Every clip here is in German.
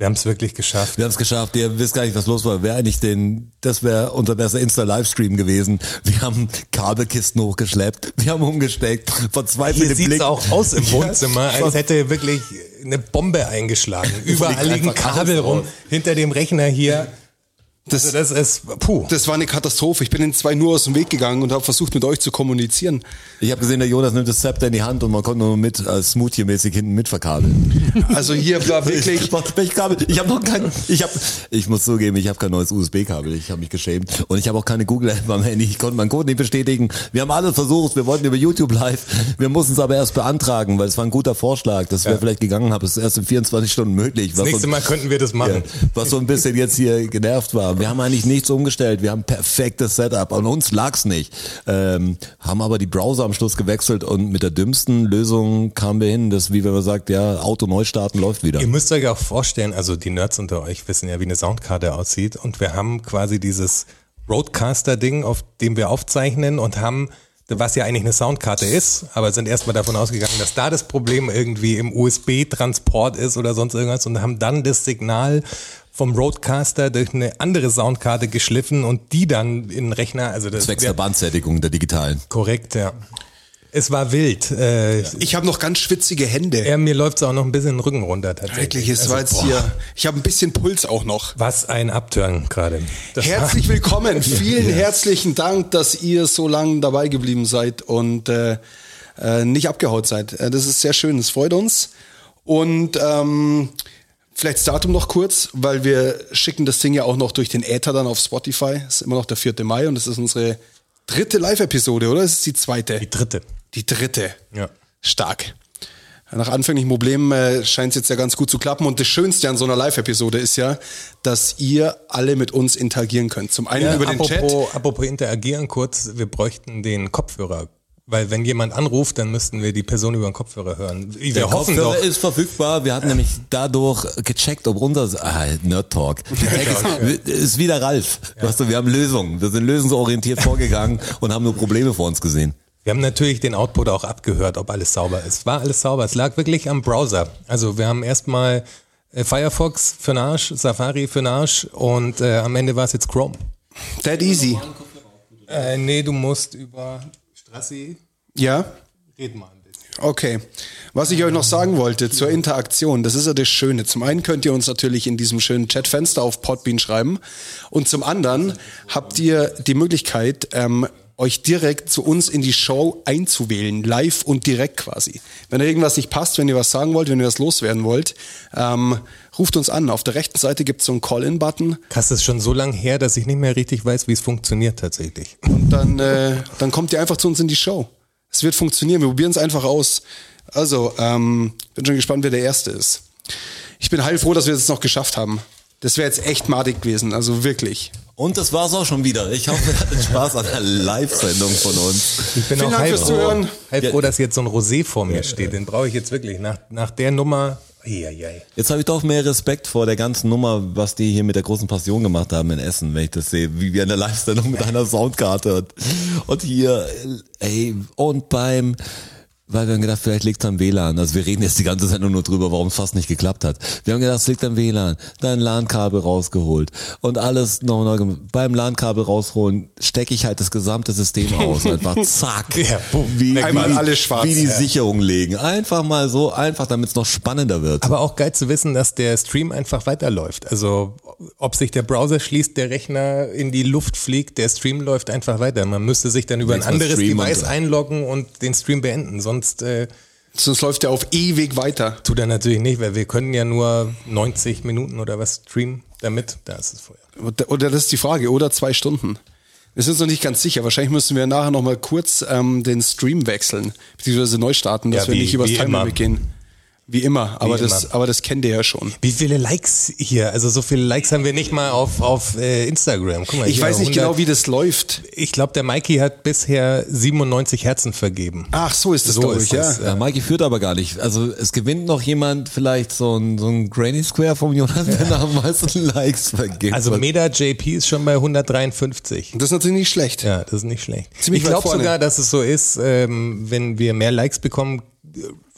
Wir haben es wirklich geschafft. Wir haben es geschafft. Ihr wisst gar nicht, was los war. Wäre eigentlich den, das wäre unser bester Insta-Livestream gewesen. Wir haben Kabelkisten hochgeschleppt. Wir haben umgesteckt. Verzweifelt Hier sieht es auch aus im Wohnzimmer, als hätte wirklich eine Bombe eingeschlagen. Überall liegen Kabel rum. Hinter dem Rechner hier. Das, also das ist, puh. Das war eine Katastrophe. Ich bin den zwei nur aus dem Weg gegangen und habe versucht, mit euch zu kommunizieren. Ich habe gesehen, der Jonas nimmt das Zepter in die Hand und man konnte nur mit äh, Smoothie-mäßig hinten mitverkabeln. Also hier war wirklich. Ich habe noch kein, ich habe, ich muss zugeben, ich habe kein neues USB-Kabel. Ich habe mich geschämt und ich habe auch keine Google-App am Handy. Ich konnte meinen Code nicht bestätigen. Wir haben alles versucht. Wir wollten über YouTube live. Wir mussten es aber erst beantragen, weil es war ein guter Vorschlag. Das wäre ja. vielleicht gegangen, aber es ist erst in 24 Stunden möglich. Das nächste Mal könnten wir das machen. Ja, was so ein bisschen jetzt hier genervt war. Wir haben eigentlich nichts umgestellt. Wir haben perfektes Setup. An uns lag's nicht. Ähm, haben aber die Browser am Schluss gewechselt und mit der dümmsten Lösung kamen wir hin, dass, wie wenn man sagt, ja, Auto neu starten läuft wieder. Ihr müsst euch auch vorstellen, also die Nerds unter euch wissen ja, wie eine Soundkarte aussieht und wir haben quasi dieses Roadcaster-Ding, auf dem wir aufzeichnen und haben was ja eigentlich eine Soundkarte ist, aber sind erstmal davon ausgegangen, dass da das Problem irgendwie im USB-Transport ist oder sonst irgendwas und haben dann das Signal vom Roadcaster durch eine andere Soundkarte geschliffen und die dann in den Rechner, also das Zwecks der Bandsättigung der digitalen. Korrekt, ja. Es war wild. Äh, ich habe noch ganz schwitzige Hände. Ja, mir läuft es auch noch ein bisschen den Rücken runter tatsächlich. Wirklich, es also, war jetzt boah. hier. Ich habe ein bisschen Puls auch noch. Was ein Abturn gerade. Herzlich willkommen. Vielen ja. herzlichen Dank, dass ihr so lange dabei geblieben seid und äh, äh, nicht abgehaut seid. Äh, das ist sehr schön. Es freut uns. Und ähm, Vielleicht das Datum noch kurz, weil wir schicken das Ding ja auch noch durch den Äther dann auf Spotify. Es ist immer noch der 4. Mai und es ist unsere dritte Live-Episode, oder? Es ist die zweite. Die dritte. Die dritte. Ja. Stark. Nach anfänglichen Problemen äh, scheint es jetzt ja ganz gut zu klappen. Und das Schönste an so einer Live-Episode ist ja, dass ihr alle mit uns interagieren könnt. Zum einen ja, über apropos, den Chat. Apropos interagieren kurz, wir bräuchten den Kopfhörer weil wenn jemand anruft, dann müssten wir die Person über den Kopfhörer hören. Wir Der hoffen Kopfhörer doch. ist verfügbar. Wir hatten nämlich dadurch gecheckt, ob unser ah, Nerd Talk ist wieder Ralf. Ja. Weißt du, wir haben Lösungen. Wir sind lösungsorientiert vorgegangen und haben nur Probleme vor uns gesehen. Wir haben natürlich den Output auch abgehört, ob alles sauber ist. War alles sauber. Es lag wirklich am Browser. Also wir haben erstmal äh, Firefox für Arsch, Safari für Arsch und äh, am Ende war es jetzt Chrome. That easy. Äh, nee, du musst über Strassi. Ja? Red mal ein bisschen. Okay. Was ich euch noch sagen wollte zur Interaktion, das ist ja das Schöne. Zum einen könnt ihr uns natürlich in diesem schönen Chatfenster auf Podbean schreiben und zum anderen habt ihr die Möglichkeit, ähm, euch direkt zu uns in die Show einzuwählen, live und direkt quasi. Wenn irgendwas nicht passt, wenn ihr was sagen wollt, wenn ihr was loswerden wollt, ähm, ruft uns an. Auf der rechten Seite gibt es so einen Call-In-Button. Das ist schon so lange her, dass ich nicht mehr richtig weiß, wie es funktioniert tatsächlich. Und dann, äh, dann kommt ihr einfach zu uns in die Show. Es wird funktionieren. Wir probieren es einfach aus. Also, ähm, bin schon gespannt, wer der Erste ist. Ich bin heilfroh, dass wir es noch geschafft haben. Das wäre jetzt echt madig gewesen, also wirklich. Und das war's auch schon wieder. Ich hoffe, ihr hattet Spaß an der Live-Sendung von uns. Ich bin Vielen auch halb froh, halb froh, dass jetzt so ein Rosé vor mir steht. Den brauche ich jetzt wirklich. Nach, nach der Nummer. Jetzt habe ich doch mehr Respekt vor der ganzen Nummer, was die hier mit der großen Passion gemacht haben in Essen, wenn ich das sehe, wie wir in der Live-Sendung mit einer Soundkarte und, und hier, ey, und beim weil wir haben gedacht, vielleicht liegt es am WLAN. Also wir reden jetzt die ganze Zeit nur drüber, warum es fast nicht geklappt hat. Wir haben gedacht, es liegt am WLAN. Dann LAN-Kabel rausgeholt und alles noch neu. Beim LAN-Kabel rausholen stecke ich halt das gesamte System aus. Einfach zack. Ja, wie, wie, Einmal alles schwarz. Wie die ja. Sicherung legen. Einfach mal so, einfach damit es noch spannender wird. Aber auch geil zu wissen, dass der Stream einfach weiterläuft. Also ob sich der Browser schließt, der Rechner in die Luft fliegt, der Stream läuft einfach weiter. Man müsste sich dann über ein anderes Device einloggen und den Stream beenden. Sonst sonst. Äh, Sonst läuft er auf ewig weiter. Tut er natürlich nicht, weil wir können ja nur 90 Minuten oder was streamen damit. Da ist es vorher. Oder das ist die Frage, oder zwei Stunden. Wir sind uns noch nicht ganz sicher. Wahrscheinlich müssen wir nachher noch mal kurz ähm, den Stream wechseln, beziehungsweise neu starten, dass ja, wie, wir nicht übers Timer weggehen. Wie immer, aber Wie das, immer. aber das kennt ihr ja schon. Wie viele Likes hier? Also so viele Likes haben wir nicht mal auf, auf äh, Instagram. Guck mal, Ich weiß nicht 100 genau, wie das läuft. Ich glaube, der Mikey hat bisher 97 Herzen vergeben. Ach, so ist das, So ist ich, ja. das, Ja, Mikey führt aber gar nicht. Also es gewinnt noch jemand, vielleicht so ein, so ein Granny Square vom Jonas, der nach am meisten Likes vergibt. Also Meda JP ist schon bei 153. Das ist natürlich nicht schlecht. Ja, das ist nicht schlecht. Ziemlich ich glaube sogar, dass es so ist, ähm, wenn wir mehr Likes bekommen,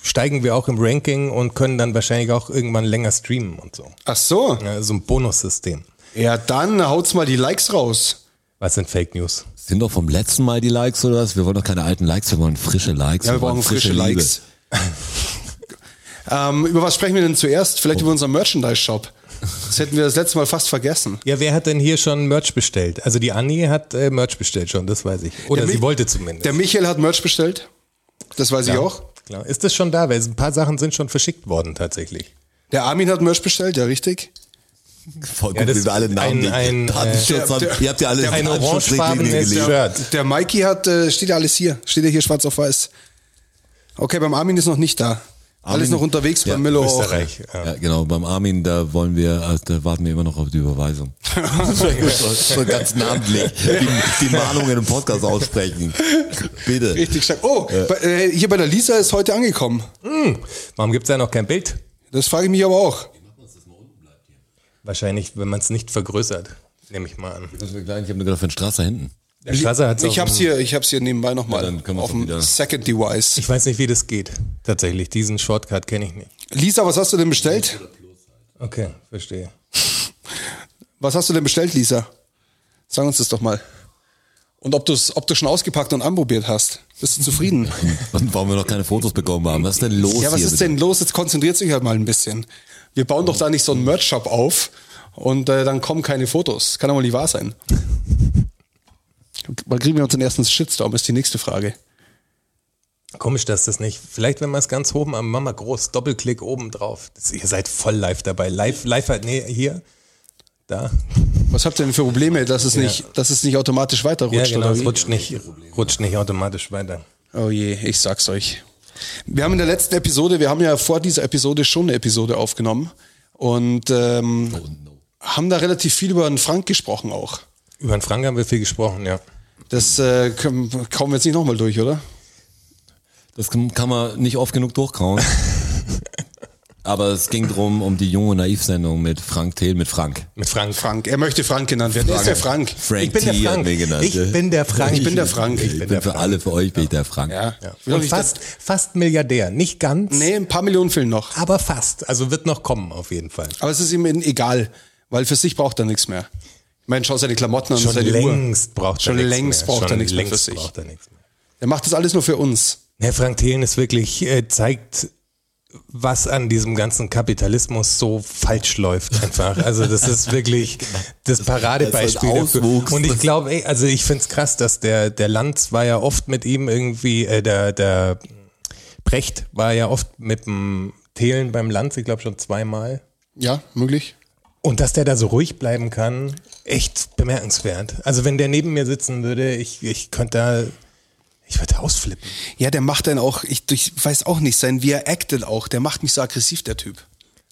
steigen wir auch im Ranking und können dann wahrscheinlich auch irgendwann länger streamen und so. Ach so. Ja, so ein Bonussystem. Ja, dann haut's mal die Likes raus. Was sind Fake News? sind doch vom letzten Mal die Likes oder was? Wir wollen doch keine alten Likes, wir wollen frische Likes. Ja, wir wollen brauchen frische Liebe. Likes. ähm, über was sprechen wir denn zuerst? Vielleicht über unseren Merchandise-Shop. Das hätten wir das letzte Mal fast vergessen. Ja, wer hat denn hier schon Merch bestellt? Also die Annie hat äh, Merch bestellt schon, das weiß ich. Oder Der sie Mi- wollte zumindest. Der Michael hat Merch bestellt. Das weiß ich auch. Klar. Ist das schon da? Weil ein paar Sachen sind schon verschickt worden tatsächlich. Der Armin hat Merch bestellt, ja, richtig? Voll Ja, gut, das wie wir alle Namen ein- ein, die Datenschutz äh, haben. der- Ihr habt ja alle ein orangefarbenes. Shirt. Der Mikey hat, äh, steht ja alles hier. Steht ja hier schwarz auf weiß. Okay, beim Armin ist noch nicht da. Alles noch unterwegs ja, beim Milo auch. Österreich. Ja. Ja, genau. Beim Armin, da wollen wir, also da warten wir immer noch auf die Überweisung. so, ganz namentlich die, die Mahnungen im Podcast aussprechen. Bitte. Richtig stark. Oh, bei, äh, hier bei der Lisa ist heute angekommen. Warum gibt's da noch kein Bild? Das frage ich mich aber auch. Wahrscheinlich, wenn man es nicht vergrößert, nehme ich mal an. Ich habe nur gedacht, für den Straße hinten. Der Strasser hat's Ich hab's hier, ich hab's hier nebenbei nochmal Ja, dann können wir's auf dem Second Device. Ich weiß nicht, wie das geht. Tatsächlich, diesen Shortcut kenne ich nicht. Lisa, was hast du denn bestellt? Okay, verstehe. Was hast du denn bestellt, Lisa? Sag uns das doch mal. Und ob du es ob du schon ausgepackt und anprobiert hast. Bist du zufrieden? Und warum wir noch keine Fotos bekommen haben. Was ist denn los ja, was hier? ist denn los? Jetzt konzentriert sich halt mal ein bisschen. Wir bauen doch da nicht so einen Merch-Shop auf und äh, dann kommen keine Fotos. Kann doch mal nicht wahr sein. Wann kriegen wir uns den ersten Shitstorm, ist die nächste Frage. Komisch, dass das nicht. Vielleicht, wenn man es ganz oben am Mama groß, Doppelklick oben drauf. Das, ihr seid voll live dabei. Live, live halt, nee, hier, da. Was habt ihr denn für Probleme, dass es, nicht, dass es nicht automatisch weiterrutscht? Ja, genau, oder es rutscht nicht, rutscht nicht automatisch weiter. Oh je, ich sag's euch. Wir haben in der letzten Episode, wir haben ja vor dieser Episode schon eine Episode aufgenommen und ähm, haben da relativ viel über den Frank gesprochen auch. Über den Frank haben wir viel gesprochen, ja. Das äh, kommen wir jetzt nicht nochmal durch, oder? Das kann man nicht oft genug durchkauen. Aber es ging drum um die junge Naiv-Sendung mit Frank Thiel, mit Frank. Mit Frank. Frank, er möchte Frank genannt werden. Er ist der Frank. Frank Ich bin der Frank. genannt. Ich bin der Frank. Ich bin der Frank. Ich bin für alle, für euch bin ich der Frank. Ja. Ja. Und fast, fast Milliardär. Nicht ganz, Nee, ein paar Millionen fehlen noch. aber fast. Also wird noch kommen, auf jeden Fall. Aber es ist ihm egal, weil für sich braucht er nichts mehr. Meine, schau seine Klamotten an, Schon seine längst Uhr. braucht er Schon nichts längst mehr. braucht er Schon nichts mehr für längst braucht er nichts mehr. Er macht das alles nur für uns. Herr Frank Thelen ist wirklich, äh, zeigt, was an diesem ganzen Kapitalismus so falsch läuft einfach. Also das ist wirklich das Paradebeispiel Das ein dafür. Auswuchs. Und ich glaube, also ich find's krass, dass der, der Lanz war ja oft mit ihm irgendwie, äh, der, der Brecht war ja oft mit dem Thelen beim Lanz, ich glaube schon zweimal. Ja, möglich. Und dass der da so ruhig bleiben kann, echt bemerkenswert. Also wenn der neben mir sitzen würde, ich, ich könnte da, ich würde ausflippen. Ja, der macht dann auch, ich, ich weiß auch nicht, sein, wie er actet auch, der macht mich so aggressiv, der Typ.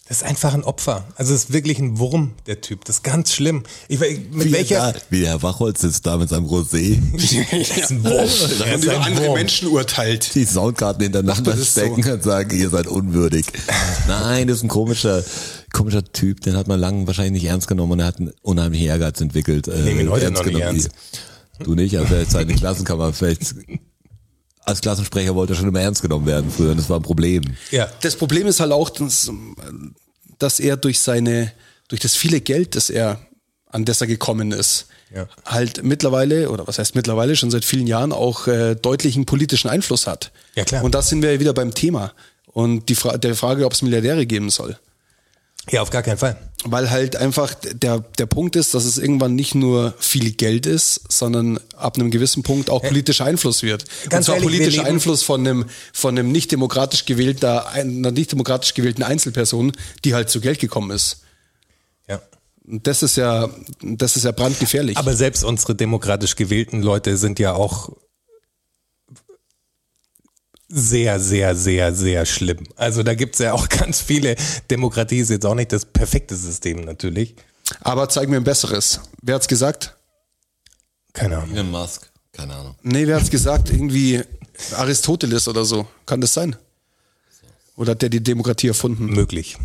Das ist einfach ein Opfer. Also es ist wirklich ein Wurm, der Typ. Das ist ganz schlimm. Ich, mit Wie, welcher... da, wie der Herr Wachholz sitzt da mit seinem Rosé, Das ist ein Wurm. Das Und ist über ein andere Wurm. Menschen urteilt. die Soundkarten hintereinander Ach, das ist stecken und sagen, ihr seid unwürdig. Nein, das ist ein komischer, komischer Typ, den hat man lange wahrscheinlich nicht ernst genommen und er hat einen unheimlichen Ehrgeiz entwickelt. äh, nehme ihn heute ernst noch nicht genommen. ernst. Du nicht, aber jetzt seine Klassenkammer vielleicht als Klassensprecher wollte er schon immer ernst genommen werden früher und das war ein Problem. Ja. Das Problem ist halt auch, dass, dass er durch seine, durch das viele Geld, das er, an das er gekommen ist, Ja. halt mittlerweile, oder was heißt mittlerweile, schon seit vielen Jahren auch äh, deutlichen politischen Einfluss hat. Ja, klar. Und da sind wir ja wieder beim Thema. Und die Fra der Frage, ob es Milliardäre geben soll. Ja, auf gar keinen Fall. Weil halt einfach der, der Punkt ist, dass es irgendwann nicht nur viel Geld ist, sondern ab einem gewissen Punkt auch politischer Einfluss wird. Ganz und zwar ehrlich, politischer Einfluss von einem, von einem nicht demokratisch gewählter, einer nicht demokratisch gewählten Einzelperson, die halt zu Geld gekommen ist. Ja. Das ist ja, das ist ja brandgefährlich. Aber selbst unsere demokratisch gewählten Leute sind ja auch sehr, sehr, sehr, sehr schlimm. Also da gibt's ja auch ganz viele. Demokratie ist jetzt auch nicht das perfekte System natürlich. Aber zeig mir ein besseres. Wer hat's gesagt? Keine Ahnung. Elon Musk, keine Ahnung. Nee, wer hat's gesagt? Irgendwie Aristoteles oder so. Kann das sein? Oder hat der die Demokratie erfunden? Möglich.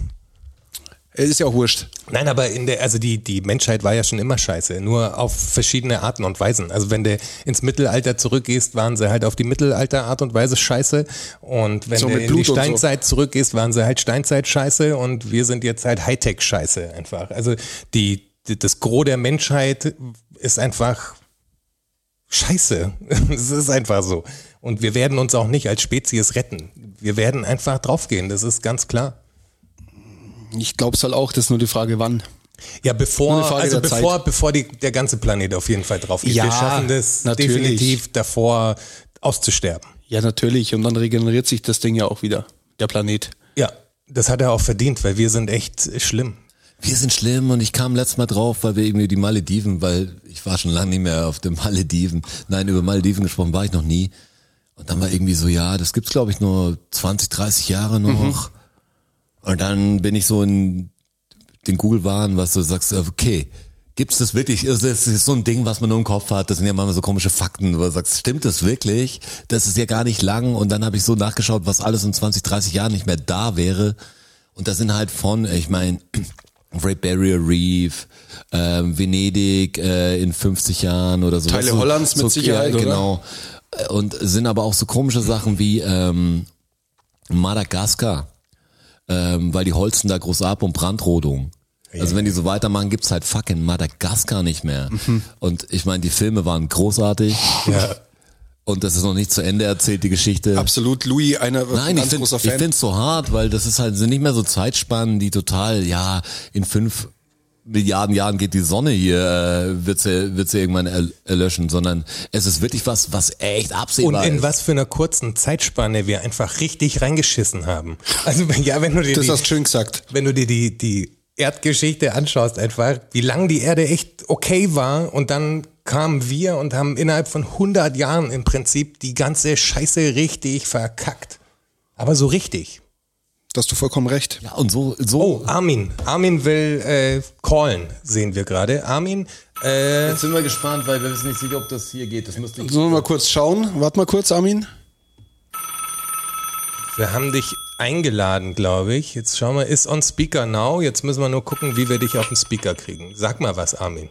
Ist ja auch wurscht. Nein, aber in der, also die, die Menschheit war ja schon immer scheiße, nur auf verschiedene Arten und Weisen. Also wenn du ins Mittelalter zurückgehst, waren sie halt auf die Mittelalterart und Weise scheiße. Und wenn So du in die Blut so. Steinzeit zurückgehst, waren sie halt Steinzeit scheiße und wir sind jetzt halt Hightech scheiße einfach. Also die, die das Gros der Menschheit ist einfach scheiße. Es ist einfach so. Und wir werden uns auch nicht als Spezies retten. Wir werden einfach draufgehen, das ist ganz klar. Ich glaube es halt auch, das ist nur die Frage, wann. Ja, bevor, also der bevor, bevor die, der ganze Planet auf jeden Fall drauf geht. Ja, Wir schaffen das natürlich. definitiv davor auszusterben. Ja, natürlich. Und dann regeneriert sich das Ding ja auch wieder, der Planet. Ja, das hat er auch verdient, weil wir sind echt schlimm. Wir sind schlimm und ich kam letztes Mal drauf, weil wir irgendwie die Malediven, weil ich war schon lange nicht mehr auf den Malediven. Nein, über Malediven gesprochen war ich noch nie. Und dann war irgendwie so, ja, das gibt's glaube ich nur 20, 30 Jahre noch. Und dann bin ich so in den Google-Waren, was du sagst, okay, gibt's das wirklich? Ist das ist so ein Ding, was man nur im Kopf hat? Das sind ja manchmal so komische Fakten, wo du sagst, stimmt das wirklich? Das ist ja gar nicht lang. Und dann habe ich so nachgeschaut, was alles in 20, 30 Jahren nicht mehr da wäre. Und das sind halt von, ich meine, Great Barrier Reef, ähm, Venedig äh, in 50 Jahren oder so. Teile so, Hollands mit so, Sicherheit, ja, oder? Genau. Äh, Und sind aber auch so komische Sachen wie ähm, Madagaskar, ähm, weil die holzen da groß ab und Brandrodung. Also wenn die so weitermachen, gibt's halt fucking Madagaskar nicht mehr. Mhm. Und ich meine, die Filme waren großartig. Ja. Und das ist noch nicht zu Ende erzählt, die Geschichte. Absolut, Louis, einer Nein, ein ich ganz finde großer ich Fan. find's so hart, weil das ist halt, sind nicht mehr so Zeitspannen, die total, ja, in fünf Milliarden Jahren geht die Sonne hier, äh, wird sie, wird sie irgendwann erl- erlöschen, sondern es ist wirklich was, was echt Und absehbar in ist. was für einer kurzen Zeitspanne wir einfach richtig reingeschissen haben. Also wenn- ja, wenn du dir das die, hast schön gesagt. wenn du dir die, die Erdgeschichte anschaust, einfach, wie lang die Erde echt okay war und dann kamen wir und haben innerhalb von 100 Jahren im Prinzip die ganze Scheiße richtig verkackt. Aber so richtig. Da hast du vollkommen recht. Ja, und so, so. Oh, Armin. Armin will äh, callen, sehen wir gerade. Armin, äh, Jetzt sind wir gespannt, weil wir wissen nicht sicher, ob das hier geht. Das müsste ich. Sollen wir mal kurz schauen? Warte mal kurz, Armin. wir haben dich eingeladen, glaube ich. Jetzt schauen wir, ist on Speaker now. Jetzt müssen wir nur gucken, wie wir dich auf den Speaker kriegen. Sag mal was, Armin.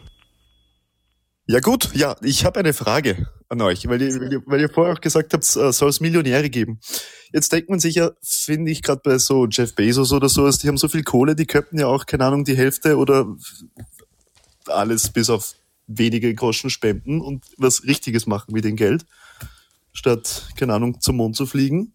Ja gut, ja, ich habe eine Frage an euch, weil ihr, weil ihr, vorher auch gesagt habt, äh, soll es Millionäre geben. Jetzt denkt man sich ja, finde ich, gerade bei so Jeff Bezos oder sowas, die haben so viel Kohle, die könnten ja auch, keine Ahnung, die Hälfte oder alles bis auf wenige Groschen spenden und was Richtiges machen mit dem Geld, statt, keine Ahnung, zum Mond zu fliegen.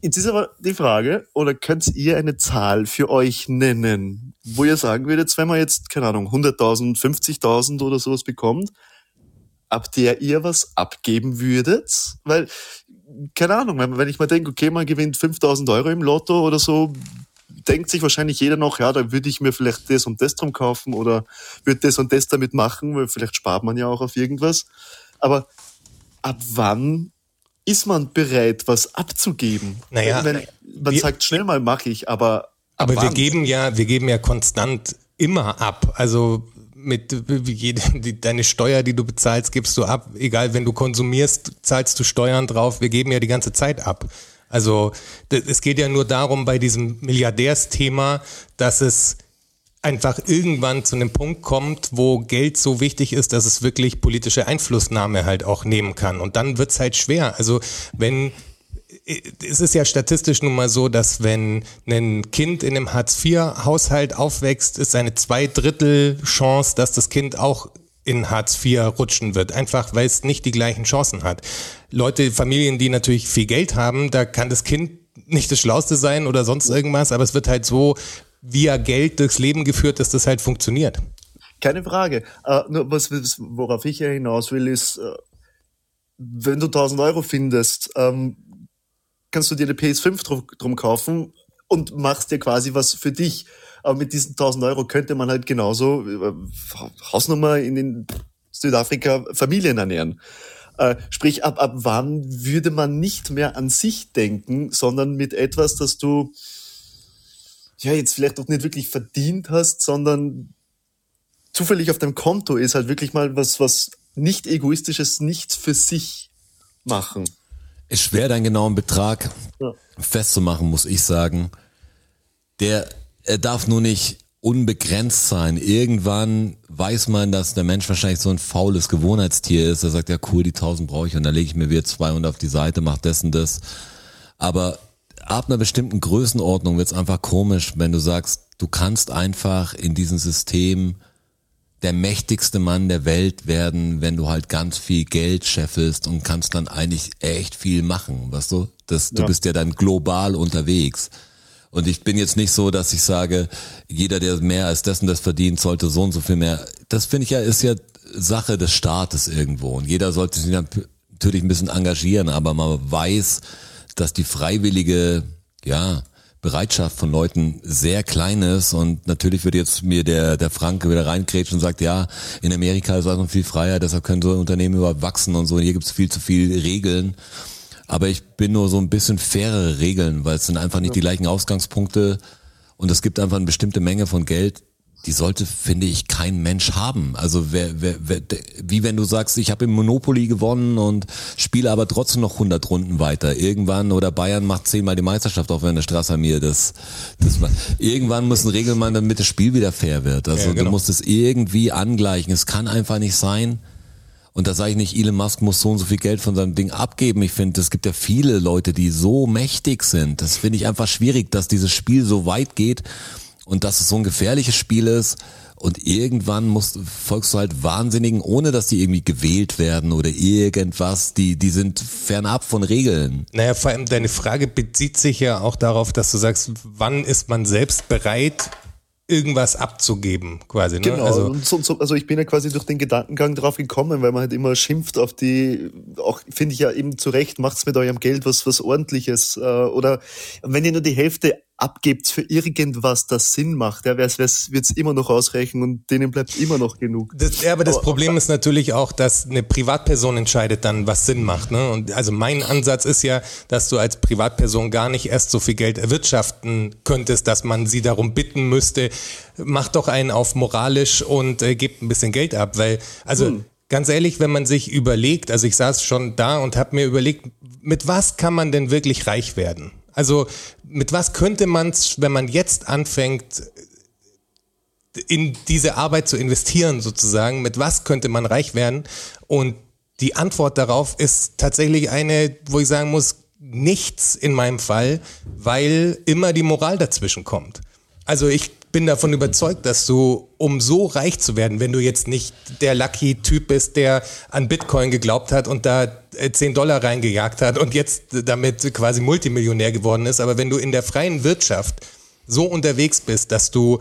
Jetzt ist aber die Frage, oder könnt ihr eine Zahl für euch nennen, wo ihr sagen würdet, wenn man jetzt, keine Ahnung, 100.000, 50.000 oder sowas bekommt, ab der ihr was abgeben würdet? Weil, keine Ahnung, wenn, wenn ich mal denke, okay, man gewinnt 5.000 Euro im Lotto oder so, denkt sich wahrscheinlich jeder noch, ja, da würde ich mir vielleicht das und das drum kaufen oder würde das und das damit machen, weil vielleicht spart man ja auch auf irgendwas. Aber ab wann ist man bereit, was abzugeben? Naja, Wenn, man wir- sagt schnell mal, mache ich, aber ab Aber wir wann? geben ja, wir geben ja konstant immer ab. Also mit wie jede, deine Steuer, die du bezahlst, gibst du ab. Egal, wenn du konsumierst, zahlst du Steuern drauf. Wir geben ja die ganze Zeit ab. Also es geht ja nur darum bei diesem Milliardärsthema, dass es einfach irgendwann zu einem Punkt kommt, wo Geld so wichtig ist, dass es wirklich politische Einflussnahme halt auch nehmen kann. Und dann wird's halt schwer. Also wenn es ist ja statistisch nun mal so, dass wenn ein Kind in einem Hartz-IV-Haushalt aufwächst, ist eine Zwei-Drittel-Chance, dass das Kind auch in Hartz IV rutschen wird, einfach weil es nicht die gleichen Chancen hat. Leute, Familien, die natürlich viel Geld haben, da kann das Kind nicht das Schlauste sein oder sonst irgendwas, aber es wird halt so via Geld durchs Leben geführt, dass das halt funktioniert. Keine Frage. Äh, nur was, worauf ich ja hinaus will, ist, äh, wenn du 1000 Euro findest, ähm, kannst du dir eine PS5 drum, drum kaufen und machst dir quasi was für dich. Aber mit diesen 1000 Euro könnte man halt genauso äh, Hausnummer in den Südafrika Familien ernähren. Äh, sprich, ab, ab wann würde man nicht mehr an sich denken, sondern mit etwas, das du ja jetzt vielleicht auch nicht wirklich verdient hast, sondern zufällig auf deinem Konto ist halt wirklich mal was, was nicht egoistisches, nichts für sich machen. Ist schwer, deinen genauen Betrag Ja. festzumachen, muss ich sagen. Der, er darf nur nicht unbegrenzt sein. Irgendwann weiß man, dass der Mensch wahrscheinlich so ein faules Gewohnheitstier ist. Er sagt, ja cool, die 1000 brauche ich und dann lege ich mir wieder 200 auf die Seite, mach dessen das. Aber ab einer bestimmten Größenordnung wird's einfach komisch, wenn du sagst, du kannst einfach in diesem System der mächtigste Mann der Welt werden, wenn du halt ganz viel Geld scheffelst und kannst dann eigentlich echt viel machen, weißt du? Das, du Ja. bist ja dann global unterwegs. Und ich bin jetzt nicht so, dass ich sage, jeder, der mehr als das und das verdient, sollte so und so viel mehr. Das finde ich ja, ist ja Sache des Staates irgendwo. Und jeder sollte sich natürlich ein bisschen engagieren, aber man weiß, dass die freiwillige, ja, Bereitschaft von Leuten sehr klein ist. Und natürlich wird jetzt mir der, der Frank wieder reingrätschen und sagt, ja, in Amerika ist alles noch viel freier, deshalb können so Unternehmen überhaupt wachsen und so, und hier gibt's viel zu viel Regeln. Aber ich bin nur so ein bisschen fairere Regeln, weil es sind einfach nicht die gleichen Ausgangspunkte. Und es gibt einfach eine bestimmte Menge von Geld, die sollte, finde ich, kein Mensch haben. Also wer, wer, wer, wie wenn du sagst, ich habe im Monopoly gewonnen und spiele aber trotzdem noch 100 Runden weiter. Irgendwann oder Bayern macht zehnmal die Meisterschaft, auch wenn der Strasser mir das, das. Irgendwann müssen Regeln machen, damit das Spiel wieder fair wird. Also Ja, genau. du musst es irgendwie angleichen. Es kann einfach nicht sein. Und da sage ich nicht, Elon Musk muss so und so viel Geld von seinem Ding abgeben. Ich finde, es gibt ja viele Leute, die so mächtig sind. Das finde ich einfach schwierig, dass dieses Spiel so weit geht und dass es so ein gefährliches Spiel ist. Und irgendwann musst, folgst du halt Wahnsinnigen, ohne dass die irgendwie gewählt werden oder irgendwas. Die, die sind fernab von Regeln. Naja, vor allem deine Frage bezieht sich ja auch darauf, dass du sagst, wann ist man selbst bereit, irgendwas abzugeben, quasi. Ne? Genau, Also, und so, so, also ich bin ja quasi durch den Gedankengang drauf gekommen, weil man halt immer schimpft auf die, auch finde ich ja eben zu Recht, macht's mit eurem Geld was, was ordentliches. Äh, oder wenn ihr nur die Hälfte abgebt für irgendwas, das Sinn macht, ja, wird's wird's immer noch ausreichen und denen bleibt immer noch genug. Das, ja, aber das Problem ist natürlich auch, dass eine Privatperson entscheidet dann, was Sinn macht. Ne? Und also mein Ansatz ist ja, dass du als Privatperson gar nicht erst so viel Geld erwirtschaften könntest, dass man sie darum bitten müsste, mach doch einen auf moralisch und äh, gebt ein bisschen Geld ab. Weil, also ganz ehrlich, wenn man sich überlegt, also ich saß schon da und habe mir überlegt, mit was kann man denn wirklich reich werden? Also mit was könnte man, wenn man jetzt anfängt, in diese Arbeit zu investieren sozusagen, mit was könnte man reich werden? Und die Antwort darauf ist tatsächlich eine, wo ich sagen muss, nichts in meinem Fall, weil immer die Moral dazwischen kommt. Also ich bin davon überzeugt, dass du, um so reich zu werden, wenn du jetzt nicht der Lucky-Typ bist, der an Bitcoin geglaubt hat und da äh, 10 Dollar reingejagt hat und jetzt damit quasi Multimillionär geworden ist, aber wenn du in der freien Wirtschaft so unterwegs bist, dass du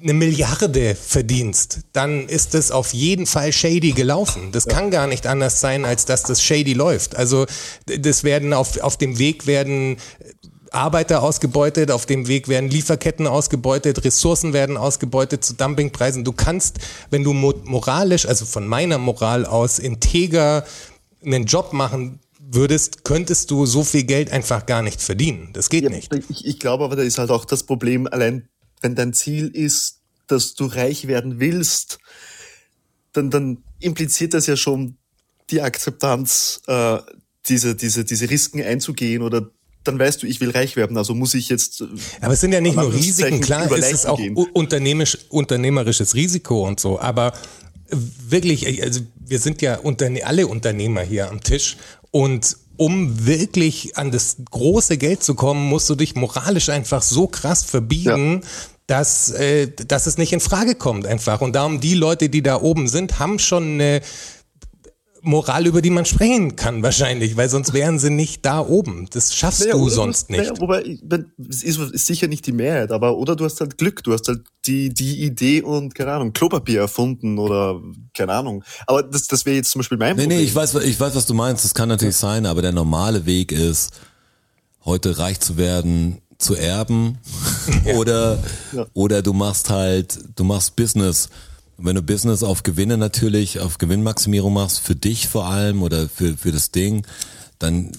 eine Milliarde verdienst, dann ist es auf jeden Fall shady gelaufen. Das kann gar nicht anders sein, als dass das shady läuft. Also das werden auf, auf dem Weg werden Arbeiter ausgebeutet, auf dem Weg werden Lieferketten ausgebeutet, Ressourcen werden ausgebeutet zu Dumpingpreisen. Du kannst, wenn du mo moralisch, also von meiner Moral aus, integer einen Job machen würdest, könntest du so viel Geld einfach gar nicht verdienen. Das geht Ja, nicht. Ich, ich glaube aber, da ist halt auch das Problem, allein wenn dein Ziel ist, dass du reich werden willst, dann, dann impliziert das ja schon die Akzeptanz, äh, diese, diese, diese Risiken einzugehen oder dann weißt du, ich will reich werden, also muss ich jetzt. äh, Aber es sind ja nicht nur Risiken, klar, es ist auch unternehmisch, unternehmerisches Risiko und so, aber wirklich, also wir sind ja Unterne alle Unternehmer hier am Tisch und um wirklich an das große Geld zu kommen, musst du dich moralisch einfach so krass verbiegen, dass, äh, dass es nicht in Frage kommt einfach. Und darum die Leute, die da oben sind, haben schon eine Moral, über die man sprechen kann wahrscheinlich, weil sonst wären sie nicht da oben. Das schaffst Naja, du sonst naja, nicht. wobei, ich mein, es ist, ist sicher nicht die Mehrheit, aber oder du hast halt Glück, du hast halt die, die Idee und, keine Ahnung, Klopapier erfunden oder keine Ahnung. Aber das, das wäre jetzt zum Beispiel mein Nee, Problem. nee, ich weiß, ich weiß, was du meinst. Das kann natürlich sein, aber der normale Weg ist, heute reich zu werden, zu erben oder, oder du machst halt, du machst Business. Wenn du Business auf Gewinne natürlich, auf Gewinnmaximierung machst, für dich vor allem oder für, für das Ding, dann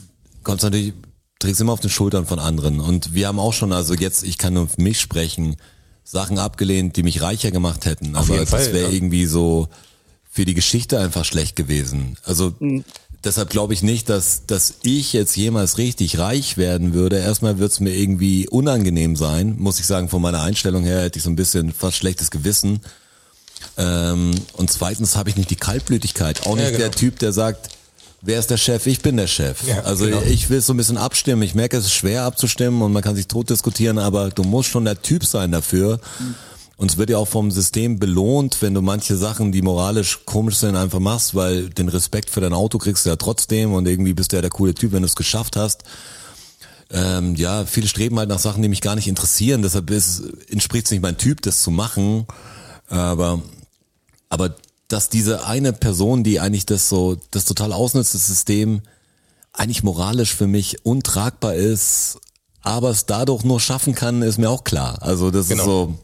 kommst du natürlich, trägst immer auf den Schultern von anderen. Und wir haben auch schon, also jetzt, ich kann nur für mich sprechen, Sachen abgelehnt, die mich reicher gemacht hätten. Auf Aber jeden das wäre ja. irgendwie so für die Geschichte einfach schlecht gewesen. Also deshalb glaube ich nicht, dass, dass ich jetzt jemals richtig reich werden würde. Erstmal wird es mir irgendwie unangenehm sein, muss ich sagen, von meiner Einstellung her hätte ich so ein bisschen fast schlechtes Gewissen. Ähm, und zweitens habe ich nicht die Kaltblütigkeit. Auch nicht Ja, genau. der Typ, der sagt, wer ist der Chef? Ich bin der Chef. Ja, also genau. ich will so ein bisschen abstimmen. Ich merke, es ist schwer abzustimmen und man kann sich tot diskutieren, aber du musst schon der Typ sein dafür. Und es wird ja auch vom System belohnt, wenn du manche Sachen, die moralisch komisch sind, einfach machst, weil den Respekt für dein Auto kriegst du ja trotzdem und irgendwie bist du ja der coole Typ, wenn du es geschafft hast. Ähm, ja, viele streben halt nach Sachen, die mich gar nicht interessieren. Deshalb ist, entspricht es nicht mein Typ, das zu machen. Aber, aber dass diese eine Person, die eigentlich das so, das total ausnutzt, das System, eigentlich moralisch für mich untragbar ist, aber es dadurch nur schaffen kann, ist mir auch klar. Also das ist so,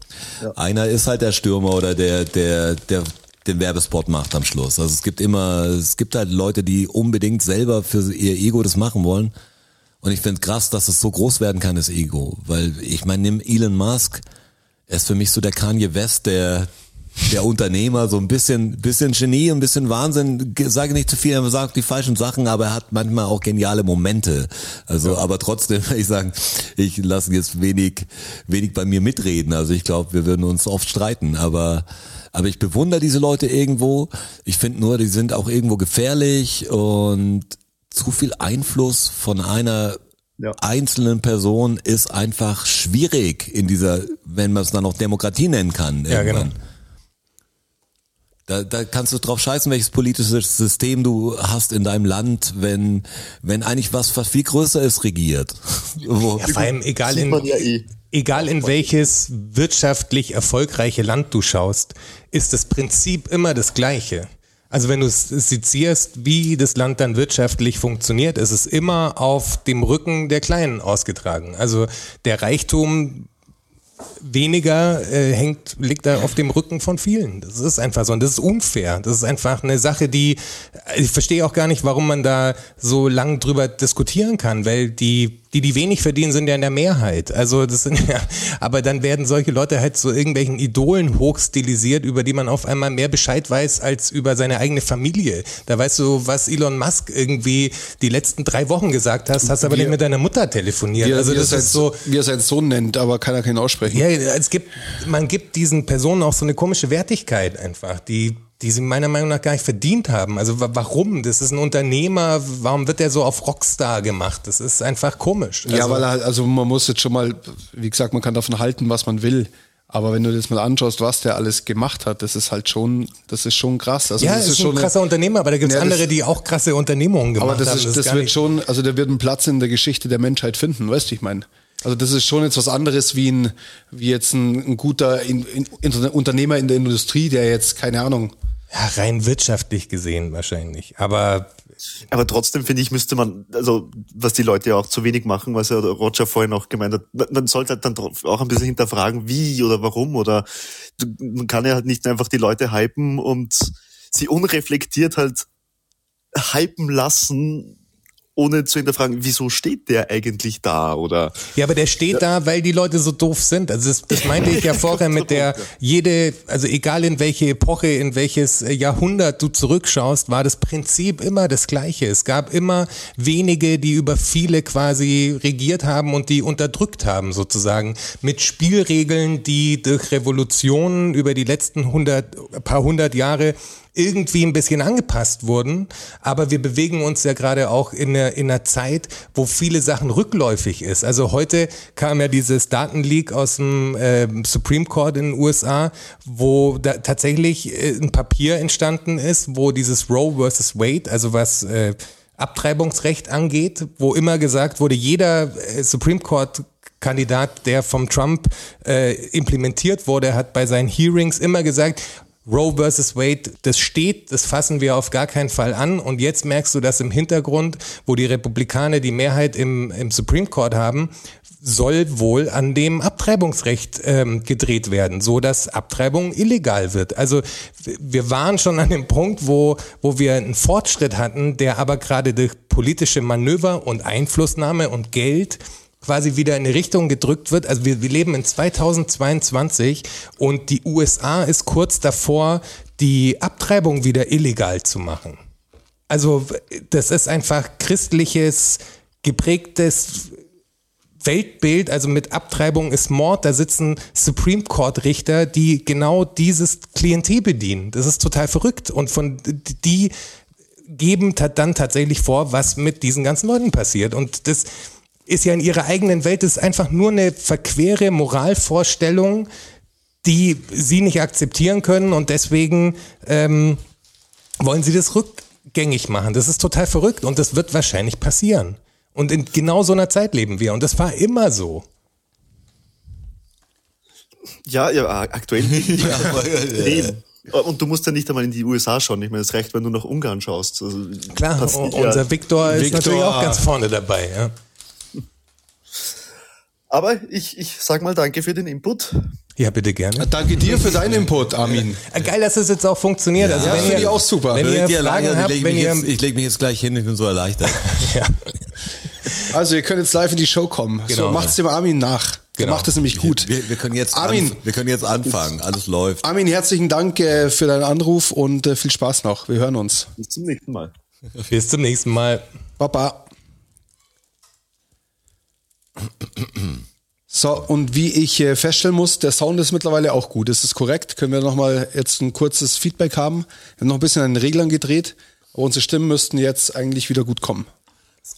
einer ist halt der Stürmer oder der, der, der den Werbespot macht am Schluss. Also es gibt immer, es gibt halt Leute, die unbedingt selber für ihr Ego das machen wollen. Und ich finde krass, dass es so groß werden kann, das Ego. Weil ich meine, nimm Elon Musk, er ist für mich so der Kanye West, der der Unternehmer, so ein bisschen, bisschen Genie, ein bisschen Wahnsinn, Ge- sage nicht zu viel, er sagt die falschen Sachen, aber er hat manchmal auch geniale Momente. Also, aber trotzdem, ich sagen, ich lasse jetzt wenig, wenig bei mir mitreden. Also ich glaube, wir würden uns oft streiten, aber, aber ich bewundere diese Leute irgendwo. Ich finde nur, die sind auch irgendwo gefährlich und zu viel Einfluss von einer Ja. einzelnen Person ist einfach schwierig in dieser, wenn man es dann auch Demokratie nennen kann. Ja, irgendwann. genau. Da, da kannst du drauf scheißen, welches politisches System du hast in deinem Land, wenn, wenn eigentlich was, was viel größer ist, regiert. Wo, Ja, vor allem egal in, ja eh. egal in welches wirtschaftlich erfolgreiche Land du schaust, ist das Prinzip immer das gleiche. Also wenn du es sezierst, wie das Land dann wirtschaftlich funktioniert, ist es immer auf dem Rücken der Kleinen ausgetragen. Also der Reichtum weniger äh, hängt, liegt da auf dem Rücken von vielen. Das ist einfach so und das ist unfair. Das ist einfach eine Sache, die ich verstehe auch gar nicht, warum man da so lang drüber diskutieren kann, weil die die die wenig verdienen sind ja in der Mehrheit. Also das sind ja, aber dann werden solche Leute halt so irgendwelchen Idolen hochstilisiert, über die man auf einmal mehr Bescheid weiß als über seine eigene Familie. Da weißt du, was Elon Musk irgendwie die letzten drei Wochen gesagt hast, hast aber Wir- nicht mit deiner Mutter telefoniert. Wie, er- also er das ist so, wie er seinen Sohn nennt, aber keiner kann ihn aussprechen. Ja, es gibt, man gibt diesen Personen auch so eine komische Wertigkeit einfach, die, die sie meiner Meinung nach gar nicht verdient haben. Also wa- warum? Das ist ein Unternehmer, warum wird der so auf Rockstar gemacht? Das ist einfach komisch. Ja, also, weil er halt, also man muss jetzt schon mal, wie gesagt, man kann davon halten, was man will. Aber wenn du dir das mal anschaust, was der alles gemacht hat, das ist halt schon, das ist schon krass. Also ja, das ist, ein schon krasser Unternehmer, aber da gibt es Ja, das- andere, die auch krasse Unternehmungen gemacht aber das, haben. ist, das, gar wird schon, also der wird einen Platz in der Geschichte der Menschheit finden, weißt du, ich meine. Also das ist schon jetzt was anderes wie ein, wie jetzt ein, ein guter in, in, in, Unternehmer in der Industrie, der jetzt, keine Ahnung, ja, rein wirtschaftlich gesehen wahrscheinlich. Aber Aber trotzdem finde ich, müsste man, also was die Leute ja auch zu wenig machen, was ja Roger vorhin auch gemeint hat, man- sollte halt dann auch ein bisschen hinterfragen, wie oder warum oder man kann ja halt nicht einfach die Leute hypen und sie unreflektiert halt hypen lassen, ohne zu hinterfragen, wieso steht der eigentlich da oder Ja, aber der steht da, weil die Leute so doof sind. Also das, das meinte ich ja vorher mit der jede, also egal in welche Epoche, in welches äh, Jahrhundert du zurückschaust, war das Prinzip immer das gleiche. Es gab immer wenige, die über viele quasi regiert haben und die unterdrückt haben sozusagen mit Spielregeln, die durch Revolutionen über die letzten hundert, paar hundert Jahre irgendwie ein bisschen angepasst wurden, aber wir bewegen uns ja gerade auch in einer, in einer Zeit, wo viele Sachen rückläufig ist. Also heute kam ja dieses Datenleak aus dem äh, Supreme Court in den USA, wo da tatsächlich äh, ein Papier entstanden ist, wo dieses Roe versus Wade, also was äh, Abtreibungsrecht angeht, wo immer gesagt wurde, jeder äh, Supreme Court Kandidat, der vom Trump äh, implementiert wurde, hat bei seinen Hearings immer gesagt, Roe versus Wade, das steht, das fassen wir auf gar keinen Fall an. Und jetzt merkst du, dass im Hintergrund, wo die Republikaner die Mehrheit im, im Supreme Court haben, soll wohl an dem Abtreibungsrecht ähm, gedreht werden, so dass Abtreibung illegal wird. Also wir waren schon an dem Punkt, wo, wo wir einen Fortschritt hatten, der aber gerade durch politische Manöver und Einflussnahme und Geld quasi wieder in eine Richtung gedrückt wird. Also wir, wir leben in 2022 und die USA ist kurz davor, die Abtreibung wieder illegal zu machen. Also das ist einfach christliches, geprägtes Weltbild, also mit Abtreibung ist Mord, da sitzen Supreme Court Richter, die genau dieses Klientel bedienen. Das ist total verrückt und von die geben dann tatsächlich vor, was mit diesen ganzen Leuten passiert und das ist ja in ihrer eigenen Welt, das ist einfach nur eine verquere Moralvorstellung, die sie nicht akzeptieren können und deswegen ähm, wollen sie das rückgängig machen. Das ist total verrückt und das wird wahrscheinlich passieren. Und in genau so einer Zeit leben wir und das war immer so. Ja, ja, aktuell. ja, aber, Und du musst ja nicht einmal in die USA schauen. Ich meine, es reicht, wenn du nach Ungarn schaust. Also, Klar, unser ja. Viktor ist Victor. natürlich auch ganz vorne dabei. Ja. Aber ich, ich sag mal danke für den Input. Ja, bitte gerne. Danke dir für deinen Input, Armin. Geil, dass es jetzt auch funktioniert. Ja, also, wenn finde ich auch super. Wenn ihr Fragen habt, ich lege mich, jetzt, leg mich jetzt gleich hin, ich bin so erleichtert. ja. Also, ihr könnt jetzt live in die Show kommen. Genau. So, macht's dem Armin nach. Genau. macht es nämlich gut. Wir, wir, können jetzt Armin, wir können jetzt anfangen. Alles läuft. Armin, herzlichen Dank äh, für deinen Anruf und äh, viel Spaß noch. Wir hören uns. Bis zum nächsten Mal. Bis zum nächsten Mal. Baba. So, und wie ich äh, feststellen muss, der Sound ist mittlerweile auch gut. Ist das korrekt? Können wir nochmal jetzt ein kurzes Feedback haben? Wir haben noch ein bisschen an den Reglern gedreht, aber unsere Stimmen müssten jetzt eigentlich wieder gut kommen.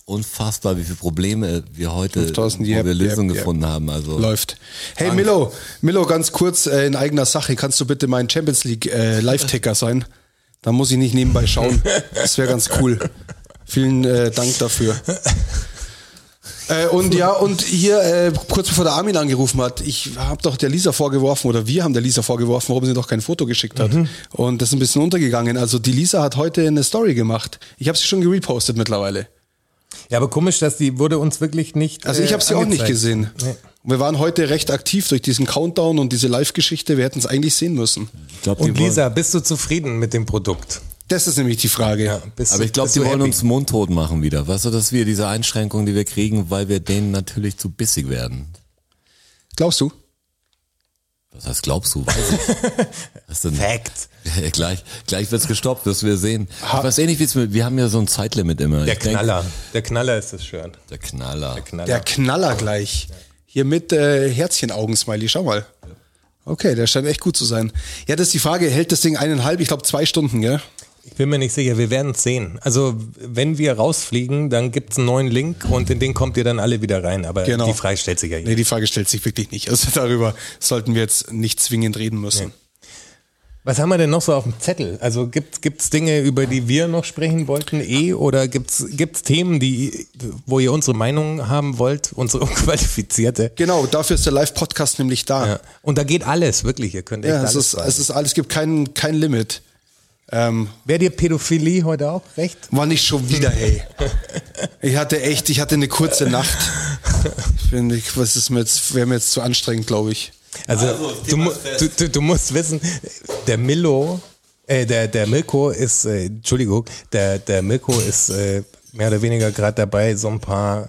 Unfassbar, wie viele Probleme wir heute, 5000, wo yep, wir Lösungen yep, gefunden yep. haben. Also Läuft. Hey Dank. Milo, Milo, ganz kurz äh, in eigener Sache, kannst du bitte mein Champions League äh, Live-Ticker sein? Da muss ich nicht nebenbei schauen. Das wäre ganz cool. Vielen äh, Dank dafür. Äh, und ja, und hier, äh, kurz bevor der Armin angerufen hat, ich habe doch der Lisa vorgeworfen, oder wir haben der Lisa vorgeworfen, warum sie doch kein Foto geschickt hat. Mhm. Und das ist ein bisschen untergegangen. Also die Lisa hat heute eine Story gemacht. Ich habe sie schon gerepostet mittlerweile. Ja, aber komisch, dass die wurde uns wirklich nicht. Also ich habe sie äh, auch nicht gesehen. Nee. Wir waren heute recht aktiv durch diesen Countdown und diese Live-Geschichte. Wir hätten es eigentlich sehen müssen. Glaub, und Lisa, bist du zufrieden mit dem Produkt? Das ist nämlich die Frage. Ja, Aber ich glaube, die wollen happy? uns mundtot machen wieder. Weißt du, dass wir diese Einschränkungen, die wir kriegen, weil wir denen natürlich zu bissig werden. Glaubst du? Was heißt glaubst du? Weiß ich. denn? Fact. Ja, gleich, gleich wird's gestoppt, das wir sehen. Ha ich weiß eh nicht, wie's mit, wir haben ja so ein Zeitlimit immer. Der ich Knaller. Denk, der Knaller ist das schön. Der Knaller. Der Knaller, der Knaller gleich. Hier mit äh, Herzchen-Augen-Smiley, schau mal. Okay, der scheint echt gut zu sein. Ja, das ist die Frage, hält das Ding eineinhalb, ich glaube zwei Stunden, gell? Ich bin mir nicht sicher, wir werden es sehen. Also wenn wir rausfliegen, dann gibt es einen neuen Link und in den kommt ihr dann alle wieder rein. Aber genau. die Frage stellt sich ja hier. Nee, die Frage stellt sich wirklich nicht. Also darüber sollten wir jetzt nicht zwingend reden müssen. Nee. Was haben wir denn noch so auf dem Zettel? Also gibt es Dinge, über die wir noch sprechen wollten, eh? Oder gibt es Themen, die, wo ihr unsere Meinung haben wollt, unsere unqualifizierte? Genau, dafür ist der Live-Podcast nämlich da. Ja. Und da geht alles, wirklich. Ihr könnt echt ja, es alles. Ist, es ist alles, es gibt kein, kein Limit. Ähm, Wäre dir Pädophilie heute auch recht? War nicht schon wieder, hey. ich hatte echt, ich hatte eine kurze Nacht. Ich bin, ich, was ist mir jetzt, wäre mir jetzt zu anstrengend, glaube ich. Also, also du, du, du, du, musst wissen, der Milo, äh, der, der Milko ist, äh, Entschuldigung, der, der Milko ist äh, mehr oder weniger gerade dabei, so ein paar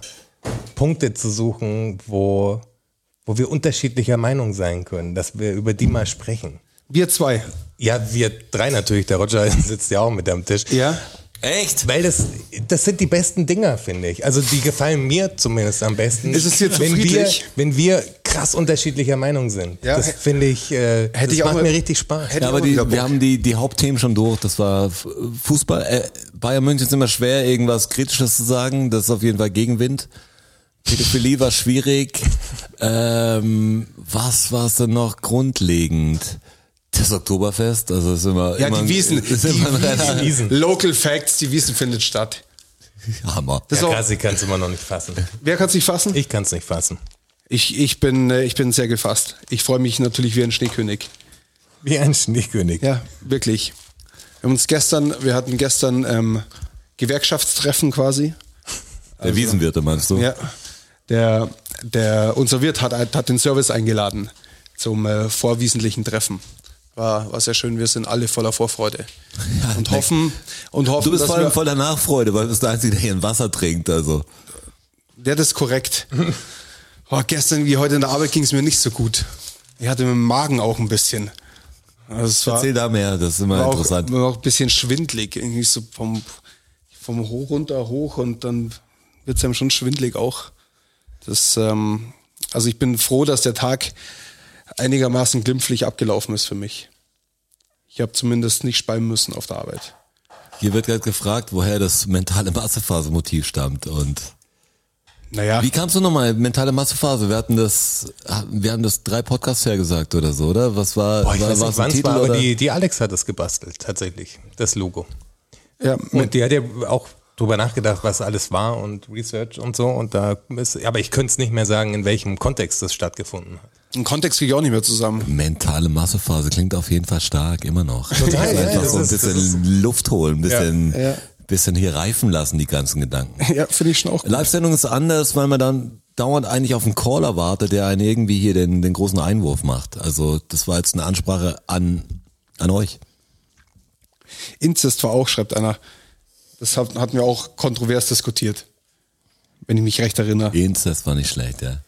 Punkte zu suchen, wo, wo wir unterschiedlicher Meinung sein können, dass wir über die mal sprechen. Wir zwei. Ja, wir drei natürlich. Der Roger sitzt ja auch mit am Tisch. Ja. Echt? Weil das, das sind die besten Dinger, finde ich. Also die gefallen mir zumindest am besten. Ist es jetzt wenn wir, wenn wir krass unterschiedlicher Meinung sind. Ja, das finde ich, äh, hätte das ich macht auch mir richtig Spaß. Ja, aber die, wir haben die, die Hauptthemen schon durch. Das war Fußball. Äh, Bayern München ist immer schwer, irgendwas Kritisches zu sagen. Das ist auf jeden Fall Gegenwind. Pädophilie war schwierig. ähm, was war es denn noch grundlegend? Das Oktoberfest, also ist immer. Ja, immer, die Wiesen. Ist die Wiesen. Wiesen. Local Facts, die Wiesen findet statt. Hammer. Das ja, Kassi kann es immer noch nicht fassen. Wer kann es nicht fassen? Ich kann es nicht fassen. Ich, ich, bin, äh, ich bin sehr gefasst. Ich freue mich natürlich wie ein Schneekönig. Wie ein Schneekönig. Ja, wirklich. Wir haben uns gestern, wir hatten gestern ähm, Gewerkschaftstreffen quasi. Der Wiesenwirte meinst du? Ja. Der, der, unser Wirt hat, hat den Service eingeladen zum äh, vorwiesentlichen Treffen. War, war sehr schön, wir sind alle voller Vorfreude. und hoffen, und hoffen, Du bist vor allem voller Nachfreude, weil du bist der Einzige, der hier ein Wasser trinkt. Also. Ja, das ist korrekt. Oh, gestern wie heute in der Arbeit ging es mir nicht so gut. Ich hatte mit dem Magen auch ein bisschen. Also war, Erzähl da mehr, das ist immer war auch, interessant. war auch ein bisschen schwindlig. Irgendwie so vom, vom Hoch runter hoch und dann wird es einem schon schwindlig auch. Das, ähm, also ich bin froh, dass der Tag einigermaßen glimpflich abgelaufen ist für mich. Ich habe zumindest nicht speimen müssen auf der Arbeit. Hier wird gerade gefragt, woher das mentale Massephase-Motiv stammt. Und Naja, wie kamst du nochmal, mentale Massephase? Wir hatten das, wir haben das drei Podcasts hergesagt oder so, oder? Was war, Boah, ich war, weiß nicht, wann es Titel war, aber oder? die, die Alex hat es gebastelt, tatsächlich, das Logo. ja, Und die hat ja auch drüber nachgedacht, was alles war und Research und so. Und da ist, aber ich könnte es nicht mehr sagen, in welchem Kontext das stattgefunden hat. Im Kontext kriege ich auch nicht mehr zusammen. Mentale Massephase klingt auf jeden Fall stark, immer noch. Total, ja, Einfach so ein bisschen Luft holen, ein bisschen, Ja. bisschen hier reifen lassen, die ganzen Gedanken. Ja, finde ich schon auch gut. Live-Sendung ist anders, weil man dann dauernd eigentlich auf einen Caller wartet, der einen irgendwie hier den, den großen Einwurf macht. Also das war jetzt eine Ansprache an, an euch. Inzest war auch, schreibt einer. Das hat- hatten wir auch kontrovers diskutiert. Wenn ich mich recht erinnere. Inzest war nicht schlecht, ja.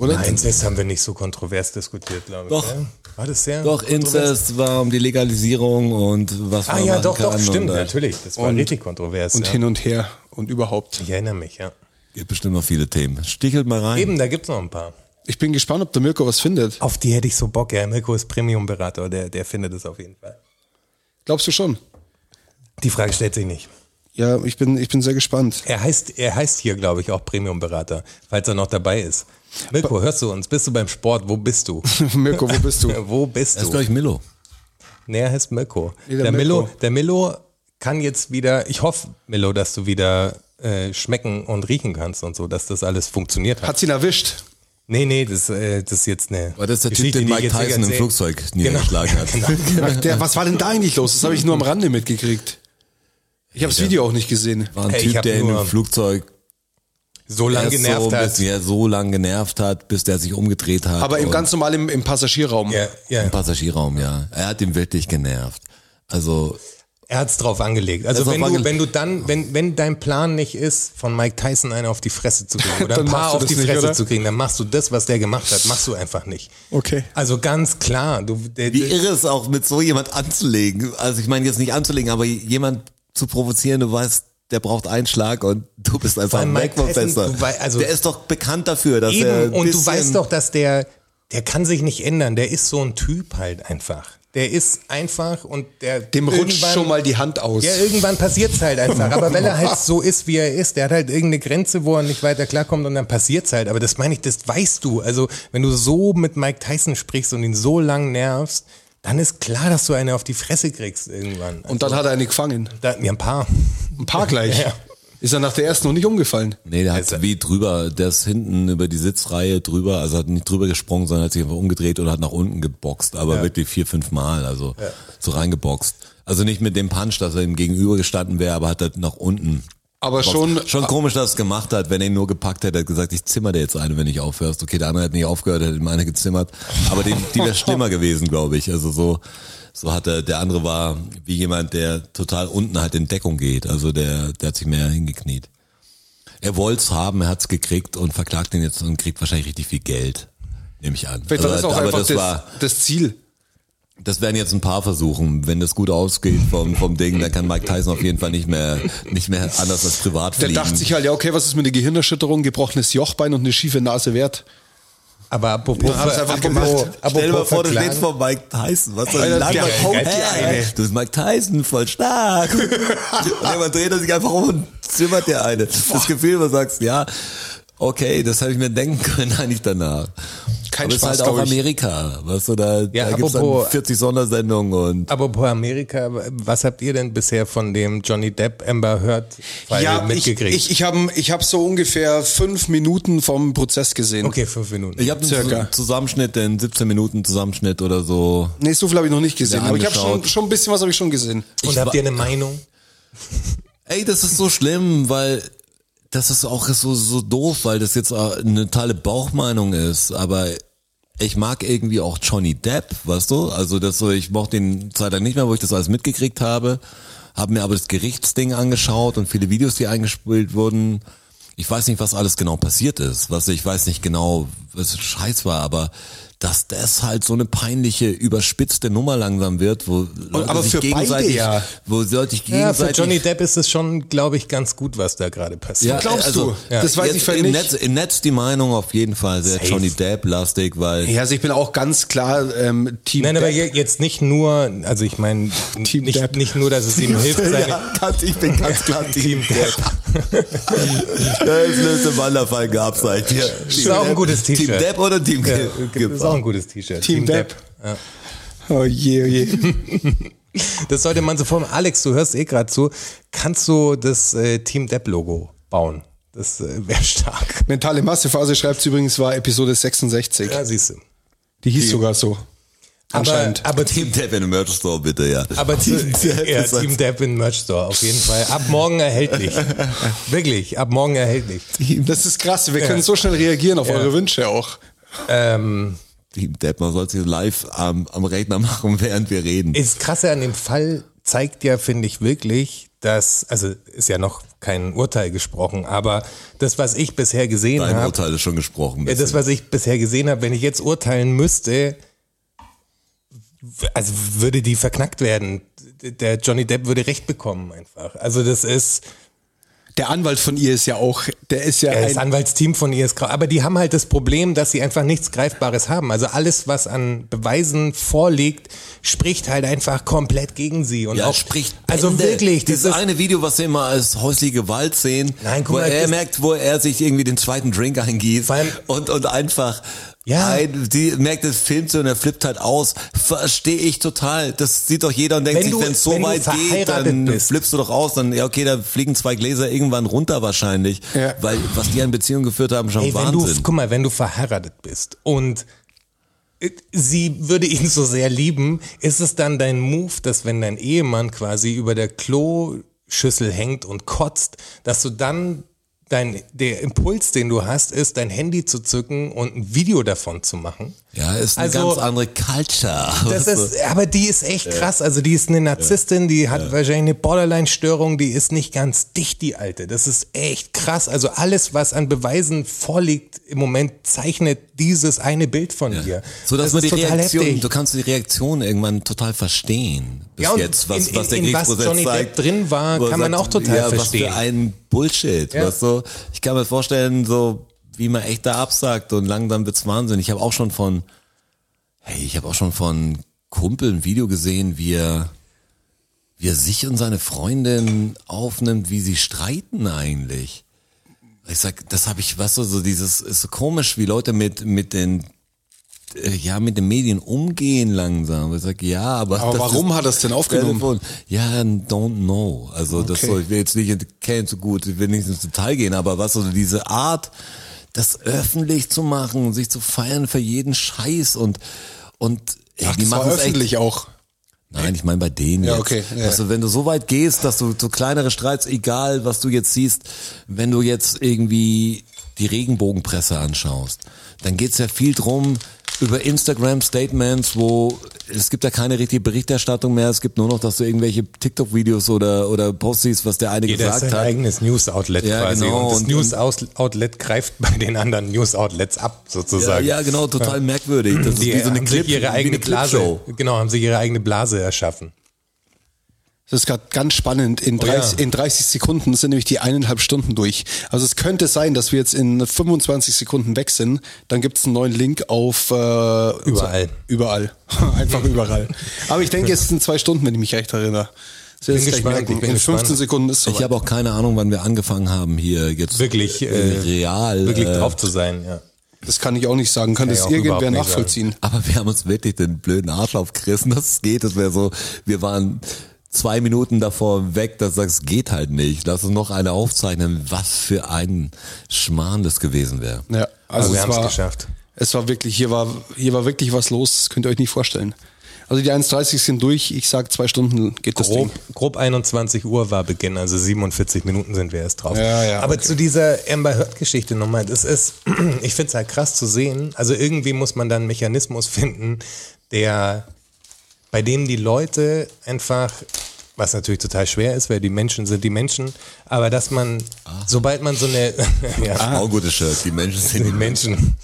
Oder? Nein, das haben wir nicht so kontrovers diskutiert, glaube ich. Doch. ja? War das sehr Doch? Inzest war um die Legalisierung und was Ah man ja, machen doch, kann. doch, stimmt, und, natürlich. Das war Und- richtig kontrovers. Und ja. hin und her und überhaupt. Ich erinnere mich, ja. Gibt bestimmt noch viele Themen. Stichelt mal rein. Eben, da gibt's noch ein paar. Ich bin gespannt, ob der Mirko was findet. Auf die hätte ich so Bock, ja. Mirko ist Premium-Berater, der, der findet es auf jeden Fall. Glaubst du schon? Die Frage stellt sich nicht. Ja, ich bin, ich bin sehr gespannt. Er heißt, er heißt hier, glaube ich, auch Premium-Berater, falls er noch dabei ist. Mirko, hörst du uns? Bist du beim Sport? Wo bist du? Mirko, wo bist du? Wo bist das ist, du? glaube ich, Milo. Nee, er heißt Mirko. Nee, der der, Mirko. Milo, der Milo kann jetzt wieder, ich hoffe, Milo, dass du wieder äh, schmecken und riechen kannst und so, dass das alles funktioniert hat. Hat's ihn erwischt? Nee, nee, das, äh, das ist jetzt eine. War das der Typ, Geschichte, den die Mike Tyson im Flugzeug niedergeschlagen hat? Genau. Der, was war denn da eigentlich los? Das habe ich nur am Rande mitgekriegt. Ich habe das Video auch nicht gesehen. War ein Ey, ich Typ, der in dem Flugzeug So lange genervt so, hat. bisschen, ja, so lang genervt hat, bis der sich umgedreht hat. Aber im ganz normal im, im Passagierraum. Ja, ja. Im Passagierraum, ja. Er hat ihn wirklich genervt. Also, Er hat's drauf angelegt. Also Er wenn du, wenn du dann, wenn, wenn dein Plan nicht ist, von Mike Tyson eine auf die Fresse zu kriegen oder ein Dann machst paar du auf das die nicht, Fresse oder? zu kriegen, dann machst du das, was der gemacht hat, machst du einfach nicht. Okay. Also ganz klar, du, der, wie irre ist auch, mit so jemand anzulegen. Also ich meine jetzt nicht anzulegen, aber jemand zu provozieren, du weißt, der braucht einen Schlag und du bist einfach ein du wei- also- der ist doch bekannt dafür, dass er eben, ein und du weißt doch, dass der, der kann sich nicht ändern, der ist so ein Typ halt einfach. Der ist einfach und der Dem rutscht schon mal die Hand aus. Ja, irgendwann passiert's halt einfach. Aber wenn er halt so ist, wie er ist, der hat halt irgendeine Grenze, wo er nicht weiter klarkommt und dann passiert's halt. Aber das meine ich, das weißt du. Also, wenn du so mit Mike Tyson sprichst und ihn so lang nervst, dann ist klar, dass du eine auf die Fresse kriegst irgendwann. Und dann hat er eine gefangen. Da, ja, ein paar. Ein paar gleich. Ja. Ist er nach der ersten noch nicht umgefallen? Nee, der hat Also- wie drüber, der ist hinten über die Sitzreihe drüber, also hat nicht drüber gesprungen, sondern hat sich einfach umgedreht oder hat nach unten geboxt, aber wirklich vier, fünf Mal, also so reingeboxt. Also nicht mit dem Punch, dass er ihm gegenüber gestanden wäre, aber hat er nach unten. Aber schon, Schon komisch, dass es gemacht hat, wenn er ihn nur gepackt hätte, hat gesagt, ich zimmer dir jetzt eine, wenn ich aufhörst. Okay, der andere hat nicht aufgehört, hat ihm eine gezimmert, aber die, die wäre schlimmer gewesen, glaube ich. Also so, so hat er, der andere war wie jemand, der total unten halt in Deckung geht, also der, der hat sich mehr hingekniet. Er wollte es haben, er hat es gekriegt und verklagt ihn jetzt und kriegt wahrscheinlich richtig viel Geld. Nehme ich an. vielleicht war das Also, auch aber einfach das das, war, das Ziel. Das werden jetzt ein paar versuchen. Wenn das gut ausgeht vom, vom Ding, dann kann Mike Tyson auf jeden Fall nicht mehr, nicht mehr anders als privat Der fliegen. dachte sich halt, ja, okay, was ist mit einer Gehirnerschütterung, gebrochenes Jochbein und eine schiefe Nase wert? Aber apropos, es einfach apropos, gemacht. apropos Stell dir mal vor, du stehst vor Mike Tyson. Was soll der haut dir eine. Du bist Mike Tyson, voll stark. und irgendwann dreht er sich einfach um und zimmert dir eine. Das Gefühl, wo du sagst, ja, okay, das habe ich mir denken können eigentlich danach. kein Aber es ist Spaß, halt auch ich. Amerika, weißt du, da, Ja, da gibt's dann apropos- 40 Sondersendungen und Apropos Amerika, was habt ihr denn bisher von dem Johnny Depp Amber Heard Fall Ja, ich, mitgekriegt? ich, ich habe ich hab so ungefähr fünf Minuten vom Prozess gesehen. okay, fünf Minuten. ich habe einen Zusammenschnitt, den 17 Minuten Zusammenschnitt oder so. Nee, so viel habe ich noch nicht gesehen, Ja, aber ich habe schon, schon ein bisschen was habe ich schon gesehen. Und ich habt ihr eine Meinung? Ey, das ist so schlimm, weil das ist auch so, so doof, weil das jetzt äh, eine totale Bauchmeinung ist, aber ich mag irgendwie auch Johnny Depp, weißt du? Also das so, ich mochte den Zeit lang nicht mehr, wo ich das alles mitgekriegt habe, habe mir aber das Gerichtsding angeschaut und viele Videos, die eingespielt wurden. Ich weiß nicht, was alles genau passiert ist, was ich weiß nicht genau, was Scheiß war, aber dass das halt so eine peinliche, überspitzte Nummer langsam wird, wo Leute aber sich für beide gegenseitig, ja. wo Leute sich Ja, gegenseitig für Johnny Depp ist es schon, glaube ich, ganz gut, was da gerade passiert. glaubst du? Das weiß jetzt ich vielleicht im nicht. Netz, Im Netz die Meinung auf jeden Fall sehr Safe. Johnny Depp-lastig, weil Ja, also ich bin auch ganz klar ähm, Team Nein, aber Depp. je- jetzt nicht nur, also ich meine, Team nicht, Depp. nicht nur, dass es ihm hilft, seine ja, ganz, ich bin ganz klar Team Depp. Das letzte Wanderfall gab's seit hier. Das ist auch ein gutes Team T-Shirt. Depp oder Team Ja, Ge- ist auch ein gutes T-Shirt. Team Depp. Oh je, oh je. Das sollte man so formen. Alex, du hörst eh gerade zu. Kannst du das äh, Team Depp-Logo bauen? Das äh, wäre stark. Mentale Massephase schreibt übrigens, war Episode 66. Ja, siehst du. Die hieß sogar so. Aber, Anscheinend. aber, Team Depp in einem Merch Store, bitte, ja. aber zu, Depp ja, Team Depp in Merch Store, auf jeden Fall. Ab morgen erhältlich. Wirklich, ab morgen erhältlich. Das ist krass. Wir können so schnell reagieren auf Ja. eure Wünsche auch. Ähm, Team Depp, man soll sich live am, am Rechner machen, während wir reden. Das Krasse an dem Fall zeigt ja, finde ich wirklich, dass, also ist ja noch kein Urteil gesprochen, aber das, was ich bisher gesehen Dein habe, Urteil ist schon gesprochen. ja, das, was ich bisher gesehen habe, wenn ich jetzt urteilen müsste, also würde die verknackt werden. Der Johnny Depp würde Recht bekommen einfach. Also das ist, Der Anwalt von ihr ist ja auch, der ist ja das ein, Anwaltsteam von ihr ist grau. Aber die haben halt das Problem, dass sie einfach nichts Greifbares haben. Also alles, was an Beweisen vorliegt, spricht halt einfach komplett gegen sie. Und ja, auch, spricht also Bände. wirklich, das dieses ist, eine Video, was wir immer als häusliche Gewalt sehen, Nein, guck wo mal, er das- merkt, wo er sich irgendwie den zweiten Drink eingießt und, und einfach Ja. ein, die merkt, das filmt so und er flippt halt aus. Verstehe ich total. Das sieht doch jeder und denkt Wenn sich, wenn es so wenn weit geht, dann bist. flippst du doch aus. Dann, ja, okay, da fliegen zwei Gläser irgendwann runter wahrscheinlich. Ja. Weil was die an Beziehungen geführt haben, schon Ey, wenn du, Wahnsinn. guck mal, wenn du verheiratet bist und äh, sie würde ihn so sehr lieben, ist es dann dein Move, dass wenn dein Ehemann quasi über der Kloschüssel hängt und kotzt, dass du dann dein, der Impuls, den du hast, ist, dein Handy zu zücken und ein Video davon zu machen? ja, ist eine Also- ganz andere Culture. Das ist, aber die ist echt krass. Also die ist eine Narzisstin, die hat wahrscheinlich eine Borderline-Störung, die ist nicht ganz dicht, die alte. Das ist echt krass. Also alles, was an Beweisen vorliegt im Moment, zeichnet dieses eine Bild von dir. So dass das man die ist total Reaktion, heftig. du kannst die Reaktion irgendwann total verstehen. Bis Ja, und jetzt, was, in- was der in- in was Johnny Depp zeigt, drin war, kann man auch total ja, verstehen. Was für ein Bullshit, Ja. weißt Ich kann mir vorstellen, so wie man echt da absagt und langsam wird's Wahnsinn. Ich habe auch schon von, hey, ich habe auch schon von Kumpel ein Video gesehen, wie er, wie er sich und seine Freundin aufnimmt, wie sie streiten eigentlich. Ich sag, das habe ich, weißt du, so dieses ist so komisch, wie Leute mit mit den ja mit den Medien umgehen langsam. Ich sag, ja, aber Aber das warum ist hat er es denn aufgenommen? Ja, don't know. Also das Okay. soll ich will jetzt nicht kennen so gut, ich will nicht ins Detail gehen, aber was so diese Art, das öffentlich zu machen, sich zu feiern für jeden Scheiß und und ey, Ach, die das war machen es echt öffentlich auch. Nein, ich meine bei denen Ja, jetzt. okay, ja. Also wenn du so weit gehst, dass du so kleinere Streits, egal was du jetzt siehst, wenn du jetzt irgendwie die Regenbogenpresse anschaust, dann geht's ja viel drum über Instagram-Statements, wo es gibt ja keine richtige Berichterstattung mehr, es gibt nur noch, dass du irgendwelche TikTok-Videos oder, oder Posts siehst, was der eine Jeder ist gesagt sein hat. eigenes News-Outlet Ja, quasi. genau. Und das News-Outlet greift bei den anderen News-Outlets ab, Ja, sozusagen. ja, genau, total merkwürdig. Das ist Die wie so eine haben Clip, sich ihre eigene eine Blase, Clipshow. genau, haben sich ihre eigene Blase erschaffen. Das ist gerade ganz spannend. In Oh ja. 30, in 30 Sekunden sind nämlich die eineinhalb Stunden durch. Also es könnte sein, dass wir jetzt in 25 Sekunden weg sind. Dann gibt es einen neuen Link auf äh, Überall. Überall. Einfach überall. Aber ich denke, es sind zwei Stunden, wenn ich mich recht erinnere. Sie Bin gespannt, ich bin in 15 gespannt. Sekunden ist es Ich habe auch keine Ahnung, wann wir angefangen haben hier jetzt Wirklich, äh, real Wirklich äh, drauf zu sein, ja. Das kann ich auch nicht sagen. Kann Kann das irgendwer nachvollziehen? Aber wir haben uns wirklich den blöden Arsch aufgerissen, dass es geht. Es wäre so, wir waren zwei Minuten davor weg, dass du sagst, es geht halt nicht. Lass uns noch eine aufzeichnen, was für ein Schmarrn das gewesen wäre. Ja, Aber also wir es haben es war, geschafft. es war wirklich, hier war, hier war wirklich was los, das könnt ihr euch nicht vorstellen. Also die 1.30 sind durch, ich sag zwei Stunden geht das Grob, Ding. grob 21 Uhr war Beginn, also 47 Minuten sind wir erst drauf. Ja, ja, Aber okay. zu dieser Amber Heard-Geschichte nochmal, das ist, ich finde es halt krass zu sehen. Also irgendwie muss man dann einen Mechanismus finden, der, bei dem die Leute einfach, was natürlich total schwer ist, weil die Menschen sind die Menschen, aber dass man, sobald man so eine, ja, Auch ein gutes Shirt. Die Menschen sind die Menschen,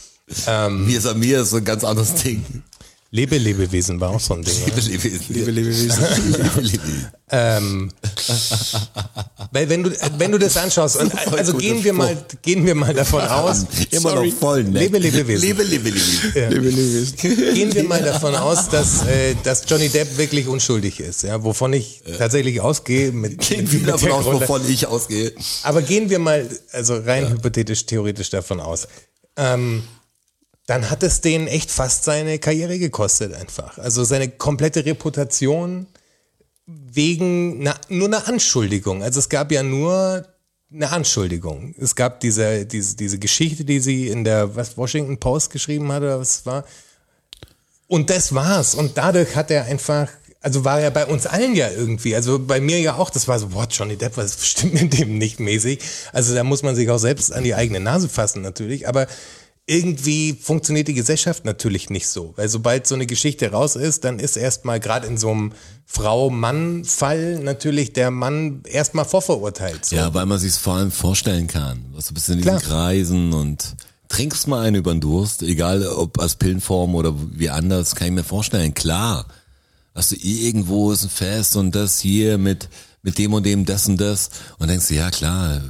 ähm, Mir ist mir ist so ein ganz anderes Ding. Lebe, Lebewesen war auch so ein Ding. Oder? Liebe Lebewesen. Liebe Lebewesen. Ähm, weil wenn du wenn du das anschaust und also gehen wir mal gehen wir mal davon aus Immer noch voll nett. Lebe, Lebewesen. Lebe, lebe, Lebewesen. Liebe Lebewesen. gehen wir mal davon aus dass äh, dass Johnny Depp wirklich unschuldig ist ja wovon ich tatsächlich ausgehe mit, Gehen mit, wir mit davon aus, wovon ich ausgehe. aber gehen wir mal also rein hypothetisch theoretisch davon aus ähm, dann hat es denen echt fast seine Karriere gekostet einfach also seine komplette Reputation wegen na, nur einer Anschuldigung. Also es gab ja nur eine Anschuldigung. Es gab diese, diese, diese Geschichte, die sie in der was, Washington Post geschrieben hat oder was war. Und das war's. Und dadurch hat er einfach, also war er bei uns allen ja irgendwie, also bei mir ja auch, das war so, boah, Johnny Depp, was stimmt mit dem nicht mäßig. Also da muss man sich auch selbst an die eigene Nase fassen natürlich, aber irgendwie funktioniert die Gesellschaft natürlich nicht so. Weil sobald so eine Geschichte raus ist, dann ist erstmal gerade in so einem Frau-Mann-Fall natürlich der Mann erstmal vorverurteilt. So. Ja, weil man sich vor allem vorstellen kann. Was du bist in diesen Klar. Kreisen und trinkst mal einen über den Durst, egal ob als Pillenform oder wie anders, kann ich mir vorstellen. Klar, dass du irgendwo ist ein Fest und das hier mit, mit dem und dem, das und das und denkst du, ja klar,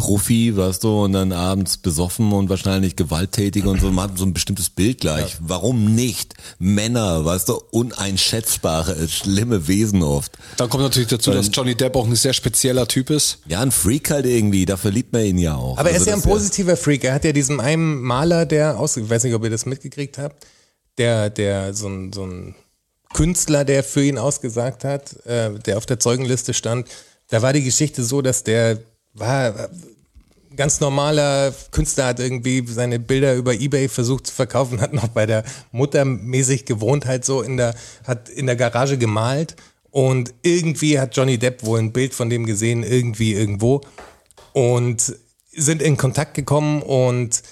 Trophy, weißt du, und dann abends besoffen und wahrscheinlich gewalttätig und so, man hat so ein bestimmtes Bild gleich. Warum nicht? Männer, weißt du, uneinschätzbare, schlimme Wesen oft. Dann kommt natürlich dazu, dass Johnny Depp auch ein sehr spezieller Typ ist. Ja, ein Freak halt irgendwie, dafür liebt man ihn ja auch. Aber er Also ist ja ein positiver Freak. Er hat ja diesen einen Maler, der aus, ich weiß nicht, ob ihr das mitgekriegt habt, der, der so ein, so ein Künstler, der für ihn ausgesagt hat, äh, der auf der Zeugenliste stand. Da war die Geschichte so, dass der war ganz normaler Künstler, hat irgendwie seine Bilder über Ebay versucht zu verkaufen, hat noch bei der Mutter mäßig gewohnt, halt so in der, hat in der Garage gemalt und irgendwie hat Johnny Depp wohl ein Bild von dem gesehen, irgendwie irgendwo und sind in Kontakt gekommen und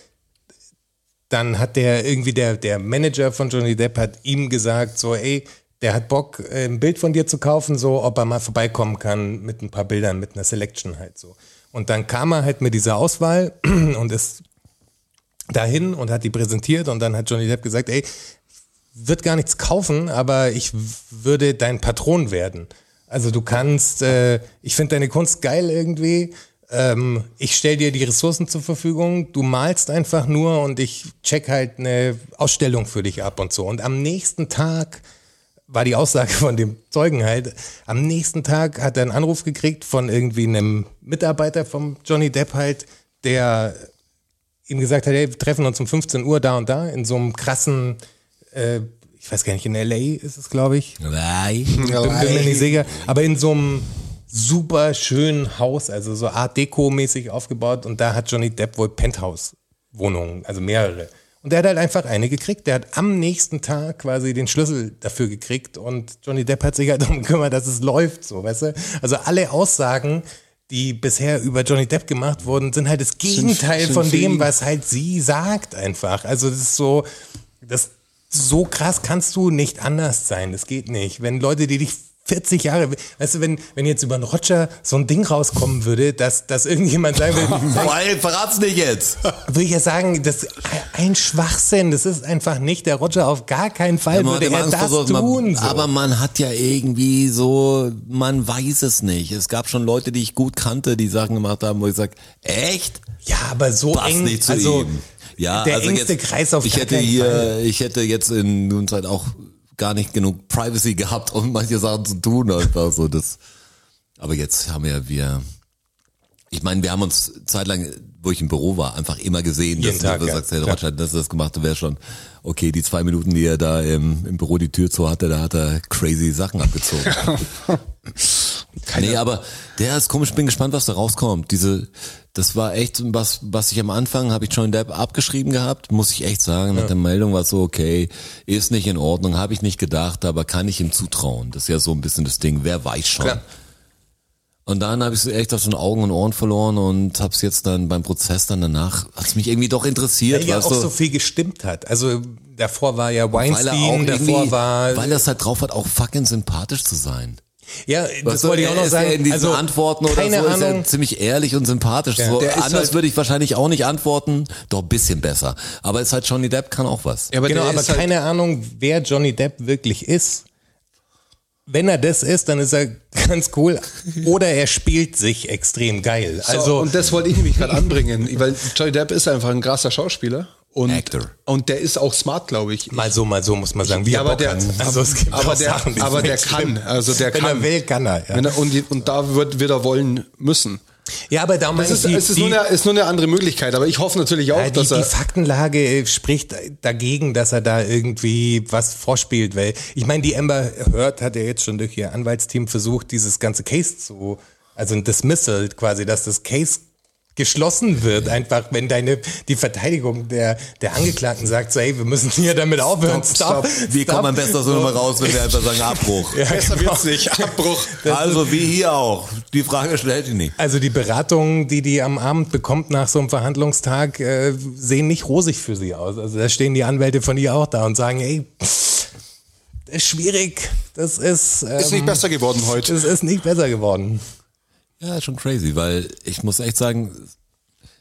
dann hat der irgendwie der, der Manager von Johnny Depp hat ihm gesagt, so, ey, der hat Bock, ein Bild von dir zu kaufen, so, ob er mal vorbeikommen kann mit ein paar Bildern, mit einer Selection halt so. Und dann kam er halt mit dieser Auswahl und ist dahin und hat die präsentiert und dann hat Johnny Depp gesagt, ey, wird gar nichts kaufen, aber ich würde dein Patron werden. Also du kannst, äh, ich finde deine Kunst geil irgendwie. Ähm, ich stell dir die Ressourcen zur Verfügung, du malst einfach nur und ich check halt eine Ausstellung für dich ab und so. Und am nächsten Tag war die Aussage von dem Zeugen halt, am nächsten Tag hat er einen Anruf gekriegt von irgendwie einem Mitarbeiter vom Johnny Depp halt, der ihm gesagt hat, hey, wir treffen uns um 15 Uhr da und da in so einem krassen, äh, ich weiß gar nicht, in LA ist es, glaube ich. Nein. Bin, bin mir nicht sicher. Aber in so einem super schönen Haus, also so Art Deco-mäßig aufgebaut und da hat Johnny Depp wohl Penthouse-Wohnungen, also mehrere. Und der hat halt einfach eine gekriegt. Der hat am nächsten Tag quasi den Schlüssel dafür gekriegt und Johnny Depp hat sich halt darum gekümmert, dass es läuft, so, weißt du? Also alle Aussagen, die bisher über Johnny Depp gemacht wurden, sind halt das Gegenteil sind von dem, was halt sie sagt einfach. Also das ist so, das so krass kannst du nicht anders sein. Das geht nicht. Wenn Leute, die dich 40 Jahre, weißt du, wenn, wenn jetzt über einen Roger so ein Ding rauskommen würde, dass, dass irgendjemand sagen will, Weil, verrat's nicht jetzt. würde ich ja sagen, das ist ein Schwachsinn. Das ist einfach nicht. Der Roger auf gar keinen Fall hat würde er Angst das so- tun. Man, so. Aber man hat ja irgendwie so, man weiß es nicht. Es gab schon Leute, die ich gut kannte, die Sachen gemacht haben, wo ich sag, echt? ja, aber so Passt eng, nicht zu also ihm. Ja, der also engste jetzt, Kreis auf ich hätte hier, Fall. ich hätte jetzt in nun Zeit auch gar nicht genug Privacy gehabt, um manche Sachen zu tun, einfach so das. Aber jetzt haben wir, wir, ich meine, wir haben uns zeitlang wo ich im Büro war, einfach immer gesehen, Jeden dass Tag, du ja. sagst, hey. Roger hat das, das gemacht, wäre schon okay. Die zwei Minuten, die er da im, im Büro die Tür zu hatte, da hat er crazy Sachen abgezogen. nee, aber der ist komisch, bin gespannt, was da rauskommt. Diese, das war echt was, was ich am Anfang habe ich Johnny Depp abgeschrieben gehabt, muss ich echt sagen. Nach der Meldung war es so, okay, ist nicht in Ordnung, habe ich nicht gedacht, aber kann ich ihm zutrauen. Das ist ja so ein bisschen das Ding, wer weiß schon. Klar. Und dann habe ich so echt aus den Augen und Ohren verloren und habe es jetzt dann beim Prozess dann danach, hat es mich irgendwie doch interessiert, Weil ja auch du? so viel gestimmt hat. Also davor war ja er Weinstein, davor war weil er es halt drauf hat, auch fucking sympathisch zu sein. Ja, das wollte ich auch noch ist ja sagen. in diesen also Antworten oder keine so ist Ahnung. er ziemlich ehrlich und sympathisch. so, der ist anders halt- würde ich wahrscheinlich auch nicht antworten, doch ein bisschen besser. Aber es ist halt Johnny Depp kann auch was. Ja, aber genau, aber ist halt- keine Ahnung, wer Johnny Depp wirklich ist. Wenn er das ist, dann ist er ganz cool. Oder er spielt sich extrem geil. So, Also und das wollte ich nämlich gerade anbringen, weil Johnny Depp ist einfach ein krasser Schauspieler. Und, Actor. und der ist auch smart, glaube ich. mal so, mal so muss man sagen. Wie Ja, er aber der, also aber der, Sachen, die aber der kann, also der Wenn kann. er will, kann er. Ja, er und, die, und da wird, wird er wollen müssen. ja aber da ist, die, es ist, die, nur eine, ist nur eine andere Möglichkeit, aber ich hoffe natürlich auch, Ja, die, dass die er. Faktenlage spricht dagegen, dass er da irgendwie was vorspielt, weil ich meine, die Amber Heard hat ja jetzt schon durch ihr Anwaltsteam versucht, dieses ganze Case zu, also ein Dismissal quasi, dass das Case geschlossen wird, einfach wenn deine die Verteidigung der der Angeklagten sagt, so, hey, wir müssen hier damit aufhören. Stop, Stop, Wie stop. kommt man besser so nochmal raus, wenn wir einfach sagen Abbruch? Ja, Besser genau. wird's nicht. Abbruch. Also wie hier auch. Die Frage stellt die nicht. Also die Beratungen, die die am Abend bekommt nach so einem Verhandlungstag, äh, sehen nicht rosig für sie aus. Also da stehen die Anwälte von ihr auch da und sagen, ey, das ist schwierig, das ist, ähm, Ist nicht besser geworden heute. es ist nicht besser geworden. Ja, schon crazy, weil ich muss echt sagen,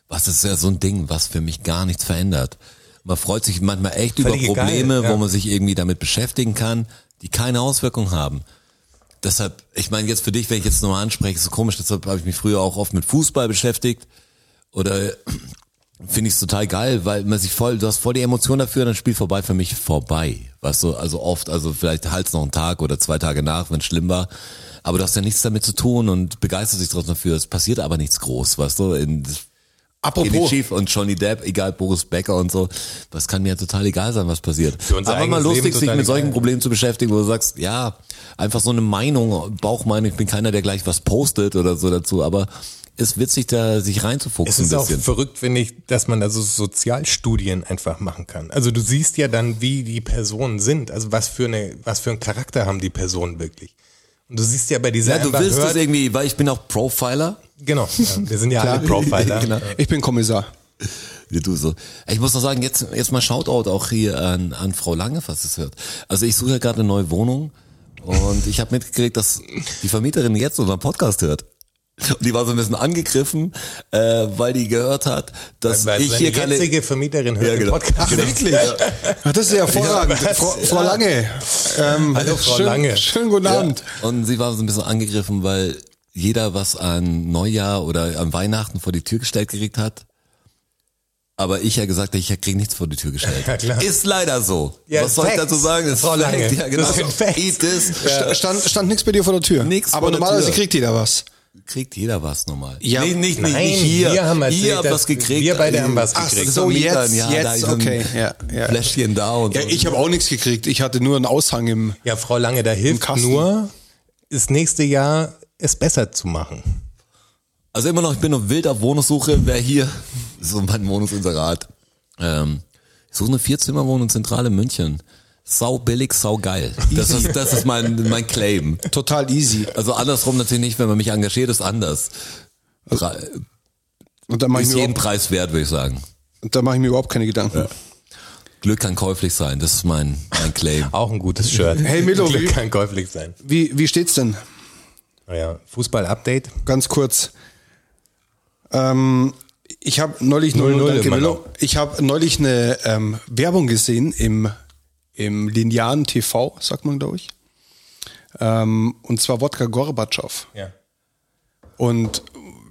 was ist ja so ein Ding, was für mich gar nichts verändert. Man freut sich manchmal echt Völlig über Probleme, egal, ja. wo man sich irgendwie damit beschäftigen kann, die keine Auswirkung haben. Deshalb, ich meine jetzt für dich, wenn ich jetzt nochmal anspreche, ist so komisch, deshalb habe ich mich früher auch oft mit Fußball beschäftigt oder finde ich es total geil, weil man sich voll, du hast voll die Emotion dafür, dann Spiel vorbei für mich vorbei. Weißt du, also oft, also vielleicht halt noch einen Tag oder zwei Tage nach, wenn es schlimm war. Aber du hast ja nichts damit zu tun und begeisterst dich trotzdem dafür. Es passiert aber nichts groß, weißt du. In, Apropos, schief und Johnny Depp, egal Boris Becker und so, das kann mir ja total egal sein, was passiert. Aber mal lustig, sich mit solchen. Problemen zu beschäftigen, wo du sagst, ja, einfach so eine Meinung, Bauchmeinung, ich bin keiner, der gleich was postet oder so dazu, aber ist witzig, da sich Es reinzufuchsen ist ein auch verrückt, finde ich, dass man da so Sozialstudien einfach machen kann. Also du siehst ja dann, wie die Personen sind, also was für eine, was für einen Charakter haben die Personen wirklich. Und du siehst ja bei dieser Ja, du Amber willst das Heard- irgendwie, weil ich bin auch Profiler. Genau, ja, wir sind ja alle Profiler. Genau. ich bin Kommissar. Wie du so. Ich muss noch sagen, jetzt, jetzt mal Shoutout auch hier an, an Frau Lange, falls es hört. Also ich suche ja gerade eine neue Wohnung und ich habe mitgekriegt, dass die Vermieterin jetzt unseren Podcast hört. Und die war so ein bisschen angegriffen, äh, weil die gehört hat, dass Weil ich hier keine... jetzige Vermieterin hört Ja, genau. den Podcast. Wirklich? Ja, das ist ja hervorragend. Ja? Frau, Frau Lange. Ähm, Hallo, Frau schön, Lange. Schönen guten Abend. Und sie war so ein bisschen angegriffen, weil jeder was an Neujahr oder an Weihnachten vor die Tür gestellt gekriegt hat. Aber ich ja gesagt ich krieg nichts vor die Tür gestellt. Ja, klar. Ist leider so. Ja, was soll ich Facts. dazu sagen? Das Frau ist Lange. Fact. Ja, genau. Das Facts. Eat this. Sta- Stand, stand nichts bei dir vor der Tür. Nix Aber normalerweise kriegt jeder was. Kriegt jeder was normal. Ja. nee, nicht, nicht, Nein, nicht hier. wir haben erzählt, ihr habt was gekriegt. wir beide haben was Ach, gekriegt. so, So, jetzt, ja, da jetzt, okay. Ja, ja. Fläschchen da und Ja, so. ich habe auch nichts gekriegt. Ich hatte nur einen Aushang im. Ja, Frau Lange, da hilft nur, das nächste Jahr es besser zu machen. Also immer noch, ich bin noch wild auf Wohnungssuche. Wer hier, so mein Wohnungsinserat. Ähm, ich suche eine Vierzimmerwohnung zentral in München. Sau billig, sau geil. Das ist, das ist mein, mein Claim. Total easy. Also andersrum natürlich nicht, wenn man mich engagiert, ist anders. Pre- Und da mache ich, Ist mir jeden überhaupt- Preis wert, würde ich sagen. da mach ich mir überhaupt keine Gedanken. Glück kann käuflich sein, das ist mein, mein Claim. Auch ein gutes Shirt. Hey, Milo, Glück wie- kann käuflich sein. Wie, wie steht's denn? Naja, Fußball-Update. Ganz kurz. Ähm, ich habe neulich 0-0 0 danke, immer Milo. noch. Ich habe neulich eine ähm, Werbung gesehen im, im linearen TV, sagt man, glaube ich. Ähm, und zwar Wodka Gorbatschow. Ja. Und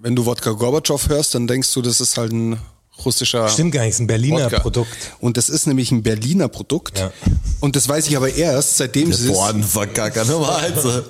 wenn du Wodka Gorbatschow hörst, dann denkst du, das ist halt ein russischer Stimmt gar nicht, ist ein Berliner Wodka. Produkt. Und das ist nämlich ein Berliner Produkt. Ja. Und das weiß ich aber erst, seitdem sie es,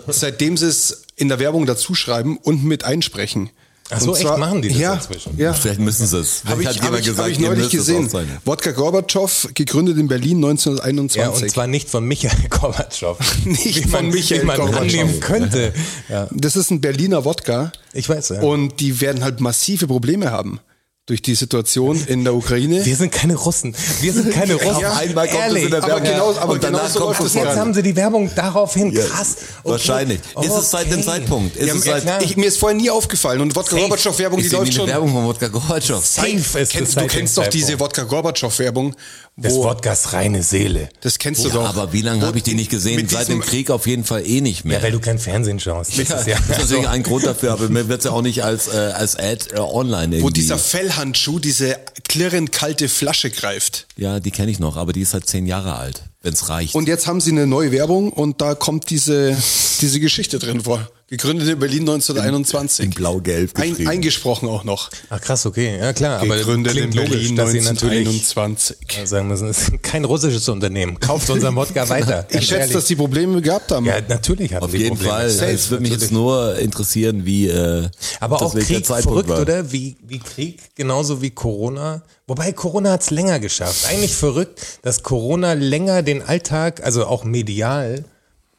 seitdem sie es in der Werbung dazu schreiben und mit einsprechen. Ach so, Und echt? Machen die das ja, inzwischen? Ja, Vielleicht müssen sie es. Habe ich, hat hab ich, hab ich neulich gesehen. Wodka Gorbatschow, gegründet in Berlin Ja, 1921. und zwar nicht von Michael Gorbatschow. Nicht wie man, von Michael wie man Gorbatschow. annehmen könnte. Ja. das ist ein Berliner Wodka. Ich weiß, ja. Und die werden halt massive Probleme haben durch die Situation in der Ukraine. Wir sind keine Russen. Wir sind keine Russen. Auf einmal kommt es Ehrlich. in der aber Werbung. genau- aber und danach genau so kommt es Jetzt haben sie die Werbung daraufhin. Krass. Okay. Wahrscheinlich. Ist es seit dem Okay. Zeitpunkt? Ist Ja, es ja, seit, ich, mir ist vorher nie aufgefallen. Und Wodka. Gorbatschow Werbung, die ich läuft schon. Werbung von Wodka Gorbatschow. Safe ist Kennst, es du kennst doch diese. Wodka Gorbatschow Werbung. Wo, Wodkas reine Seele. das kennst du Ja, doch. aber wie lange habe ich die nicht gesehen? Seit dem Krieg auf jeden Fall eh nicht mehr. Ja, weil du kein Fernsehen schaust. Das Ja, das ist natürlich ein Grund dafür, aber mir wird es ja auch nicht als, äh, als Ad äh, online irgendwie. Wo dieser Fellhandschuh diese klirrend kalte Flasche greift. ja, die kenne ich noch, aber die ist halt zehn Jahre alt, wenn es reicht. Und jetzt haben sie eine neue Werbung und da kommt diese, diese Geschichte drin vor. Gegründet in Berlin 1921. in blau-gelb Ein, eingesprochen auch noch. Ach krass, okay. Ja klar, aber Gegründet in logisch, Berlin natürlich 1921. sagen müssen, es ist kein russisches Unternehmen. Kauft unser Wodka weiter. Ich schätze, ehrlich. dass die Probleme gehabt haben. Ja, natürlich hatten Auf die jeden Probleme. Fall. Safe, Es würde mich jetzt nur interessieren, wie. Äh, Aber auch das welcher Krieg Zeitpunkt verrückt, war. oder? Wie, wie Krieg, genauso wie Corona. Wobei Corona hat's länger geschafft. Eigentlich verrückt, dass Corona länger den Alltag, also auch medial,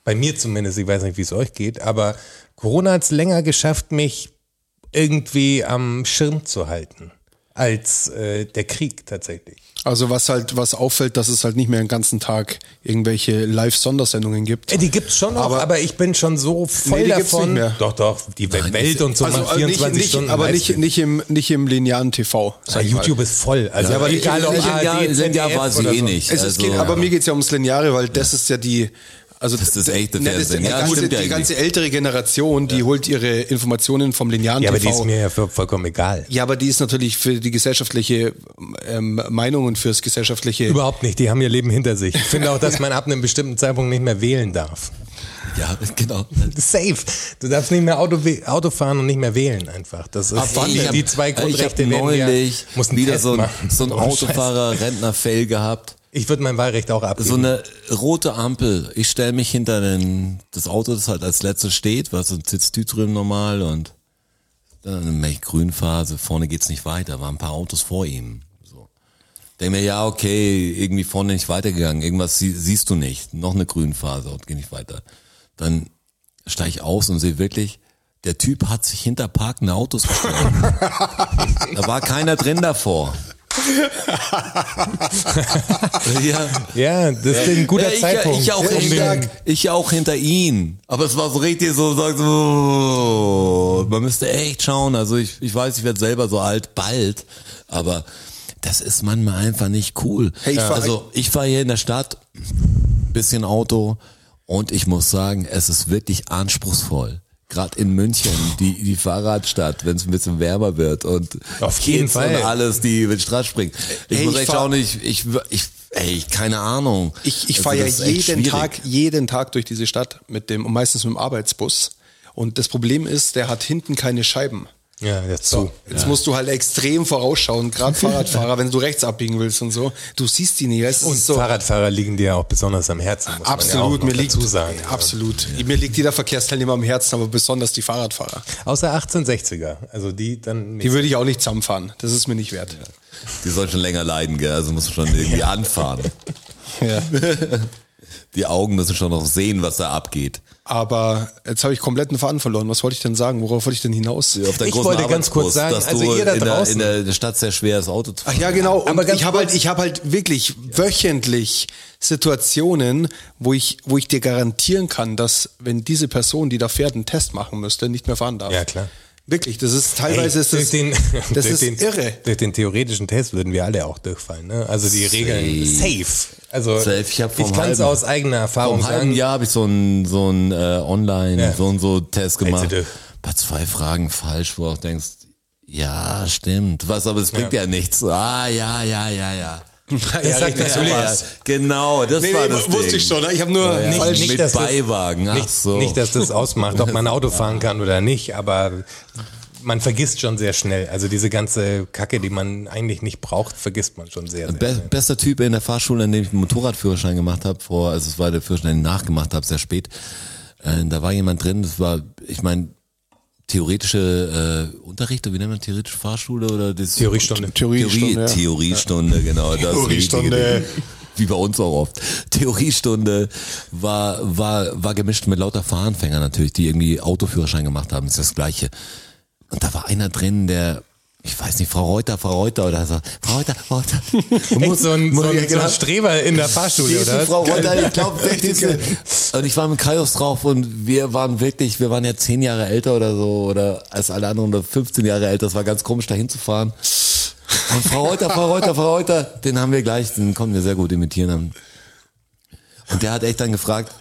bei mir zumindest, ich weiß nicht, wie es euch geht, aber Corona hat's länger geschafft, mich irgendwie am Schirm zu halten, als äh, der Krieg tatsächlich. Also was halt, was auffällt, dass es halt nicht mehr den ganzen Tag irgendwelche Live-Sondersendungen gibt. Äh, Die gibt's schon noch, aber, Aber- ich bin schon so voll Nee, die gibt's davon. nicht mehr. Doch, doch, die Welt und so Also, mal also nicht, 24 nicht, Stunden. aber nicht, nicht im, nicht im linearen TV. Ja. YouTube ist voll. Also Ja, aber egal, ob Linear- ARD, Linear war sie eh so. nicht. Es, es Also, geht, aber ja. mir geht's ja ums Lineare, weil das ist ja die, also Das ist echte Ne, das- Fernsehen. Die, Ja, ganze, stimmt ja die ganze ältere Generation, die holt ihre Informationen vom linearen Ja, aber die TV. ist mir ja voll- vollkommen egal. ja, aber die ist natürlich für die gesellschaftliche ähm, Meinung und fürs gesellschaftliche. Überhaupt nicht, die haben ihr Leben hinter sich. Ich finde auch, dass man ab einem bestimmten Zeitpunkt nicht mehr wählen darf. Ja, genau. Safe. Du darfst nicht mehr Auto, Auto fahren und nicht mehr wählen einfach. Das ist wann? die, Ich hab- die zwei Ich Grundrechte habe werden ja, neulich muss einen wieder Test so ein, so ein Oh, Scheiße. Autofahrer, Rentner-Fail gehabt. Ich würde mein Wahlrecht auch abgeben. So eine rote Ampel. Ich stelle mich hinter den, das Auto, das halt als letztes steht, was so sitzt du drüben normal und dann eine Grünphase, vorne geht's nicht weiter, waren ein paar Autos vor ihm. So. Denk mir, ja, okay, irgendwie vorne nicht weitergegangen, irgendwas sie, siehst du nicht, noch eine Grünphase und geh nicht weiter. Dann steige ich aus und sehe wirklich, der Typ hat sich hinter parkende Autos gestellt. da war keiner drin davor. Ja. ja, das ist ein guter Ja, ich, Zeitpunkt. Ich auch, hinter, den- ich auch hinter ihn. Aber es war so richtig so, sagt so, man müsste echt schauen. Also ich, ich weiß, ich werde selber so alt, bald. Aber das ist manchmal einfach nicht cool. Hey, ich fahr- also ich fahre hier in der Stadt, bisschen Auto und ich muss sagen, es ist wirklich anspruchswurm. Gerade in München, die, die Fahrradstadt, wenn es ein bisschen wärmer wird und Auf jeden Fall. und alles, die über die Straße springen. Ich Hey, muss ich echt fahr- schauen, ich, ich, ich, ey, keine Ahnung. Ich, ich Also fahre ja jeden. Tag, jeden Tag durch diese Stadt mit dem, und meistens mit dem Arbeitsbus. Und das Problem ist, der hat hinten keine Scheiben. Ja, jetzt So, zu. jetzt musst du halt extrem vorausschauen, gerade Fahrradfahrer, wenn du rechts abbiegen willst und so. Du siehst die nicht. Es Und so, Fahrradfahrer liegen dir ja auch besonders am Herzen. Muss absolut, man ja mir liegt, sagen. absolut. Mir liegt jeder Verkehrsteilnehmer am Herzen, aber besonders die Fahrradfahrer. Außer 1860er. Also die dann nicht. Die würde ich auch nicht zusammenfahren. Das ist mir nicht wert. Die sollen schon länger leiden, gell? Also muss man schon irgendwie anfahren. Ja. Die Augen müssen schon noch sehen, was da abgeht. Aber jetzt habe ich komplett den Faden verloren. Was wollte ich denn sagen? Worauf wollte ich denn hinaus? Auf Ich wollte ganz kurz sagen, dass also du ihr da in, der, draußen- in der, in der Stadt sehr schwer ist, Auto zu Ach fahren. ja, genau. Und Aber ich habe halt, ich habe halt wirklich wöchentlich Situationen, wo ich, wo ich dir garantieren kann, dass wenn diese Person, die da fährt, einen Test machen müsste, nicht mehr fahren darf. Ja, klar. Wirklich, das ist teilweise Ey, ist das, durch den, das durch ist den, irre. Durch den theoretischen Test würden wir alle auch durchfallen. Ne? Also die Regeln safe. Also Safe. Ich vom kann es aus eigener Erfahrung Vor einem halben sagen. Jahr habe ich so einen so einen, äh, online Ja. so und so Test gemacht. Bei zwei Fragen falsch, wo du auch denkst, ja, stimmt. Was, aber es bringt ja, nichts. Ah, ja, ja, ja, ja. Das sagt natürlich ja, was. Genau, das Nee, war nee, das wusste Ding. ich schon. ne? Ich habe nur Ja, falsch. nicht, mit dass das- Beiwagen. Ach Nicht, so. nicht, dass das ausmacht, ob man Auto fahren kann oder nicht, aber man vergisst schon sehr schnell. Also diese ganze Kacke, die man eigentlich nicht braucht, vergisst man schon sehr, sehr Be schnell. bester Typ in der Fahrschule, in dem ich einen Motorradführerschein gemacht habe, vor, also es war der Führerschein, den ich nachgemacht habe, sehr spät. Äh, da war jemand drin, das war, ich meine, theoretische äh, Unterricht, oder wie nennt man theoretische Fahrschule oder das Theoriestunde. Theoriestunde, Theorie, ja. Theoriestunde, genau. Das Theoriestunde. Wie bei uns auch oft. Theoriestunde war, war, war gemischt mit lauter Fahranfänger natürlich, die irgendwie Autoführerschein gemacht haben. Das ist das Gleiche. Und da war einer drin, der, ich weiß nicht, Frau Reuter, Frau Reuter oder so. Frau Reuter, Frau Reuter. Echt so ein, so ein, so genau. ein Streber in der Fahrschule, Diese oder? Frau Reuter, ich glaube. Und ich war mit Kaios drauf und wir waren wirklich, wir waren ja zehn Jahre älter oder so oder als alle anderen oder 15 Jahre älter. Das war ganz komisch, da hinzufahren. Und Frau Reuter, Frau Reuter, Frau Reuter, den haben wir gleich, den konnten wir sehr gut imitieren. Und der hat echt dann gefragt,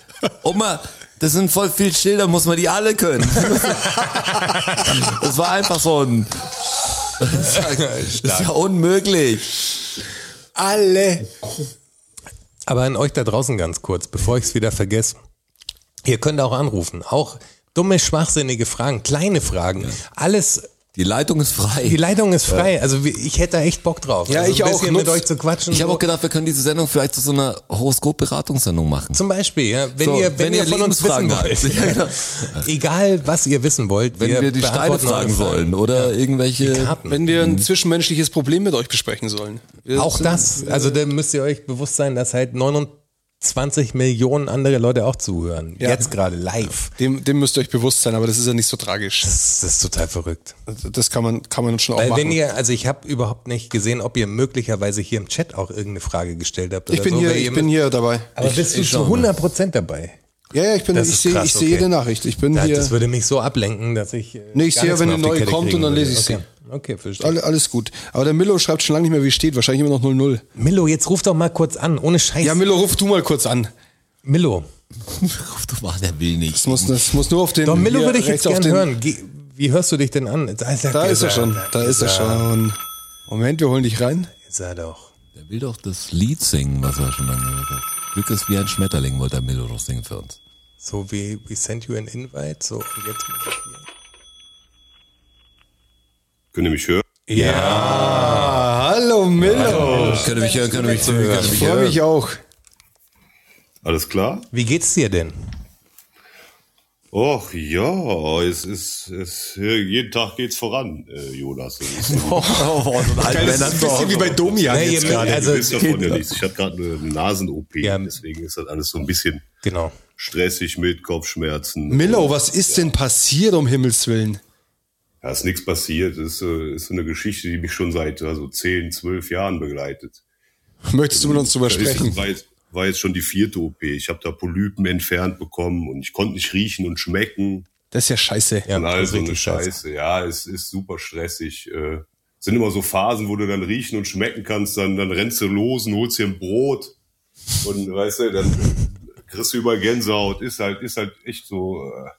Oma, das sind voll viel Schilder, muss man die alle können? Das war einfach so ein, das ist ja unmöglich. Alle. Aber an euch da draußen ganz kurz, bevor ich es wieder vergesse. Ihr könnt auch anrufen. Auch dumme, schwachsinnige Fragen, kleine Fragen. Alles, Die Leitung ist frei. die Leitung ist frei. Also wie- ich hätte da echt Bock drauf. Ja, also ich ein auch. bisschen mit Nutz- euch zu quatschen. Ich habe auch gedacht, wir können diese Sendung vielleicht zu so einer Horoskop-Beratungssendung machen. Zum Beispiel, ja, wenn So, ihr, wenn, ihr von uns wissen Lebensfragen wollt. Ja, genau. Egal, was ihr wissen wollt. Wenn wir die Steine fragen sollen oder irgendwelche. Karten. Wenn wir ein zwischenmenschliches Problem mit euch besprechen sollen. Wir Auch sind- das, also da müsst ihr euch bewusst sein, dass halt 29 Millionen andere Leute auch zuhören. Ja. Jetzt gerade live. Dem, dem müsst ihr euch bewusst sein, aber das ist ja nicht so tragisch. Das, das ist total verrückt. Das kann man, kann man schon auch Weil machen. wenn ihr, also ich habe überhaupt nicht gesehen, ob ihr möglicherweise hier im Chat auch irgendeine Frage gestellt habt. ich bin so, hier, ich bin hier dabei. Aber bist du ich zu schau mal. 100 Prozent dabei? Ja, ja, ich bin, Das ich sehe, ich okay. jede Nachricht. Ich bin Ja, hier. das würde mich so ablenken, dass ich. äh, Nee, ich sehe wenn eine neue kommt und dann lese ich sie. Okay. Verstehe. Alle, alles gut. Aber der Millo schreibt schon lange nicht mehr, wie es steht. Wahrscheinlich immer noch 0-0. Millo, jetzt ruf doch mal kurz an, ohne Scheiß. Ja, Millo, ruf du mal kurz an. Millo. Ruf doch mal, der will nicht. Das muss, das muss nur auf den. Doch, Millo hier würde ich jetzt rechts auf gern den- hören. Geh, wie hörst du dich denn an? Da ist er, Da ist er schon. Da ist er schon. Moment, wir holen dich rein. Ist er doch. Der will doch das Lied singen, was er schon lange gehört hat. Glück ist wie ein Schmetterling, wollte der Milo doch singen für uns. So wie We sent you an invite. So, und jetzt muss ich hier. Könnt ihr mich hören? Ah, hallo Millo. Könnt ihr mich hören, könnt ihr mich ihr Ich mich freue mich auch. Alles klar? Wie geht's dir denn? Och ja, es ist, es, jeden Tag geht's voran, äh, Jonas. Das ist, Oh, so ein Geil, das ist ein bisschen wie bei Domian Nee, jetzt gerade. also- ja. Ich hatte gerade eine Nasen-OP, Ja. deswegen ist das alles so ein bisschen Genau. stressig mit Kopfschmerzen. Millo, was ist denn passiert, um Himmels Willen? Da ist nichts passiert. Das ist, äh, ist so eine Geschichte, die mich schon seit also 10, 12 Jahren begleitet. Möchtest du mit uns drüber sprechen? War jetzt, war jetzt schon die vierte OP. Ich habe da Polypen entfernt bekommen und ich konnte nicht riechen und schmecken. Das ist ja scheiße. Ja, und all das ist so eine richtig scheiße. Scheiße. Ja, es ist super stressig. Äh, sind immer so Phasen, wo du dann riechen und schmecken kannst, dann, dann rennst du los und holst dir ein Brot und weißt du, dann kriegst du über Gänsehaut. Ist halt, ist halt echt so äh,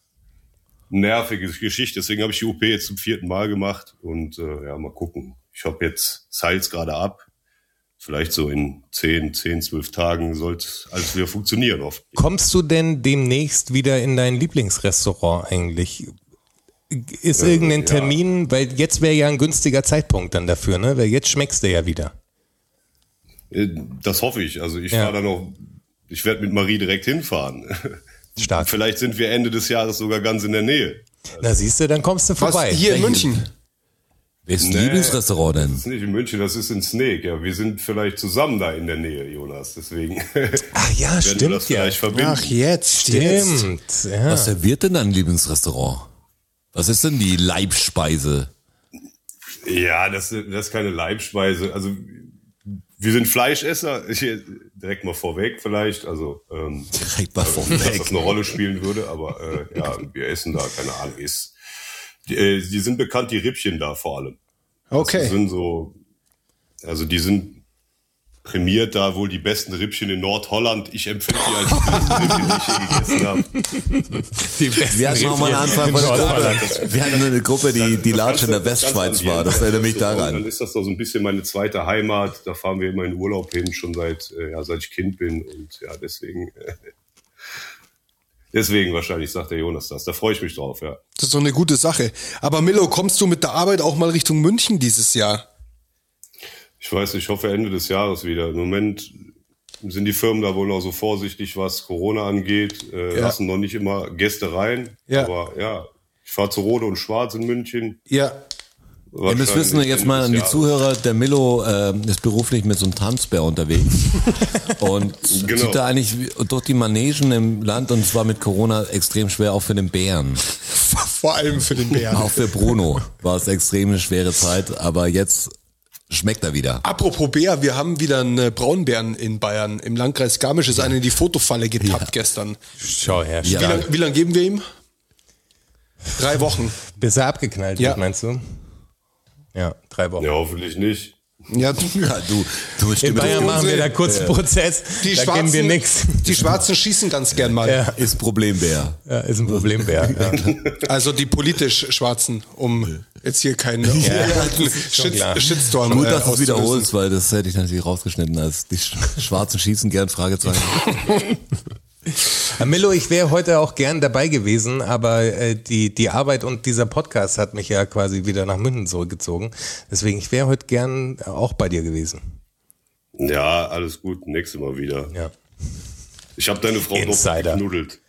nervige Geschichte. Deswegen habe ich die OP jetzt zum vierten Mal gemacht und äh, ja, mal gucken. Ich habe jetzt Salz gerade ab. Vielleicht so in 10, 10, 12 Tagen sollte es alles wieder funktionieren. Oft. Kommst du denn demnächst wieder in dein Lieblingsrestaurant eigentlich? Ist irgendein ja. Termin, weil jetzt wäre ja ein günstiger Zeitpunkt dann dafür, ne? Weil jetzt schmeckst du ja wieder. Äh, Das hoffe ich. Also ich Ja. fahre dann noch, ich werde mit Marie direkt hinfahren. Stark. Vielleicht sind wir Ende des Jahres sogar ganz in der Nähe. Na siehst du, dann kommst du Was, vorbei. hier in München? Welches Nee. Lieblingsrestaurant denn? Das ist nicht in München, das ist in Snake. Ja, wir sind vielleicht zusammen da in der Nähe, Jonas. Deswegen Ach ja, stimmt das ja. Ach, jetzt, jetzt. Stimmt. Ja. Was serviert denn dein Lieblingsrestaurant? Was ist denn die Leibspeise? Ja, das, das ist keine Leibspeise. Also wir sind Fleischesser. Ich, direkt mal vorweg vielleicht. Also ähm, Direkt mal dass vorweg. das eine Rolle spielen würde, aber äh, ja, wir essen da, keine Ahnung, ist. Die, äh, die sind bekannt, die Rippchen da vor allem. Das Okay. sind so, also die sind prämiert da wohl die besten Rippchen in Nordholland. Ich empfinde die als die besten Rippchen, die ich je gegessen habe. Die besten Wir hatten noch mal einen Anfang von der Gruppe. Wir hatten eine Gruppe, die, die Latsch in der Westschweiz war. Das erinnert mich Und Dann daran. ist das doch so ein bisschen meine zweite Heimat. Da fahren wir immer in Urlaub hin, schon seit, äh, ja, seit ich Kind bin. Und ja, deswegen, äh, deswegen wahrscheinlich sagt der Jonas das. Da freue ich mich drauf, ja. Das ist doch eine gute Sache. Aber Millo, kommst du mit der Arbeit auch mal Richtung München dieses Jahr? Ich weiß, ich hoffe Ende des Jahres wieder. Im Moment sind die Firmen da wohl noch so vorsichtig, was Corona angeht, äh, Ja. lassen noch nicht immer Gäste rein. Ja. Aber ja, Ich fahre zu Rode und Schwarz in München. Ja. Ihr müsst wissen jetzt mal an die Zuhörer, der Milo äh, ist beruflich mit so einem Tanzbär unterwegs und Genau. zieht da eigentlich durch die Manegen im Land und es war mit Corona extrem schwer, auch für den Bären. Vor allem für den Bären. Auch für Bruno war es extrem eine schwere Zeit, aber jetzt schmeckt er wieder. Apropos Bär, wir haben wieder einen äh, Braunbären in Bayern. Im Landkreis Garmisch ist einer in die Fotofalle getappt gestern. Schau her, Ja. Wie lange lang geben wir ihm? Drei Wochen. Bis er abgeknallt Ja. wird, meinst du? Ja, drei Wochen. Ja, hoffentlich nicht. Ja, Ja, du, du In Bayern machen wir da kurz einen Prozess, die da Schwarzen, wir nichts. Die Schwarzen schießen ganz gern mal. Ja. ist Problembär. Ja, ist ein Problembär. Ja. Also die politisch Schwarzen, um jetzt hier keinen klar. Shitstorm Gut, äh, dass du es wiederholst, weil das hätte ich natürlich rausgeschnitten als die Sch- Schwarzen schießen gern, Fragezeichen. Herr Millo, ich wäre heute auch gern dabei gewesen, aber äh, die, die Arbeit und dieser Podcast hat mich ja quasi wieder nach München zurückgezogen. Deswegen, ich wäre heute gern auch bei dir gewesen. Ja, alles gut. Nächstes Mal wieder. Ja. Ich habe deine Frau Insider. doppelt geknuddelt.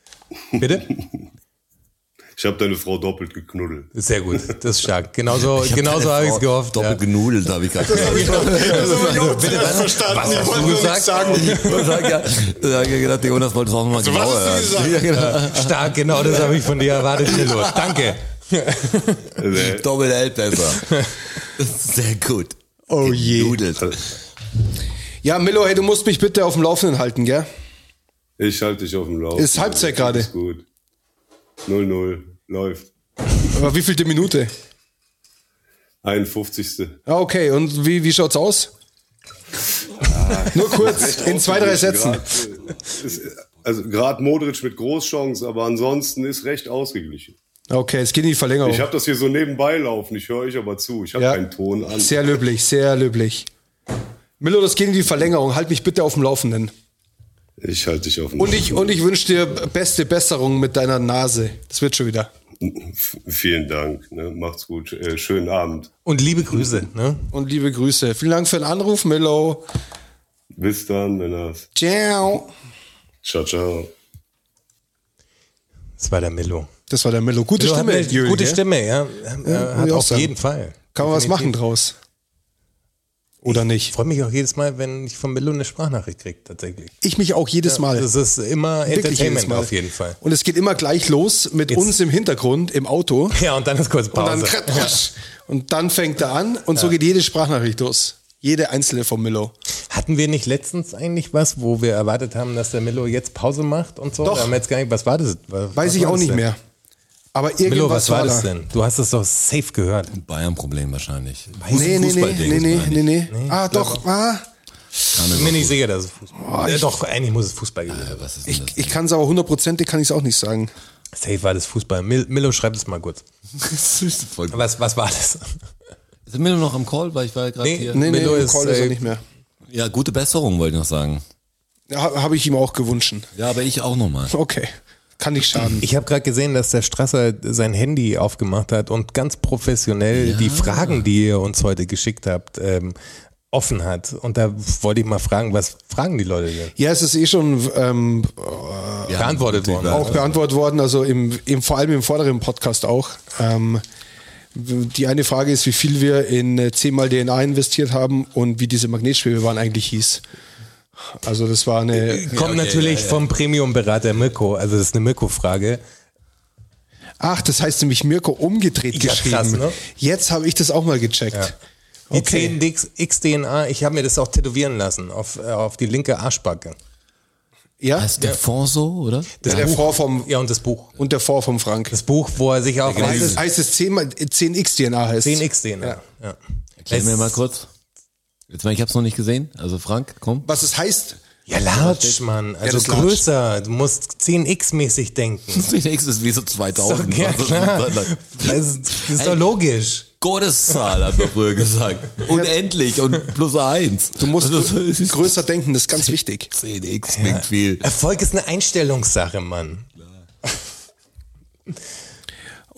Bitte? Ich habe deine Frau doppelt geknuddelt. Sehr gut, das ist stark. Genauso, genauso habe ich es gehofft. Ja. Doppelt genudelt, habe ich gerade gesagt. Bitte, was, was hast du gesagt? Ich sag ja, da hab ich gedacht, Jonas wollte es auch nochmal genauer hast du hören. Ja, genau. Stark, genau das habe ich von dir erwartet, Millo. Danke. Äh, Doppelt hält besser. Sehr gut. Oh je. Genudelt. Ja, Milo, hey, du musst mich bitte auf dem Laufenden halten, gell? Ich halte dich auf dem Laufenden. Ist Halbzeit gerade. Ist gut. 0-0. Läuft. Aber wie vielte Minute? 51. Ah, okay. Und wie, wie schaut's aus? Nur kurz, in zwei, drei Sätzen. Grad, äh, ist, also gerade Modric mit Großchance, aber ansonsten ist recht ausgeglichen. Okay, es geht in die Verlängerung. Ich habe das hier so nebenbei laufen, ich höre euch aber zu. Ich habe Ja. keinen Ton an. Sehr löblich, sehr löblich. Milo, das geht in die Verlängerung. Halt mich bitte auf dem Laufenden. Ich halte dich auf dem Und ich, und ich wünsche dir beste Besserung mit deiner Nase. Das wird schon wieder. Vielen Dank. Ne? Macht's gut. Äh, schönen Abend. Und liebe Grüße. Ne? Und liebe Grüße. Vielen Dank für den Anruf, Milo. Bis dann, Männers. Ciao. Ciao, ciao. Das war der Millo. Das war der Milo. Gute Millo Stimme, Jürgen, gute? Stimme, ja. Ja, hat auf sagen. jeden Fall. Kann man was machen draus? Oder Ich nicht? freue mich auch jedes Mal, wenn ich von Millo eine Sprachnachricht kriege, tatsächlich. Ich mich auch jedes Mal. Das ist immer Wirklich Entertainment Mal. auf jeden Fall. Und es geht immer gleich los mit Jetzt- uns im Hintergrund im Auto. Ja, und dann ist kurz Und dann, Pause. kratsch. und dann fängt er an und so geht jede Sprachnachricht los. Jede einzelne von Milo. Hatten wir nicht letztens eigentlich was, wo wir erwartet haben, dass der Millo jetzt Pause macht und so? Doch. Wir haben jetzt gar nicht, was war das? Was Weiß ich war auch nicht mehr. Aber irgendwas Millo, was war war das da. denn? Du hast es doch safe gehört. Bayern-Problem wahrscheinlich. Nee, nee, nee, Fußballding, nee, nee, nee, ich. nee. Ah, doch, ah. Ich bin mir nicht sicher, dass es Fußball ja, Doch, eigentlich muss es Fußball gewesen sein. Was ist denn Ich, das? ich kann es aber hundertprozentig kann ich es auch nicht sagen. Safe war das Fußball. Mil Millo, schreib es mal kurz. Ist. Was, was war das? Sind wir nur noch am Call, weil ich war gerade Nee. hier. Nee, nee, Milo im ist, Call ist er äh, nicht mehr. Ja, gute Besserung wollte ich noch sagen. Ja, Habe ich ihm auch gewünscht. Ja, aber ich auch nochmal. Okay. Kann nicht schaden. Ich habe gerade gesehen, dass der Strasser sein Handy aufgemacht hat und ganz professionell die Fragen, die ihr uns heute geschickt habt, ähm, offen hat. Und da wollte ich mal fragen, was fragen die Leute denn? Ja, es ist eh schon ähm, Beantwortet worden. auch beantwortet worden, also im, im, vor allem im vorderen Podcast auch. Ähm, die eine Frage ist, wie viel wir in äh, 10 mal DNA investiert haben und wie diese Magnetschwebebahn eigentlich hieß. Also das war eine. Kommt natürlich vom Premium-Berater Mirko, also das ist eine Mirko-Frage. Ach, das heißt nämlich Mirko umgedreht Ja, geschrieben. krass, ne? Jetzt habe ich das auch mal gecheckt. Die Okay. 10xDNA, ich habe mir das auch tätowieren lassen auf, äh, auf die linke Arschbacke. Ja? Heißt der Fonds so, oder? Das der Buch, Vor vom ja, und das Buch. und der Vor vom Frank. Das Buch, wo er sich auch heißt, es, heißt es 10 mal 10x DNA heißt. 10xDNA. Ja. Ja. Erklär mir mal kurz. Jetzt mal, ich hab's noch nicht gesehen. Also Frank, komm. Was es heißt? Ja, large, Mann. Also large. größer. Du musst 10x-mäßig denken. Das nächste ist wie so 2000. Ja, klar. Das ist, das ist doch logisch. Gotteszahl, hat man früher gesagt. Unendlich und plus eins. Du musst Also, es größer denken, das ist ganz wichtig. 10x klingt viel. Erfolg ist eine Einstellungssache, Mann.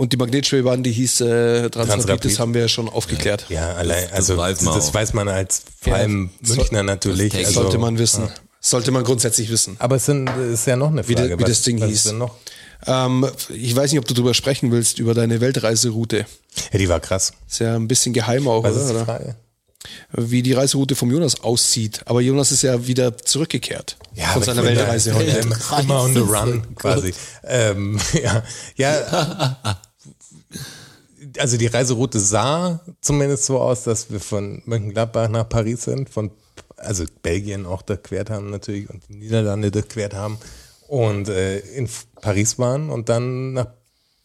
Und die Magnetschwebebahn, die hieß äh, Transrapid, Transrapid. das haben wir schon aufgeklärt. Ja, allein, also weiß das, man das weiß man als vor allem Münchner natürlich. das Also, Sollte man wissen. Sollte man grundsätzlich wissen. aber es sind, ist ja noch eine Wie Frage. de- wie das Ding was hieß. Ist denn noch? Ähm, ich weiß nicht, ob du darüber sprechen willst, über deine Weltreiseroute. Ja, die war krass. Ist ja ein bisschen geheim auch, Was ist die oder? Frage? Wie die Reiseroute vom Jonas aussieht. Aber Jonas ist ja wieder zurückgekehrt von aber seiner Weltreise heute. Immer on the run, quasi. Ähm, ja, ja. Also die Reiseroute sah zumindest so aus, dass wir von Mönchengladbach nach Paris sind, von also Belgien auch durchquert haben natürlich und die Niederlande durchquert haben und äh, in Paris waren und dann nach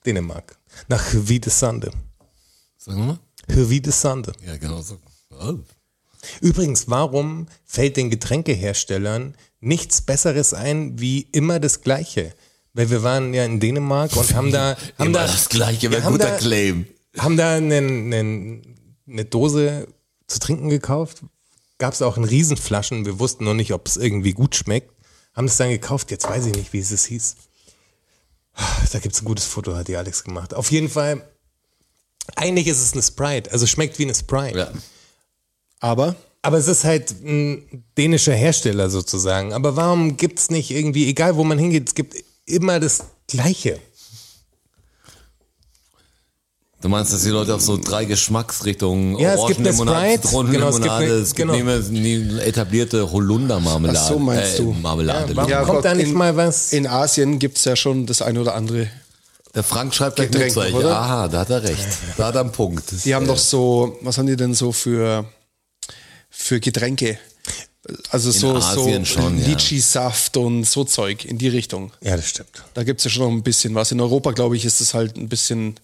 Dänemark, nach Huy de Sande. Sagen wir mal? Huy de Sande. Ja, genau so. Oh. Übrigens, warum fällt den Getränkeherstellern nichts Besseres ein wie immer das Gleiche? Weil wir waren ja in Dänemark und haben da haben Immer da das Gleiche, wir wäre haben guter da, Claim. Haben da einen, einen, eine Dose zu trinken gekauft. Gab es auch in Riesenflaschen. Wir wussten noch nicht, ob es irgendwie gut schmeckt. Haben es dann gekauft. Jetzt weiß ich nicht, wie es es hieß. Da gibt's ein gutes Foto, hat die Alex gemacht. Auf jeden Fall. Eigentlich ist es eine Sprite. Also schmeckt wie eine Sprite. Ja. Aber Aber es ist halt ein dänischer Hersteller sozusagen. Aber warum gibt's nicht irgendwie, egal wo man hingeht, es gibt immer das Gleiche. Du meinst, dass die Leute auf so drei Geschmacksrichtungen, Ja, es gibt Sprite, Zitronenlimonade, genau, es gibt eine- es gibt genau. etablierte Holundermarmelade. Ach so, meinst äh, du? Marmelade. Ja, Ja, kommt da nicht in- mal was? in Asien gibt's ja schon das eine oder andere. Der Frank schreibt gleich Getränk, oder? Aha, da hat er recht. Da hat er einen Punkt. Die haben doch so, was haben die denn so für, für Getränke? Also so, Asien so schon, ja. Litchi-Saft und so Zeug in die Richtung. Ja, das stimmt. Da gibt's ja schon noch ein bisschen was. In Europa, glaube ich, ist es halt ein bisschen,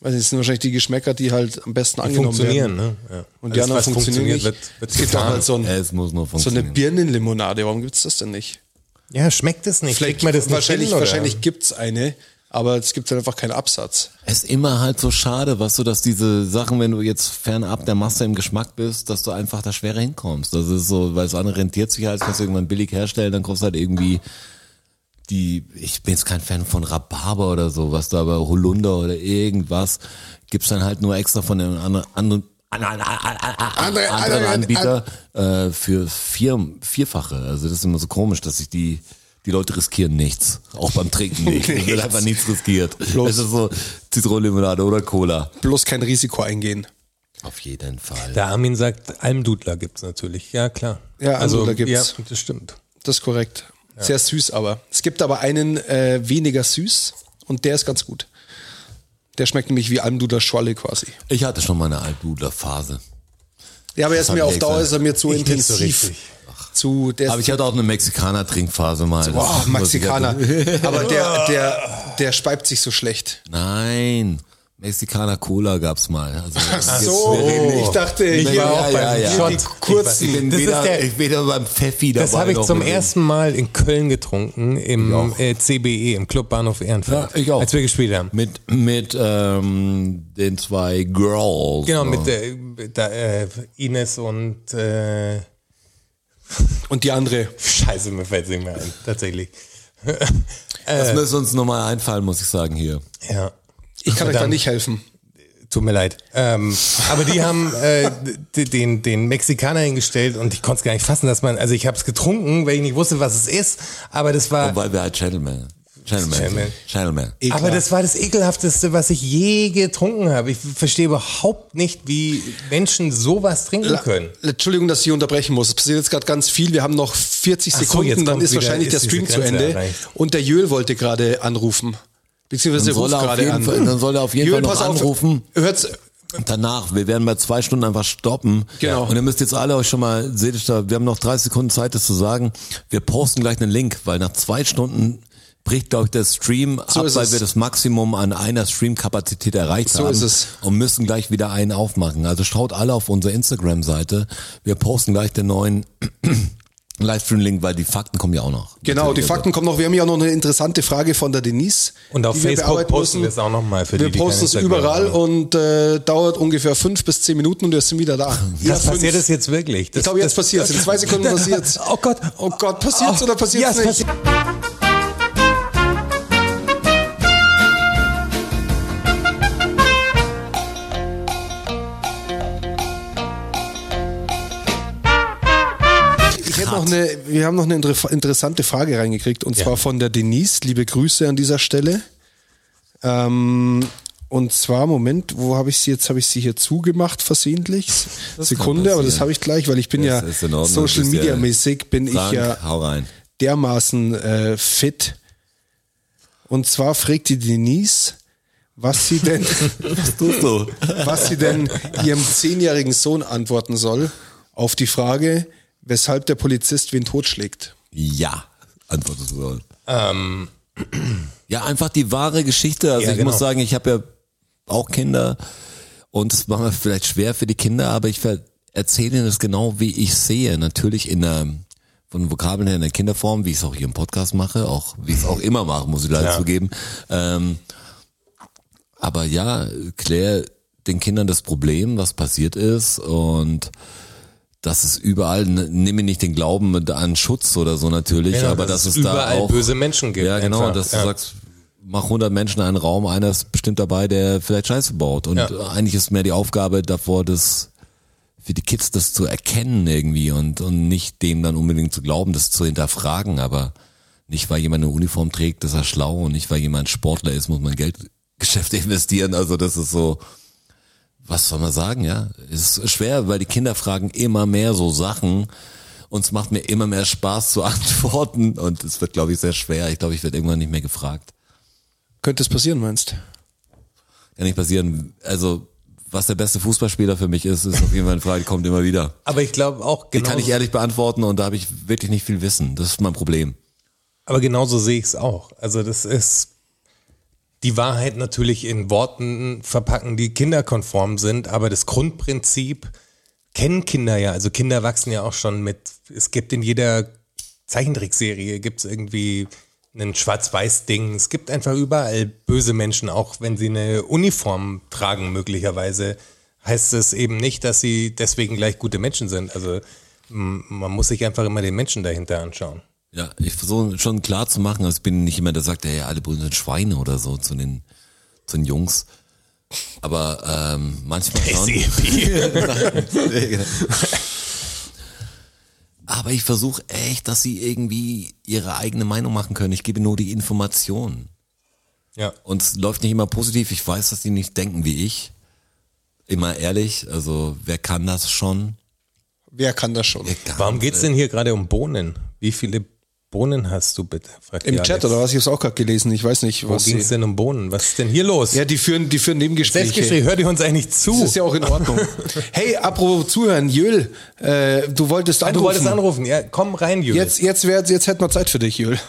weiß nicht, es sind wahrscheinlich die Geschmäcker, die halt am besten angenommen Funktionieren, werden. ne? Ja. Und die Alles, anderen funktionieren nicht. Wird, wird es gibt auch halt so, ein, es nur so eine. Birnenlimonade. Warum gibt's das denn nicht? Ja, schmeckt es nicht. Vielleicht Kriegt man das nicht wahrscheinlich, hin, wahrscheinlich gibt's eine, aber es gibt halt einfach keinen Absatz. Es ist immer halt so schade, weißt du, dass diese Sachen, wenn du jetzt fernab der Masse im Geschmack bist, dass du einfach da schwerer hinkommst. Das ist so, weil das andere rentiert sich halt, kannst du irgendwann billig herstellen, dann kostet halt irgendwie die, ich bin jetzt kein Fan von Rhabarber oder so, was da aber Holunder oder irgendwas, gibt's dann halt nur extra von den anderen, anderen anderen, anderen Anbieter äh, für vier, vierfache. Also das ist immer so komisch, dass sich die die Leute riskieren nichts, auch beim Trinken nicht. Es wird einfach nichts riskiert. Es ist so Zitronenlimonade oder Cola. Bloß kein Risiko eingehen. Auf jeden Fall. Der Armin sagt, Almdudler gibt's natürlich. Ja, klar. Ja, also, Almdudler gibt's. Ja, das stimmt. Das ist korrekt. Sehr süß aber. Es gibt aber einen äh, weniger süß und der ist ganz gut. Der schmeckt nämlich wie Almdudler Schwalle quasi. Ich hatte schon mal eine Altdudler-Phase. Ja, aber er ist mir auf Dauer ist er mir zu Ich nicht so intensiv. richtig. Zu der Aber ich hatte auch eine Mexikaner-Trinkphase mal. Boah, ich Mexikaner. Aber der, der, der speibt sich so schlecht. Nein. Mexikaner Cola gab's mal. Also, Ach so, ich dachte, Ja, hier ja, auch ja, beim ja. die Ich kurzen. Ich bin Das ist weder, der- ich weder beim Pfeffi dabei Das habe ich zum ersten Mal in Köln getrunken, im äh, CBE, im Club Bahnhof Ehrenfeld. Ja, ich auch. Als wir gespielt haben. Mit, mit ähm, den zwei Girls. Genau, so. mit äh, da, äh, Ines und äh, Und die andere. Scheiße, mir fällt nicht mehr ein, tatsächlich. Das müsste uns nochmal einfallen, muss ich sagen, hier. Ja. Ich kann euch da Verdammt. nicht helfen. Tut mir leid. Ähm, aber die haben äh, den, den Mexikaner hingestellt und ich konnte es gar nicht fassen, dass man, also ich habe es getrunken, weil ich nicht wusste, was es ist, aber das war, Und weil wir halt Gentleman. Gentleman. Gentleman. Gentleman. aber das war das ekelhafteste, was ich je getrunken habe. Ich verstehe überhaupt nicht, wie Menschen sowas trinken können. Entschuldigung, dass ich unterbrechen muss. Es passiert jetzt gerade ganz viel. Wir haben noch 40 Ach so, Sekunden, jetzt dann ist wahrscheinlich ist der Stream zu Ende. erreicht. Und der Jöl wollte gerade anrufen. Beziehungsweise Dann soll ruft er auf gerade jeden an. Fall- dann soll er auf jeden Jöl, Fall noch pass auf, anrufen. Hört's, danach, wir werden bei zwei Stunden einfach stoppen. Genau. Und ihr müsst jetzt alle euch schon mal, seht ihr da, wir haben noch 30 Sekunden Zeit, das zu sagen. Wir posten gleich einen Link, weil nach zwei Stunden bricht, glaube ich, der Stream So ab, weil es. wir das Maximum an einer Streamkapazität erreicht So haben. ist es. Und müssen gleich wieder einen aufmachen. Also schaut alle auf unsere Instagram-Seite. Wir posten gleich den neuen Livestream-Link, weil die Fakten kommen ja auch noch. Genau, die. Fakten kommen noch. Wir haben ja auch noch eine interessante Frage von der Denise. Und auf wir Facebook bearbeiten posten wir es auch nochmal für Wir die, die posten es überall haben. und äh, dauert ungefähr fünf bis zehn Minuten und wir sind wieder da. Das fünf. passiert es jetzt wirklich. Das, Ich glaube, jetzt passiert's. In zwei Sekunden passiert's. Oh Gott. Oh Gott, passiert's Oh, oder passiert's ja, es nicht? passiert. Noch eine, wir haben noch eine inter- interessante Frage reingekriegt und zwar von der Denise. Liebe Grüße an dieser Stelle. Ähm, und zwar, Moment, wo habe ich sie jetzt? Habe ich sie hier zugemacht versehentlich? Sekunde, aber das habe ich gleich, weil ich bin Das ja Ordnung, Social ja- Media mäßig bin Frank, ich ja dermaßen äh, fit. Und zwar fragt die Denise, was sie denn, was sie denn ihrem zehnjährigen Sohn antworten soll auf die Frage, weshalb der Polizist wen totschlägt. Ja, antwortest du soll. Ähm, Ja, einfach die wahre Geschichte. Also Ja, ich genau. muss sagen, ich habe ja auch Kinder und es macht mir vielleicht schwer für die Kinder, aber ich erzähle ihnen das genau, wie ich sehe. Natürlich in der von Vokabeln her in der Kinderform, wie ich es auch hier im Podcast mache, auch wie ich es auch immer mache, muss ich leider Ja. zugeben. Ähm, aber ja, klär den Kindern das Problem, was passiert ist und dass es überall, n- nimm mir nicht den Glauben an Schutz oder so natürlich, Ja, aber dass dass, es da überall auch böse Menschen gibt Ja, genau, einfach, dass du ja. sagst, mach 100 Menschen in einen Raum, einer ist bestimmt dabei, der vielleicht Scheiße baut und Ja. eigentlich ist mehr die Aufgabe davor, das für die Kids das zu erkennen irgendwie und und nicht dem dann unbedingt zu glauben, das zu hinterfragen, aber nicht weil jemand eine Uniform trägt, ist er schlau und nicht weil jemand Sportler ist, muss man Geldgeschäfte investieren, also das ist so was soll man sagen, ja? Es ist schwer, weil die Kinder fragen immer mehr so Sachen und es macht mir immer mehr Spaß zu antworten und es wird, glaube ich, sehr schwer. Ich glaube, ich werde irgendwann nicht mehr gefragt. Könnte es passieren, meinst Kann nicht passieren. Also, was der beste Fußballspieler für mich ist, ist auf jeden Fall eine Frage, die kommt immer wieder. aber ich glaube auch Die genau. kann ich ehrlich beantworten und da habe ich wirklich nicht viel Wissen. Das ist mein Problem. Aber genauso sehe ich es auch. Also das ist die Wahrheit natürlich in Worten verpacken, die kinderkonform sind, aber das Grundprinzip kennen Kinder ja. Also Kinder wachsen ja auch schon mit, es gibt in jeder Zeichentrickserie gibt es irgendwie ein Schwarz-Weiß-Ding. Es gibt einfach überall böse Menschen, auch wenn sie eine Uniform tragen möglicherweise, heißt es eben nicht, dass sie deswegen gleich gute Menschen sind. Also man muss sich einfach immer den Menschen dahinter anschauen. Ja, ich versuche schon klar zu machen, also ich bin nicht jemand, der sagt, hey, alle Brüder sind Schweine oder so zu den, zu den Jungs. Aber ähm, manchmal schon. Aber ich versuche echt, dass sie irgendwie ihre eigene Meinung machen können. Ich gebe nur die Informationen. Ja. Und es läuft nicht immer positiv. Ich weiß, dass die nicht denken wie ich. Immer ehrlich. Also wer kann das schon? Wer kann das schon? Kann, Warum geht's denn hier gerade um Bohnen? Wie viele Bohnen hast du bitte? Fragt Im Chat oder was? Ich habe es auch gerade gelesen. Ich weiß nicht, Wo was. ging's Sie, denn um Bohnen? Was ist denn hier los? ja, die führen, die führen Nebengespräche. Selbstgespräch, hört ihr uns eigentlich zu? Das ist ja auch in Ordnung. hey, apropos zuhören, Jöl, äh, du wolltest Ah, anrufen. du wolltest anrufen. Ja, komm rein, Jöl. Jetzt, jetzt, wär, jetzt hätten wir Zeit für dich, Jöl.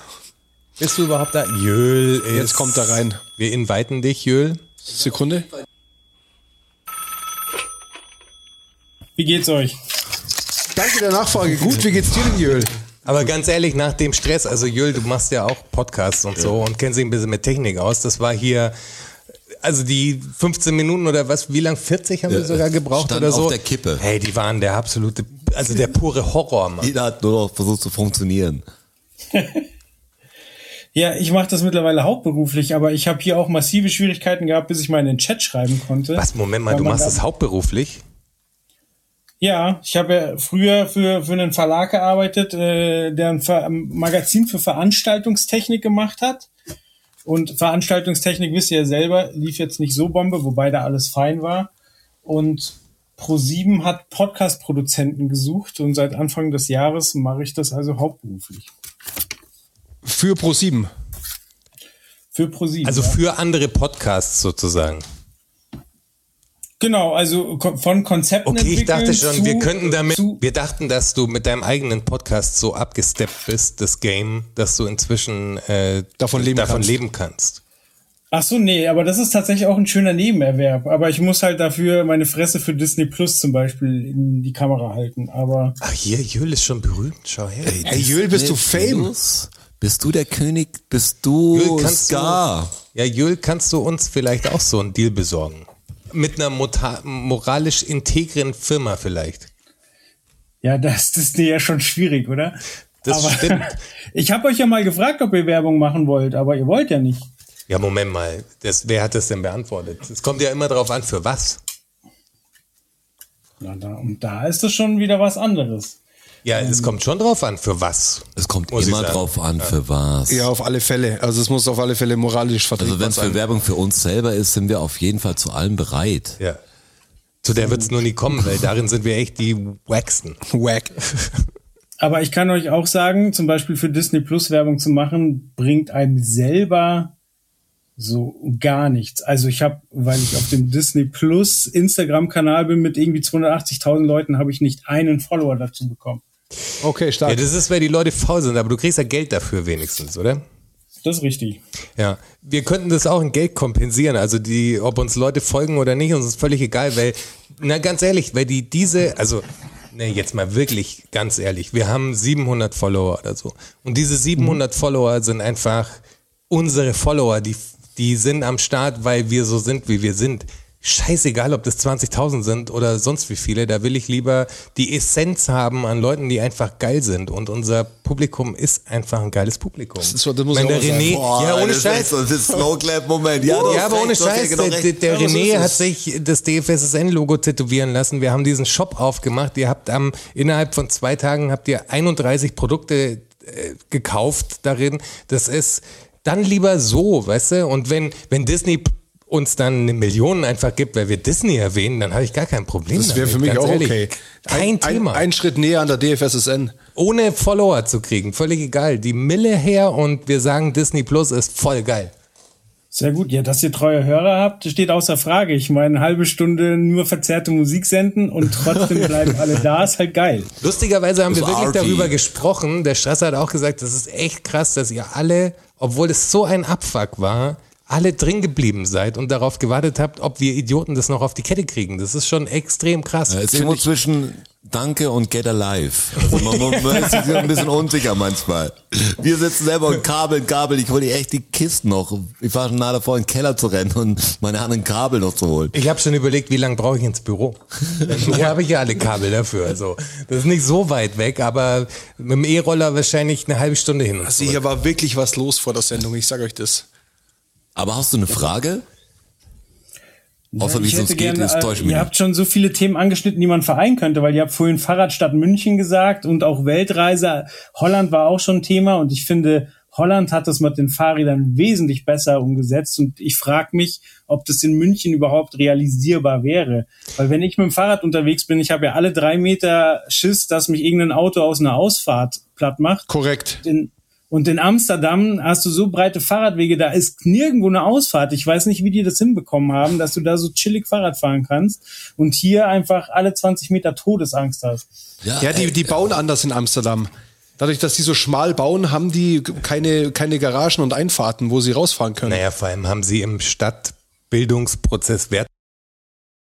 Bist du überhaupt da? Jöl ist, Jetzt kommt er rein. Wir inviten dich, Jöl. Sekunde. Wie geht's euch? Danke der Nachfrage. Gut, wie geht's dir denn, Jöl? Aber ganz ehrlich, nach dem Stress, also Jöl, du machst ja auch Podcasts und so und kennst dich ein bisschen mit Technik aus. Das war hier, also die 15 Minuten oder was, wie lang? 40 haben wir Ja, sogar gebraucht stand oder so? auf der Kippe. Hey, die waren der absolute, also der pure Horror, Mann. Jeder hat nur noch versucht zu funktionieren. Ja, ich mache das mittlerweile hauptberuflich, aber ich habe hier auch massive Schwierigkeiten gehabt, bis ich mal in den Chat schreiben konnte. Was, Moment mal, du machst da- das hauptberuflich? Ja, ich habe ja früher für, für einen Verlag gearbeitet, äh, der ein Ver Magazin für Veranstaltungstechnik gemacht hat. Und Veranstaltungstechnik, wisst ihr ja selber, lief jetzt nicht so Bombe, wobei da alles fein war. Und Pro7 hat Podcast-Produzenten gesucht und seit Anfang des Jahres mache ich das also hauptberuflich. Für Pro7. Für Pro7. Also ja. für andere Podcasts sozusagen. Genau, also von Konzepten Okay, ich dachte schon, zu, wir könnten damit, zu, wir dachten, dass du mit deinem eigenen Podcast so abgesteppt bist, das Game, dass du inzwischen äh, Davon leben davon kannst. leben kannst. Ach so, nee, aber das ist tatsächlich auch ein schöner Nebenerwerb. Aber ich muss halt dafür meine Fresse für Disney Plus zum Beispiel in die Kamera halten. Aber Ach hier, Jül ist schon berühmt, schau her. Hey, Jöl, bist du Fame? Plus? Bist du der König? Bist du Jül, kannst Scar? du, ja, Jül, kannst du uns vielleicht auch so einen Deal besorgen? Mit einer moralisch integren Firma vielleicht. ja, das ist Disney ja schon schwierig, oder? Das aber stimmt. ich habe euch ja mal gefragt, ob ihr Werbung machen wollt, aber ihr wollt ja nicht. Ja, Moment mal. Das, wer hat das denn beantwortet? Es kommt ja immer darauf an, für was. Na, da, und da ist das schon wieder was anderes. Ja, es kommt schon drauf an, für was. Es kommt Muss immer drauf an, für was. Ja, auf alle Fälle. Also es muss auf alle Fälle moralisch vertretbar Also wenn es für sein. Werbung für uns selber ist, sind wir auf jeden Fall zu allem bereit. Ja. Zu der wird's nur nie kommen, weil darin sind wir echt die Waxen. Wack. Aber ich kann euch auch sagen, zum Beispiel für Disney Plus Werbung zu machen, bringt einem selber so gar nichts. Also ich habe, weil ich auf dem Disney Plus Instagram-Kanal bin mit irgendwie 280.000 Leuten, habe ich nicht einen Follower dazu bekommen. Okay, stark. Ja, das ist, weil die Leute faul sind, aber du kriegst ja Geld dafür wenigstens, oder? Das ist richtig. Ja, wir könnten das auch in Geld kompensieren. Also die, ob uns Leute folgen oder nicht, uns ist völlig egal, weil, na ganz ehrlich, weil die diese, also, ne, jetzt mal wirklich ganz ehrlich, wir haben 700 Follower oder so. Und diese 700 Follower sind einfach unsere Follower, die, die sind am Start, weil wir so sind, wie wir sind. Scheißegal, ob das 20.000 sind oder sonst wie viele, da will ich lieber die Essenz haben an Leuten, die einfach geil sind. Und unser Publikum ist einfach ein geiles Publikum. Das ist- das muss Wenn der. René, ja, ohne das ist Scheiß. So ein Slow Clap Moment. Ja, Ja, aber ohne recht, ja Scheiß, genau der, der Ja, René ist hat sich das DFSSN-Logo tätowieren lassen. Wir haben diesen Shop aufgemacht. Ihr habt am, innerhalb von zwei Tagen habt ihr 31 Produkte äh, gekauft darin. Das ist dann lieber so, weißt du? Und wenn, wenn Disney uns dann eine Million einfach gibt, weil wir Disney erwähnen, dann habe ich gar kein Problem Das wäre für mich auch ehrlich. okay. Kein ein, Thema. Ein, ein Schritt näher an der DFSSN. Ohne Follower zu kriegen, völlig egal. Die Mille her und wir sagen Disney Plus ist voll geil. Sehr gut. Ja, dass ihr treue Hörer habt, steht außer Frage. Ich meine, eine halbe Stunde nur verzerrte Musik senden und trotzdem bleiben alle da, ist halt geil. Lustigerweise haben wir Das wirklich RP. darüber gesprochen. Der Strasser hat auch gesagt, das ist echt krass, dass ihr alle, obwohl es so ein Abfuck war, alle drin geblieben seid und darauf gewartet habt, ob wir Idioten das noch auf die Kette kriegen. Das ist schon extrem krass. Ja, ist irgendwo zwischen Danke und Get Alive. Also man, man, man ist sich ein bisschen unsicher manchmal. Wir sitzen selber und kabeln, kabeln. Ich hole die echt die Kisten noch. Ich war schon nah davor, in den Keller zu rennen und meine anderen Kabel noch zu holen. Ich habe schon überlegt, wie lange brauche ich ins Büro? Büro habe ich ja alle Kabel dafür. Also das ist nicht so weit weg, aber mit dem E-Roller wahrscheinlich eine halbe Stunde hin. Und Also hier war wirklich was los vor der Sendung, ich sage euch das. Aber hast du eine Frage? Außer wie ich es uns hätte geht, gerne, ist äh, mich ihr habt schon so viele Themen angeschnitten, die man vereinen könnte, weil ihr habt vorhin Fahrradstadt München gesagt und auch Weltreise. Holland war auch schon Thema und ich finde, Holland hat das mit den Fahrrädern wesentlich besser umgesetzt und ich frage mich, ob das in München überhaupt realisierbar wäre. Weil wenn ich mit dem Fahrrad unterwegs bin, ich habe ja alle drei Meter Schiss, dass mich irgendein Auto aus einer Ausfahrt platt macht. Korrekt. in, und in Amsterdam hast du so breite Fahrradwege, da ist nirgendwo eine Ausfahrt. Ich weiß nicht, wie die das hinbekommen haben, dass du da so chillig Fahrrad fahren kannst und hier einfach alle 20 Meter Todesangst hast. Ja, die, die bauen anders in Amsterdam. Dadurch, dass die so schmal bauen, haben die keine, keine Garagen und Einfahrten, wo sie rausfahren können. Naja, vor allem haben sie im Stadtbildungsprozess Wert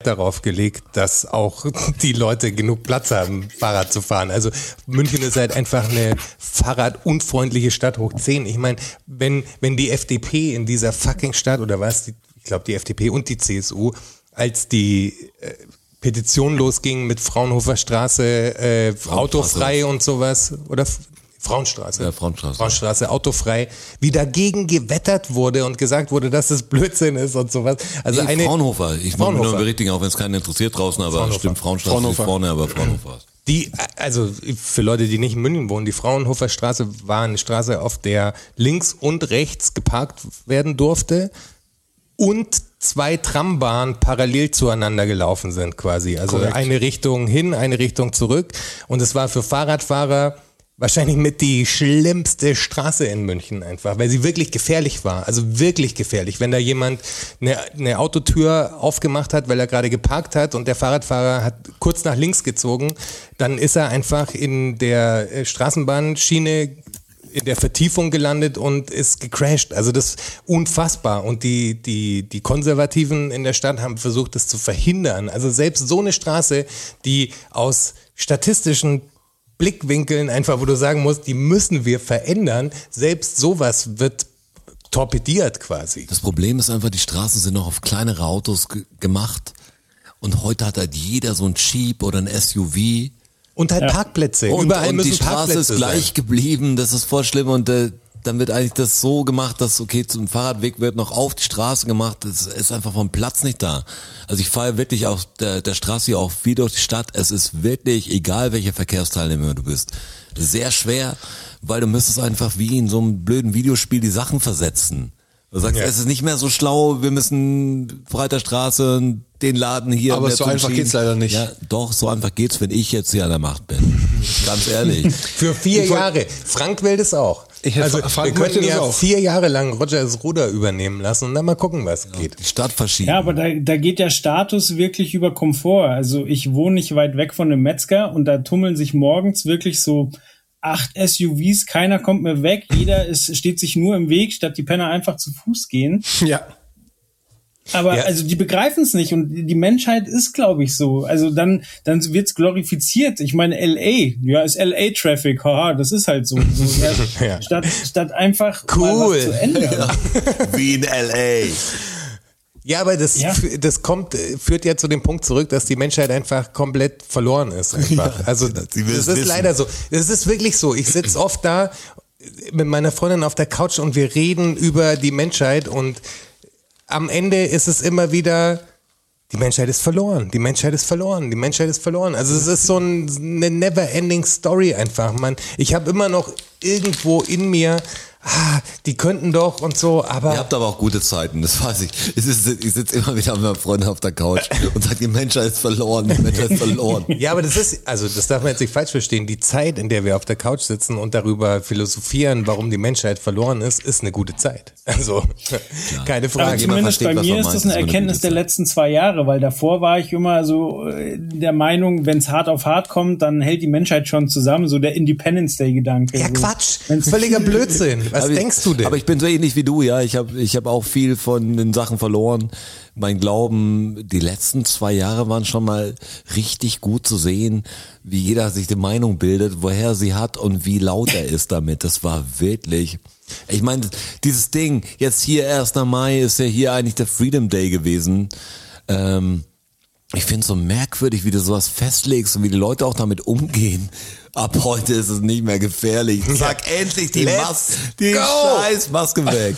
darauf gelegt, dass auch die Leute genug Platz haben, Fahrrad zu fahren. Also München ist halt einfach eine fahrradunfreundliche Stadt hoch 10. Ich meine, wenn, wenn die FDP in dieser fucking Stadt, oder was, die, ich glaube die FDP und die CSU, als die äh, Petition losging mit Fraunhofer Straße, äh, autofrei und sowas, oder Frauenstraße. Ja, Frauenstraße. Frauenstraße, autofrei, wie dagegen gewettert wurde und gesagt wurde, dass das Blödsinn ist und sowas. Also Nee, eine Fraunhofer. Ich muss Fraunhofer. nur berichtigen, auch wenn es keinen interessiert draußen, aber Fraunhofer. stimmt, Frauenstraße Fraunhofer. ist vorne, aber Fraunhofer. Die, also für Leute, die nicht in München wohnen, die Fraunhofer Straße war eine Straße, auf der links und rechts geparkt werden durfte und zwei Trambahnen parallel zueinander gelaufen sind quasi. Also Korrekt. eine Richtung hin, eine Richtung zurück. Und es war für Fahrradfahrer wahrscheinlich mit die schlimmste Straße in München einfach, weil sie wirklich gefährlich war. Also wirklich gefährlich. Wenn da jemand eine, eine Autotür aufgemacht hat, weil er gerade geparkt hat und der Fahrradfahrer hat kurz nach links gezogen, dann ist er einfach in der äh, Straßenbahnschiene in der Vertiefung gelandet und ist gecrashed. Also das ist unfassbar. Und die, die, die Konservativen in der Stadt haben versucht, das zu verhindern. Also selbst so eine Straße, die aus statistischen Blickwinkeln einfach, wo du sagen musst, die müssen wir verändern, selbst sowas wird torpediert quasi. Das Problem ist einfach, die Straßen sind noch auf kleinere Autos ge gemacht. Und heute hat halt jeder so ein Jeep oder ein SUV. Und halt Parkplätze. Und, Überall und müssen die Straße Parkplätze ist gleich sein. geblieben. Das ist voll schlimm. Und äh, dann wird eigentlich das so gemacht, dass okay, zum Fahrradweg wird noch auf die Straße gemacht, es ist einfach vom Platz nicht da. Also ich fahre wirklich auf der, der Straße hier auch viel durch die Stadt. Es ist wirklich, egal welcher Verkehrsteilnehmer du bist, sehr schwer, weil du müsstest einfach wie in so einem blöden Videospiel die Sachen versetzen. Du sagst, Ja. es ist nicht mehr so schlau, wir müssen Breiter Straße, den Laden hier. Aber so einfach geht's leider nicht. Ja, doch, so einfach geht's, wenn ich jetzt hier an der Macht bin. Ganz ehrlich. Für vier Jahre. Frank will das auch. Ich hätte- also wir könnten ja auch. vier Jahre lang Roger das Ruder übernehmen lassen und dann mal gucken, was geht. Die Stadt verschieben. Ja, aber da, da geht der Status wirklich über Komfort. Also ich wohne nicht weit weg von einem Metzger und da tummeln sich morgens wirklich so acht SUVs, keiner kommt mehr weg, jeder ist, steht sich nur im Weg, statt die Penner einfach zu Fuß gehen. Ja. Aber Ja. also die begreifen es nicht und die Menschheit ist, glaube ich, so. Also dann dann wird's glorifiziert. Ich meine LA, ja, ist LA Traffic, haha, das ist halt so. so ja, Ja. Statt statt einfach mal Cool. was zu ändern. Wie in L.A. Ja, aber das, Ja. das kommt, führt ja zu dem Punkt zurück, dass die Menschheit einfach komplett verloren ist. Einfach. also sie will das es ist wissen. leider so. Das ist wirklich so. Ich sitze oft da mit meiner Freundin auf der Couch und wir reden über die Menschheit und am Ende ist es immer wieder, die Menschheit ist verloren, die Menschheit ist verloren, die Menschheit ist verloren. Also es ist so ein, eine never-ending Story einfach. Man, ich habe immer noch irgendwo in mir, ah, die könnten doch und so, aber Ihr habt aber auch gute Zeiten, das weiß ich. Ich sitze immer wieder mit meinen Freunden auf der Couch und sage, die Menschheit ist verloren, die Menschheit ist verloren. Ja, aber das ist, also das darf man jetzt nicht falsch verstehen. Die Zeit, in der wir auf der Couch sitzen und darüber philosophieren, warum die Menschheit verloren ist, ist eine gute Zeit. Also, keine Aber Frage. jemand zumindest versteht, bei mir ist meint, das eine Erkenntnis der letzten zwei Jahre, weil davor war ich immer so äh, der Meinung, wenn es hart auf hart kommt, dann hält die Menschheit schon zusammen, so der Independence Day Gedanke. Ja, so. Quatsch. Wenn's- Völliger Blödsinn. Was Aber ich- denkst du denn? Aber ich bin so ähnlich wie du, ja. Ich habe ich hab auch viel von den Sachen verloren. Mein Glauben, die letzten zwei Jahre waren schon mal richtig gut zu sehen, wie jeder sich die Meinung bildet, woher sie hat und wie laut er ist damit. Das war wirklich. Ich meine, dieses Ding, jetzt hier 1. Mai ist ja hier eigentlich der Freedom Day gewesen. Ähm, ich finde es so merkwürdig, wie du sowas festlegst und wie die Leute auch damit umgehen. Ab heute ist es nicht mehr gefährlich. Sag endlich die Maske, die go. scheiß Maske weg.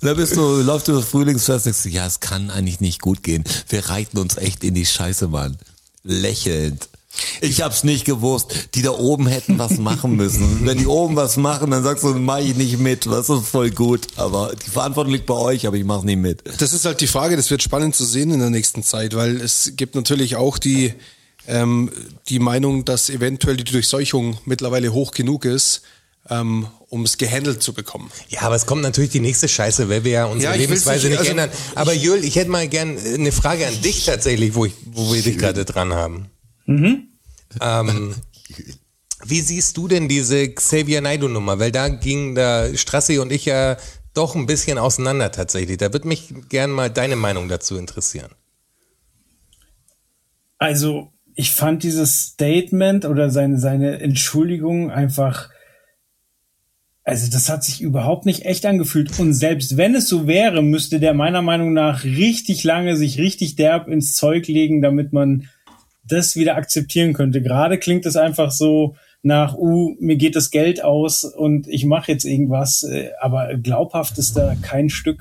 Und da bist du, läufst du das Frühlingsfest und denkst du, ja, es kann eigentlich nicht gut gehen. Wir reiten uns echt in die Scheiße, Mann. Lächelnd. Ich hab's nicht gewusst. Die da oben hätten was machen müssen. Wenn die oben was machen, dann sagst du, mach ich nicht mit. Das ist voll gut. Aber die Verantwortung liegt bei euch, aber ich mach's nicht mit. Das ist halt die Frage, das wird spannend zu sehen in der nächsten Zeit, weil es gibt natürlich auch die, ähm, die Meinung, dass eventuell die Durchseuchung mittlerweile hoch genug ist, ähm, um es gehandelt zu bekommen. Ja, aber es kommt natürlich die nächste Scheiße, weil wir ja unsere Ja, ich Lebensweise nicht- nicht, also, ändern. Aber Jöl, ich hätte mal gern eine Frage an dich tatsächlich, wo, ich, wo wir dich gerade dran haben. Ähm, wie siehst du denn diese Xavier Naidoo-Nummer? Weil da ging da Strassi und ich ja doch ein bisschen auseinander tatsächlich. Da würde mich gern mal deine Meinung dazu interessieren. Also, ich fand dieses Statement oder seine, seine Entschuldigung einfach, also das hat sich überhaupt nicht echt angefühlt. Und selbst wenn es so wäre, müsste der meiner Meinung nach richtig lange sich richtig derb ins Zeug legen, damit man das wieder akzeptieren könnte. Gerade klingt es einfach so nach, uh, mir geht das Geld aus und ich mache jetzt irgendwas, äh, aber glaubhaft ist da kein Stück.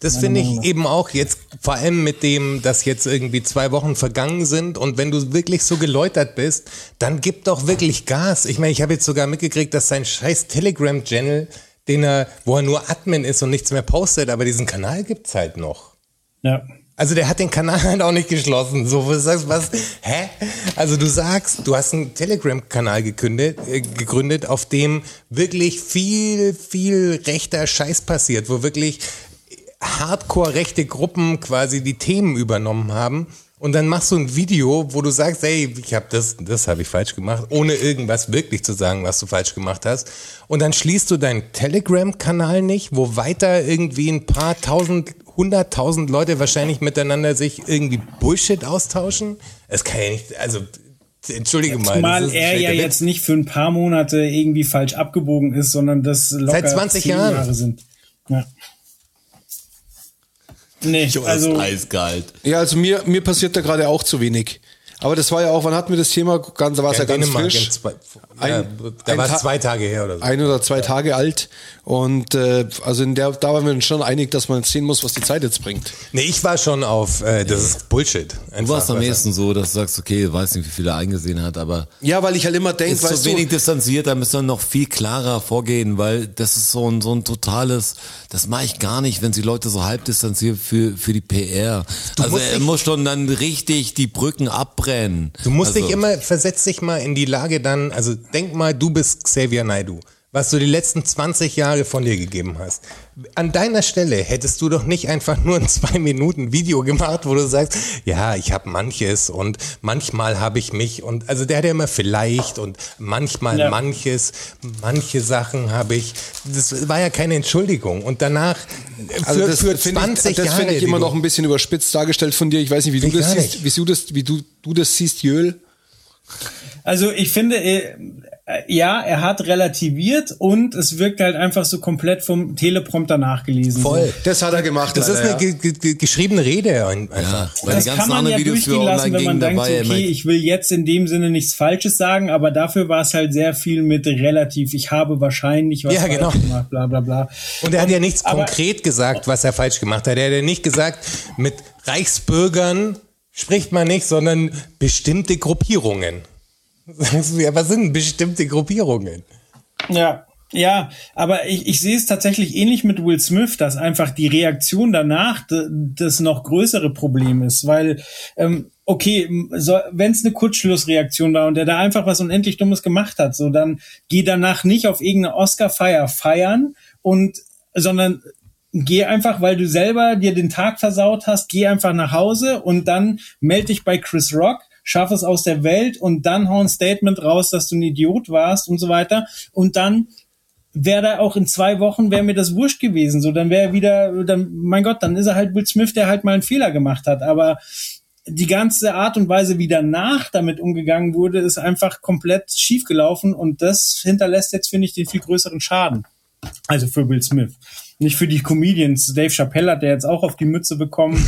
Das finde ich eben auch jetzt, vor allem mit dem, dass jetzt irgendwie zwei Wochen vergangen sind und wenn du wirklich so geläutert bist, dann gib doch wirklich Gas. Ich meine, ich habe jetzt sogar mitgekriegt, dass sein scheiß Telegram-Channel, den er, wo er nur Admin ist und nichts mehr postet, aber diesen Kanal gibt's halt noch. Ja. Also der hat den Kanal halt auch nicht geschlossen. So, wo du sagst, was? Hä? Also du sagst, du hast einen Telegram-Kanal gekündet, äh, gegründet, auf dem wirklich viel, viel rechter Scheiß passiert, wo wirklich hardcore rechte Gruppen quasi die Themen übernommen haben. Und dann machst du ein Video, wo du sagst, hey, ich habe das, das habe ich falsch gemacht, ohne irgendwas wirklich zu sagen, was du falsch gemacht hast. Und dann schließt du deinen Telegram-Kanal nicht, wo weiter irgendwie ein paar tausend, hunderttausend Leute wahrscheinlich miteinander sich irgendwie Bullshit austauschen. Es kann ja nicht, also entschuldige mal. Zumal er ja schlechter jetzt Witz. nicht für ein paar Monate irgendwie falsch abgebogen ist, sondern das locker Seit 20 zehn Jahren. Jahre sind. Ja. Nee, Jo, also ist eiskalt. Ja, also mir, mir passiert da gerade auch zu wenig. Aber das war ja auch, wann hatten wir das Thema? Ganz, da war es ja, Ja, ganz Dänemark, frisch. zwei, Ein- ja, da war Ta- es zwei Tage her oder so. Ein oder zwei Tage alt. Und äh, also in der, da waren wir uns schon einig, dass man jetzt sehen muss, was die Zeit jetzt bringt. Nee, ich war schon auf, äh, das ist Bullshit. Du warst am ehesten so, dass du sagst, okay, weiß nicht, wie viel er eingesehen hat, aber Ja, weil ich halt immer denke, ist weißt zu wenig du, distanziert, da müssen wir noch viel klarer vorgehen, weil das ist so ein, so ein totales, das mache ich gar nicht, wenn sie Leute so halb distanziert für, für die PR. also musst er muss schon dann richtig die Brücken abbrennen. Du musst also, dich immer, versetz dich mal in die Lage dann, also denk mal, du bist Xavier Naidoo, was du die letzten 20 Jahre von dir gegeben hast. An deiner Stelle hättest du doch nicht einfach nur ein zwei Minuten Video gemacht, wo du sagst, ja, ich habe manches und manchmal habe ich mich und also der hat ja immer vielleicht und manchmal Ja. manches, manche Sachen habe ich. Das war ja keine Entschuldigung und danach äh, für, also das für finde 20 ich, das Jahre. finde ich immer noch ein bisschen überspitzt dargestellt von dir. Ich weiß nicht, wie du das siehst, wie du das, wie du, du das siehst, Jöl. Also ich finde, äh, ja, er hat relativiert und es wirkt halt einfach so komplett vom Teleprompter nachgelesen. Voll. Das hat er gemacht. Das ist leider, eine ja. ge ge geschriebene Rede ein- einfach. ja, weil Das die kann ganzen man anderen ja durchgehen lassen, wenn man denkt, okay, ich will jetzt in dem Sinne nichts Falsches sagen, aber dafür war es halt sehr viel mit relativ, ich habe wahrscheinlich was Ja, falsch genau. gemacht, bla bla bla. Und er hat ja nichts aber- konkret gesagt, was er falsch gemacht hat. Er hat ja nicht gesagt, mit Reichsbürgern spricht man nicht, sondern bestimmte Gruppierungen. Sagst du, ja, was sind bestimmte Gruppierungen? Ja, ja, aber ich, ich sehe es tatsächlich ähnlich mit Will Smith, dass einfach die Reaktion danach das noch größere Problem ist, weil ähm, okay, so, wenn es eine Kurzschlussreaktion war und er da einfach was unendlich Dummes gemacht hat, so dann geh danach nicht auf irgendeine Oscar-Feier feiern und sondern geh einfach, weil du selber dir den Tag versaut hast, geh einfach nach Hause und dann melde dich bei Chris Rock, schaff es aus der Welt und dann hau ein Statement raus, dass du ein Idiot warst und so weiter und dann wäre da auch in zwei Wochen wäre mir das wurscht gewesen, so dann wäre er wieder, dann, mein Gott, dann ist er halt Will Smith, der halt mal einen Fehler gemacht hat, aber die ganze Art und Weise, wie danach damit umgegangen wurde, ist einfach komplett schief gelaufen und das hinterlässt jetzt, finde ich, den viel größeren Schaden. Also für Will Smith. Nicht für die Comedians. Dave Chappelle hat der jetzt auch auf die Mütze bekommen.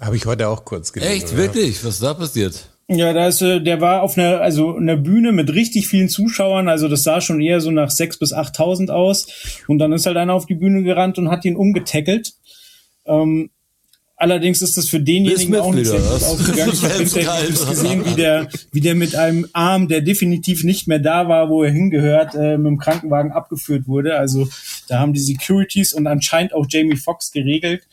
Habe ich heute auch kurz gelesen. Echt, ja. wirklich? Was ist da passiert? Ja, da ist, äh, der war auf einer, also einer Bühne mit richtig vielen Zuschauern. Also das sah schon eher so nach 6.000 bis 8.000 aus. Und dann ist halt einer auf die Bühne gerannt und hat ihn umgetackelt. Ähm, allerdings ist das für denjenigen auch nicht sehr gut ausgegangen. Ich habe gesehen, wie der, wie der mit einem Arm, der definitiv nicht mehr da war, wo er hingehört, äh, mit dem Krankenwagen abgeführt wurde. Also da haben die Securities und anscheinend auch Jamie Foxx geregelt.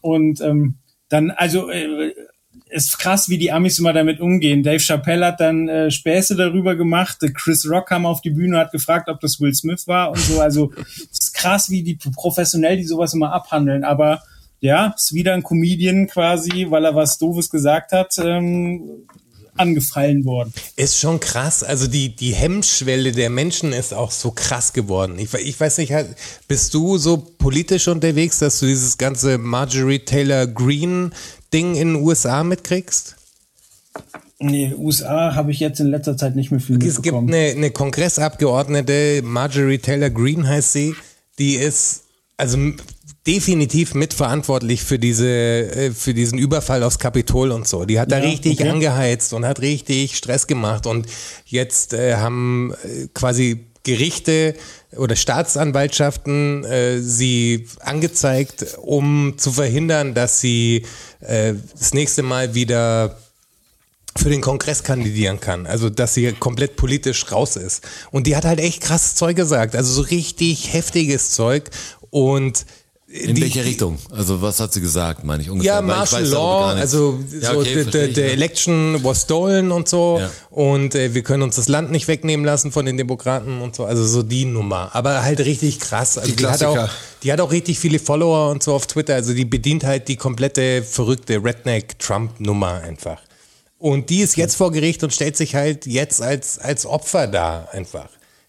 Und ähm, dann, also äh, ist krass, wie die Amis immer damit umgehen. Dave Chappelle hat dann äh, Späße darüber gemacht. Chris Rock kam auf die Bühne, hat gefragt, ob das Will Smith war und so. Also es ist krass, wie die professionell die sowas immer abhandeln. Aber ja, ist wieder ein Comedian quasi, weil er was Doofes gesagt hat, ähm, angefallen worden. Ist schon krass. Also die, die Hemmschwelle der Menschen ist auch so krass geworden. Ich, ich weiß nicht, bist du so politisch unterwegs, dass du dieses ganze Marjorie Taylor Greene Ding in den USA mitkriegst? Nee, USA habe ich jetzt in letzter Zeit nicht mehr viel Es gibt mitbekommen. eine, eine Kongressabgeordnete, Marjorie Taylor Greene heißt sie, die ist also definitiv mitverantwortlich für diese äh, für diesen Überfall aufs Kapitol und so. Die hat da Ja, richtig okay. angeheizt und hat richtig Stress gemacht und jetzt äh, haben äh, quasi Gerichte oder Staatsanwaltschaften äh, sie angezeigt, um zu verhindern, dass sie äh, das nächste Mal wieder für den Kongress kandidieren kann. Also, dass sie komplett politisch raus ist. Und die hat halt echt krasses Zeug gesagt. Also so richtig heftiges Zeug. Und In die, welche Richtung? Also was hat sie gesagt, meine ich ungefähr? Ja, Martial Law, also Ja, so okay, the, the, the election was stolen und so Ja. und äh, wir können uns das Land nicht wegnehmen lassen von den Demokraten und so, also so die Nummer, aber halt richtig krass. Also Die die, hat auch, die hat auch richtig viele Follower und so auf Twitter, also die bedient halt die komplette verrückte Redneck-Trump-Nummer einfach. Und die ist jetzt vor Gericht und stellt sich halt jetzt als, als Opfer da einfach.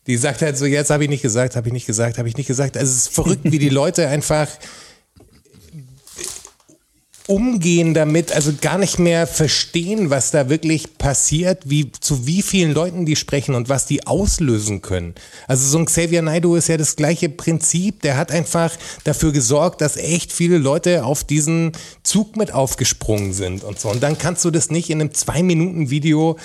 Die sagt halt so, jetzt habe ich nicht gesagt, habe ich nicht gesagt, habe ich nicht gesagt. Also es ist verrückt, wie die Leute einfach umgehen damit, also gar nicht mehr verstehen, was da wirklich passiert, wie zu wie vielen Leuten die sprechen und was die auslösen können. Also so ein Xavier Naidoo ist ja das gleiche Prinzip, der hat einfach dafür gesorgt, dass echt viele Leute auf diesen Zug mit aufgesprungen sind und so. Und dann kannst du das nicht in einem zwei Minuten Video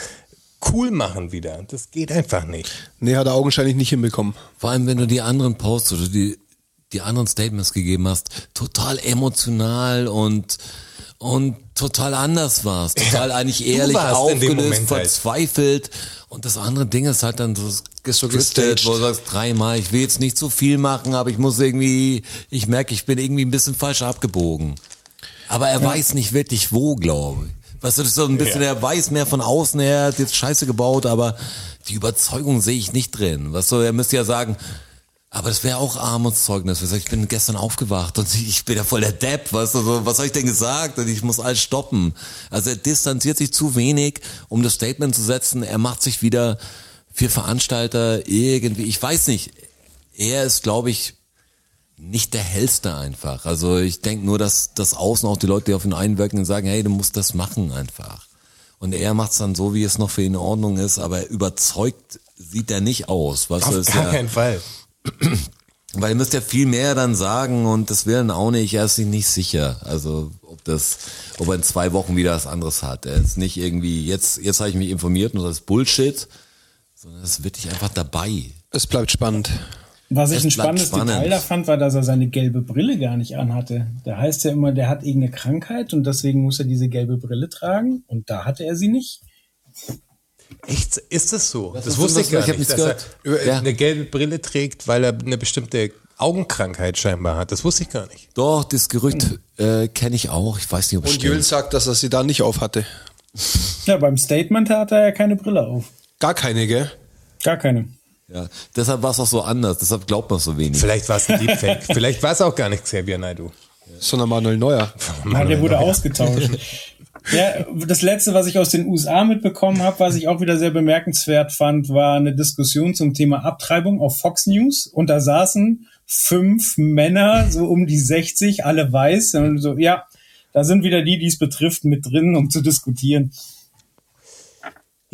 cool machen wieder. Das geht einfach nicht. Nee, hat er augenscheinlich nicht hinbekommen. Vor allem, wenn du die anderen Posts oder die, die anderen Statements gegeben hast, total emotional und, und total anders warst. Total eigentlich ehrlich warst in dem aufgelöst, halt. verzweifelt. Und das andere Ding ist halt dann so gescriptet, Gestaged. wo du sagst, dreimal, ich will jetzt nicht zu viel machen, aber ich muss irgendwie, ich merke, ich bin irgendwie ein bisschen falsch abgebogen. Aber er weiß nicht wirklich wo, glaube ich. Weißt du, das ist so ein bisschen, er weiß mehr von außen, er hat jetzt Scheiße gebaut, aber die Überzeugung sehe ich nicht drin. Weißt du, er müsste ja sagen, aber das wäre auch Armutszeugnis. Ich bin gestern aufgewacht und ich bin ja voll der Depp. Weißt du, so, was habe ich denn gesagt? Und ich muss alles stoppen. Also er distanziert sich zu wenig, um das Statement zu setzen. Er macht sich wieder für Veranstalter irgendwie, ich weiß nicht. Er ist, glaube ich, nicht der hellste einfach. Also ich denke nur, dass das außen auch die Leute, die auf ihn einwirken und sagen, hey, du musst das machen einfach. Und er macht es dann so, wie es noch für ihn in Ordnung ist, aber überzeugt sieht er nicht aus. Weißt Auf ist gar ja, keinen Fall. weil ihr müsst ja viel mehr dann sagen und das will er dann auch nicht, er ist sich nicht sicher. Also ob das, ob er in zwei Wochen wieder was anderes hat. Er ist nicht irgendwie, jetzt, jetzt habe ich mich informiert und das ist Bullshit, sondern es ist wirklich einfach dabei. Es bleibt spannend. Was ich ein spannendes spannend. Detail da fand, war, dass er seine gelbe Brille gar nicht anhatte. Da heißt ja immer, der hat irgendeine Krankheit und deswegen muss er diese gelbe Brille tragen und da hatte er sie nicht. Echt? Ist das so? Das, ist wusste das? ich gar Ich hab nicht, dass er gehört. Ja. eine gelbe Brille trägt, weil er eine bestimmte Augenkrankheit scheinbar hat. Das wusste ich gar nicht. Doch, das Gerücht äh, kenne ich auch. Ich weiß nicht, ob es Und stimmt. sagt, dass er sie da nicht auf hatte. Ja, beim Statement hatte er ja keine Brille auf. Gar keine, gell? Gar keine. Ja, deshalb war es auch so anders. Deshalb glaubt man so wenig. Vielleicht war es ein Deepfake. Vielleicht war es auch gar nicht Xavier Naidoo. Sondern Manuel Neuer. Ja, der wurde ausgetauscht. Ja, das letzte, was ich aus den USA mitbekommen habe, was ich auch wieder sehr bemerkenswert fand, war eine Diskussion zum Thema Abtreibung auf Fox News. Und da saßen fünf Männer, so um die 60, alle weiß. Und so, ja, da sind wieder die, die es betrifft, mit drin, um zu diskutieren.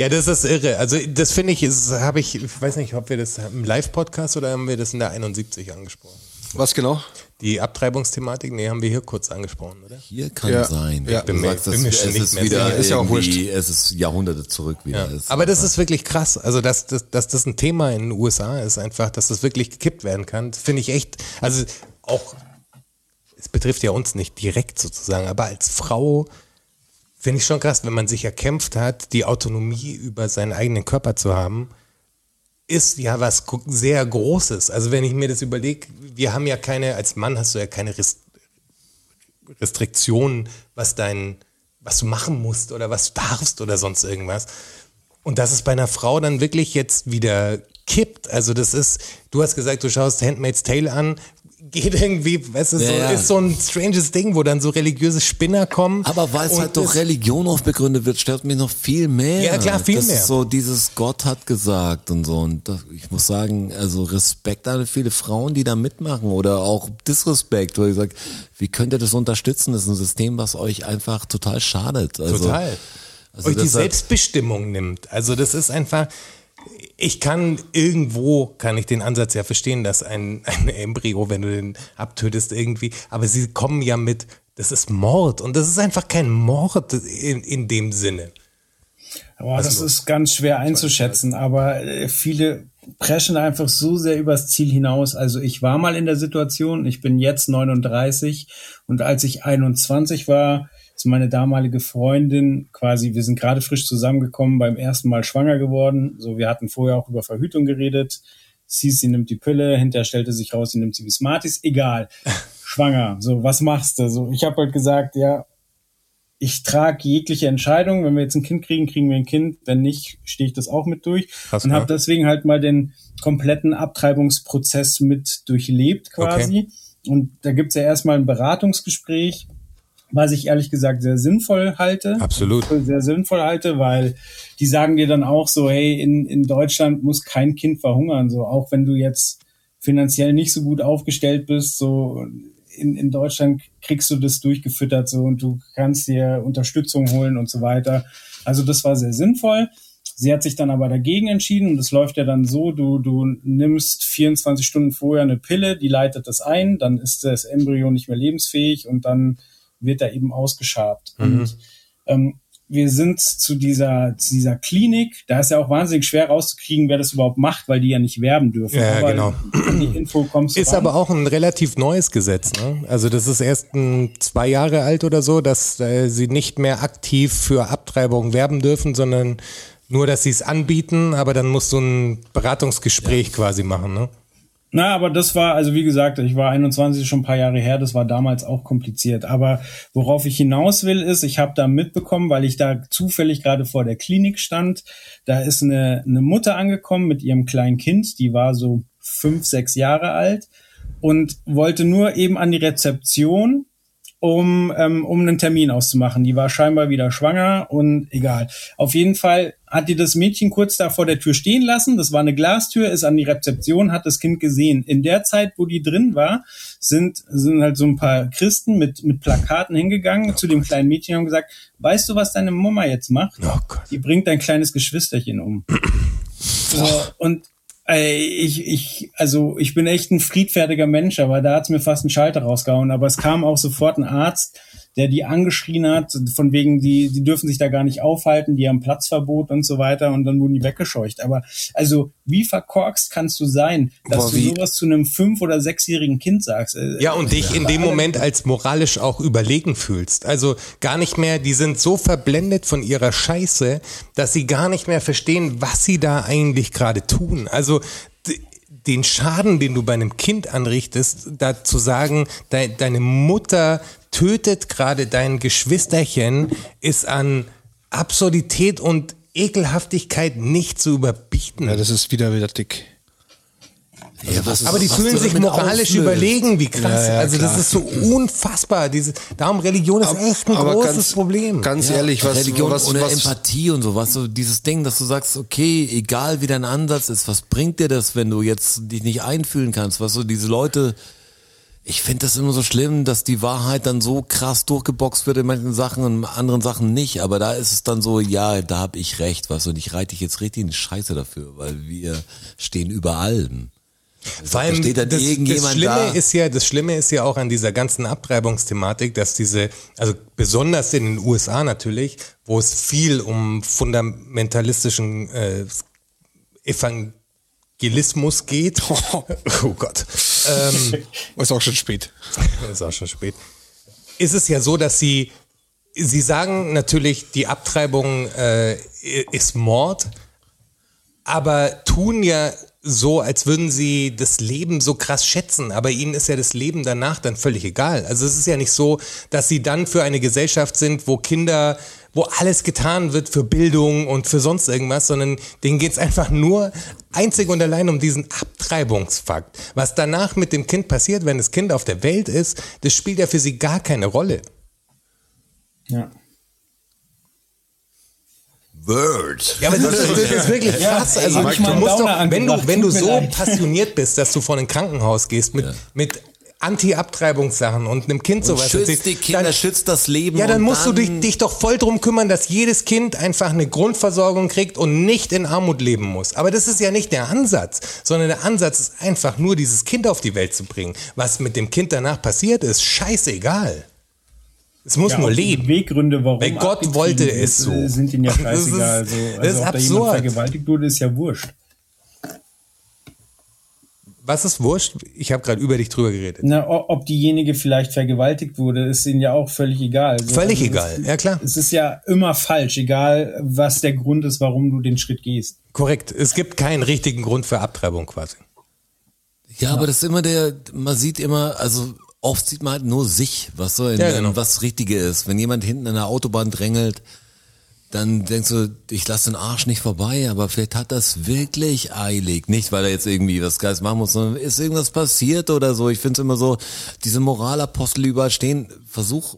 Ja, das ist irre. Also das finde ich, habe ich, ich weiß nicht, ob wir das im Live-Podcast oder haben wir das in der 71 angesprochen? Was genau? Die Abtreibungsthematik, nee, haben wir hier kurz angesprochen, oder? Hier kann Ja. sein. Ja. Du Bin mir- sagst, das, bin mir es schon nicht mehr wieder sicher. Ist ja auch es ist Jahrhunderte zurück wieder. Ja. Aber das ist wirklich krass. Also, dass, dass, dass das ein Thema in den USA ist, einfach, dass das wirklich gekippt werden kann, finde ich echt, also auch, es betrifft ja uns nicht direkt sozusagen, aber als Frau finde ich schon krass, wenn man sich erkämpft hat, die Autonomie über seinen eigenen Körper zu haben, ist ja was sehr Großes. Also wenn ich mir das überlege, wir haben ja keine, als Mann hast du ja keine Rest Restriktionen, was dein, was du machen musst oder was du darfst oder sonst irgendwas. Und dass es bei einer Frau dann wirklich jetzt wieder kippt. Also das ist, du hast gesagt, du schaust Handmaid's Tale an, geht irgendwie, weißt du, so, Ja, ja. ist so ein stranges Ding, wo dann so religiöse Spinner kommen. Aber weil es halt durch Religion oft begründet wird, stört mich noch viel mehr. Ja, klar, viel das mehr. Ist so dieses Gott hat gesagt und so. Und das, ich muss sagen, also Respekt an viele Frauen, die da mitmachen oder auch Disrespekt, wo ich sage, wie könnt ihr das unterstützen? Das ist ein System, was euch einfach total schadet. Also, Total. Also euch die Selbstbestimmung nimmt. Also das ist einfach, ich kann irgendwo, kann ich den Ansatz ja verstehen, dass ein, ein Embryo, wenn du den abtötest irgendwie, aber sie kommen ja mit, das ist Mord und das ist einfach kein Mord in, in dem Sinne. Aber das ist ganz schwer einzuschätzen, aber äh, viele preschen einfach so sehr übers Ziel hinaus. Also ich war mal in der Situation, ich bin jetzt 39 und als ich 21 war, ist meine damalige Freundin quasi, wir sind gerade frisch zusammengekommen, beim ersten Mal schwanger geworden. So, wir hatten vorher auch über Verhütung geredet. Es hieß, sie nimmt die Pille, hinterher stellte sich raus, sie nimmt sie wie Smarties, egal. Schwanger. So, was machst du? So, ich habe halt gesagt, ja, ich trage jegliche Entscheidung. Wenn wir jetzt ein Kind kriegen, kriegen wir ein Kind. Wenn nicht, stehe ich das auch mit durch. Krass, und habe deswegen halt mal den kompletten Abtreibungsprozess mit durchlebt quasi. Und da gibt's ja erstmal ein Beratungsgespräch, was ich ehrlich gesagt sehr sinnvoll halte. Absolut. Sehr sinnvoll halte, weil die sagen dir dann auch so, hey, in, in Deutschland muss kein Kind verhungern. So, auch wenn du jetzt finanziell nicht so gut aufgestellt bist, so in, in Deutschland kriegst du das durchgefüttert so und du kannst dir Unterstützung holen und so weiter. Also das war sehr sinnvoll. Sie hat sich dann aber dagegen entschieden und es läuft ja dann so, du, du nimmst 24 Stunden vorher eine Pille, die leitet das ein, dann ist das Embryo nicht mehr lebensfähig und dann wird er eben ausgeschabt. Mhm. Und ähm, wir sind zu dieser, zu dieser Klinik, da ist ja auch wahnsinnig schwer rauszukriegen, wer das überhaupt macht, weil die ja nicht werben dürfen. Ja, aber genau. Die Info kommst Ist ran. aber auch ein relativ neues Gesetz. Ne? Also das ist erst ein, zwei Jahre alt oder so, dass äh, sie nicht mehr aktiv für Abtreibung werben dürfen, sondern nur, dass sie es anbieten, aber dann musst du ein Beratungsgespräch quasi machen. Ne? Na, aber das war, also wie gesagt, ich war 21, schon ein paar Jahre her, das war damals auch kompliziert. Aber worauf ich hinaus will, ist, ich habe da mitbekommen, weil ich da zufällig gerade vor der Klinik stand, da ist eine, eine Mutter angekommen mit ihrem kleinen Kind, die war so fünf, sechs Jahre alt und wollte nur eben an die Rezeption, um, ähm, um einen Termin auszumachen. Die war scheinbar wieder schwanger und egal. Auf jeden Fall hat die das Mädchen kurz da vor der Tür stehen lassen. Das war eine Glastür, ist an die Rezeption, hat das Kind gesehen. In der Zeit, wo die drin war, sind, sind halt so ein paar Christen mit, mit Plakaten hingegangen zu dem kleinen Mädchen und haben gesagt, weißt du, was deine Mama jetzt macht? Oh Gott. Die bringt dein kleines Geschwisterchen um. so, und ey, ich, ich, also ich bin echt ein friedfertiger Mensch, aber da hat's mir fast einen Schalter rausgehauen. Aber es kam auch sofort ein Arzt, der die angeschrien hat, von wegen, die, die dürfen sich da gar nicht aufhalten, die haben Platzverbot und so weiter und dann wurden die weggescheucht. Aber also, wie verkorkst kannst du sein, dass Boah, du sowas zu einem fünf- oder sechsjährigen Kind sagst? Äh, Ja, und dich in dem Moment als moralisch auch überlegen fühlst. Also gar nicht mehr, die sind so verblendet von ihrer Scheiße, dass sie gar nicht mehr verstehen, was sie da eigentlich gerade tun. Also den Schaden, den du bei einem Kind anrichtest, da zu sagen, de deine Mutter tötet gerade dein Geschwisterchen, ist an Absurdität und Ekelhaftigkeit nicht zu überbieten. Ja, das ist widerwärtig. Ja, Aber die fühlen du sich moralisch auslöst. überlegen, wie krass. Ja, ja, also das ist so unfassbar. Diese, darum Religion ist echt ein Aber großes ganz, Problem. Ganz ehrlich, was, Religion was, ohne was, Empathie und so, was so dieses Ding, dass du sagst, okay, egal wie dein Ansatz ist, was bringt dir das, wenn du jetzt dich nicht einfühlen kannst, was so diese Leute, ich finde das immer so schlimm, dass die Wahrheit dann so krass durchgeboxt wird in manchen Sachen und in anderen Sachen nicht, aber da ist es dann so, ja, da hab ich recht, was und ich reite dich jetzt richtig in die Scheiße dafür, weil wir stehen über allem. Vor da allem, steht dann das, das Schlimme da. ist ja, das Schlimme ist ja auch an dieser ganzen Abtreibungsthematik, dass diese, also besonders in den USA natürlich, wo es viel um fundamentalistischen äh, Evangelismus geht. oh Gott. Ähm, ist auch schon spät. ist auch schon spät. Ist es ja so, dass sie, sie sagen natürlich, die Abtreibung äh, ist Mord, aber tun ja so, als würden sie das Leben so krass schätzen, aber ihnen ist ja das Leben danach dann völlig egal. Also es ist ja nicht so, dass sie dann für eine Gesellschaft sind, wo Kinder, wo alles getan wird für Bildung und für sonst irgendwas, sondern denen geht's einfach nur einzig und allein um diesen Abtreibungsfakt. Was danach mit dem Kind passiert, wenn das Kind auf der Welt ist, das spielt ja für sie gar keine Rolle. ja. Word. Ja, aber das, das ist wirklich krass. Also, ich du musst doch, wenn du, wenn du so leid. passioniert bist, dass du vor ein Krankenhaus gehst mit, mit Anti-Abtreibungssachen und einem Kind sowas schützt erzählst, die Kinder, dann, schützt das Leben. ja, dann und musst du dich, dich doch voll drum kümmern, dass jedes Kind einfach eine Grundversorgung kriegt und nicht in Armut leben muss. Aber das ist ja nicht der Ansatz, sondern der Ansatz ist einfach nur, dieses Kind auf die Welt zu bringen. Was mit dem Kind danach passiert, ist scheißegal. Es muss Ja, nur leben. Beweggründe, warum Weil Gott wollte es so. äh, sind ihnen ja Das ist- scheißegal. Also, das also ist ob da jemand absurd. vergewaltigt wurde, ist ja wurscht. Was ist wurscht? Ich habe gerade über dich drüber geredet. Na, ob diejenige vielleicht vergewaltigt wurde, ist ihnen ja auch völlig egal. Also, Völlig also egal, Es, ja klar. Es ist ja immer falsch, egal was der Grund ist, warum du den Schritt gehst. Korrekt. Es gibt keinen richtigen Grund für Abtreibung quasi. Ja, aber das ist immer der, man sieht immer, also oft sieht man halt nur sich, was so, in, Ja, genau. was Richtige ist. Wenn jemand hinten an der Autobahn drängelt, dann denkst du, ich lasse den Arsch nicht vorbei, aber vielleicht hat das wirklich eilig. Nicht, weil er jetzt irgendwie was Geiles machen muss, sondern ist irgendwas passiert oder so. Ich finde es immer so, diese Moralapostel, die überall stehen, versuch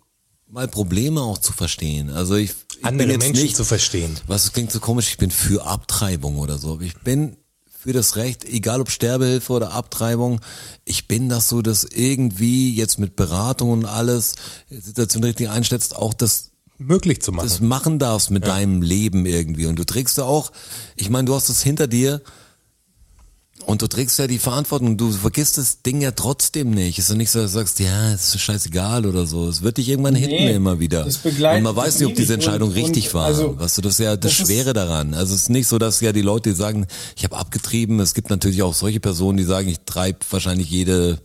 mal Probleme auch zu verstehen. Also ich, ich Andere bin jetzt Menschen nicht, zu verstehen. was klingt so komisch, ich bin für Abtreibung oder so. Ich bin für das Recht, egal ob Sterbehilfe oder Abtreibung. Ich bin das so, dass irgendwie jetzt mit Beratung und alles Situation richtig einstellst, auch das Möglich zu machen. das machen darfst mit deinem Leben irgendwie. Und du trägst ja auch, ich meine, du hast es hinter dir und du trägst ja die Verantwortung. Du vergisst das Ding ja trotzdem nicht. Es ist ja nicht so, dass du sagst, ja, es ist scheißegal oder so. Es wird dich irgendwann hinten immer wieder. das begleitet Und man weiß nicht, ob diese Entscheidung und- richtig und war. also, weißt du, das ist ja das, das Schwere daran. Also es ist nicht so, dass ja die Leute die sagen, ich habe abgetrieben. Es gibt natürlich auch solche Personen, die sagen, ich treibe wahrscheinlich jede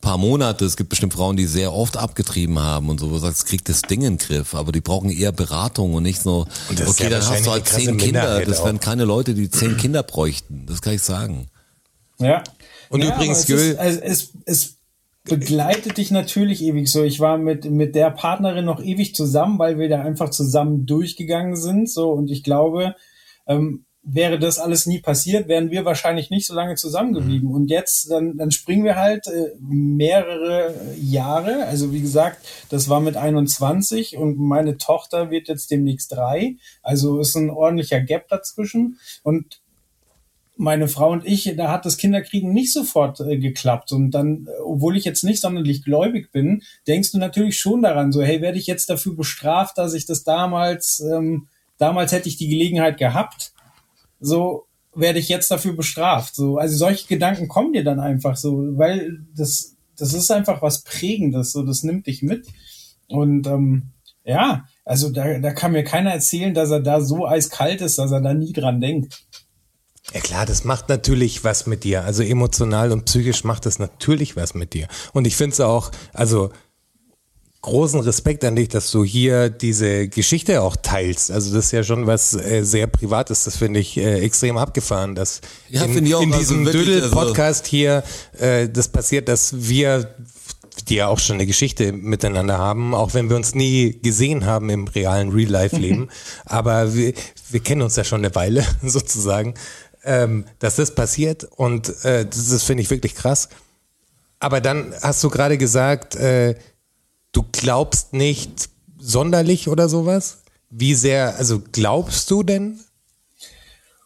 paar Monate. Es gibt bestimmt Frauen, die sehr oft abgetrieben haben und so, wo du sagst, kriegt das Ding in den Griff. Aber die brauchen eher Beratung und nicht so, Und okay, ja dann hast du halt zehn Kinder. Das wären keine Leute, die zehn Kinder bräuchten. Das kann ich sagen. Ja. Und ja, übrigens, es, ist, also es, es begleitet dich natürlich ewig so. Ich war mit, mit der Partnerin noch ewig zusammen, weil wir da einfach zusammen durchgegangen sind. So, und ich glaube, ähm, wäre das alles nie passiert, wären wir wahrscheinlich nicht so lange zusammengeblieben. Mhm. Und jetzt, dann, dann springen wir halt äh, mehrere Jahre. Also wie gesagt, das war mit 21 und meine Tochter wird jetzt demnächst drei. Also ist ein ordentlicher Gap dazwischen. Und meine Frau und ich, da hat das Kinderkriegen nicht sofort äh, geklappt. Und dann, äh, obwohl ich jetzt nicht sonderlich gläubig bin, denkst du natürlich schon daran, so, hey, werde ich jetzt dafür bestraft, dass ich das damals, ähm, damals hätte ich die Gelegenheit gehabt, so werde ich jetzt dafür bestraft. So, also solche Gedanken kommen dir dann einfach so, weil das, das ist einfach was Prägendes, so, das nimmt dich mit. Und ähm, ja, also da, da kann mir keiner erzählen, dass er da so eiskalt ist, dass er da nie dran denkt. Ja klar, das macht natürlich was mit dir. Also emotional und psychisch macht das natürlich was mit dir. Und ich finde es auch, also großen Respekt an dich, dass du hier diese Geschichte auch teilst. Also das ist ja schon was äh, sehr Privates. Das finde ich äh, extrem abgefahren, dass Ja, in, ich auch. in Also diesem wirklich, Dödel-Podcast hier äh, das passiert, dass wir die ja auch schon eine Geschichte miteinander haben, auch wenn wir uns nie gesehen haben im realen Real-Life-Leben. Aber wir, wir kennen uns ja schon eine Weile sozusagen, ähm, dass das passiert und äh, das, das finde ich wirklich krass. Aber dann hast du gerade gesagt, äh, du glaubst nicht sonderlich oder sowas? Wie sehr, also glaubst du denn?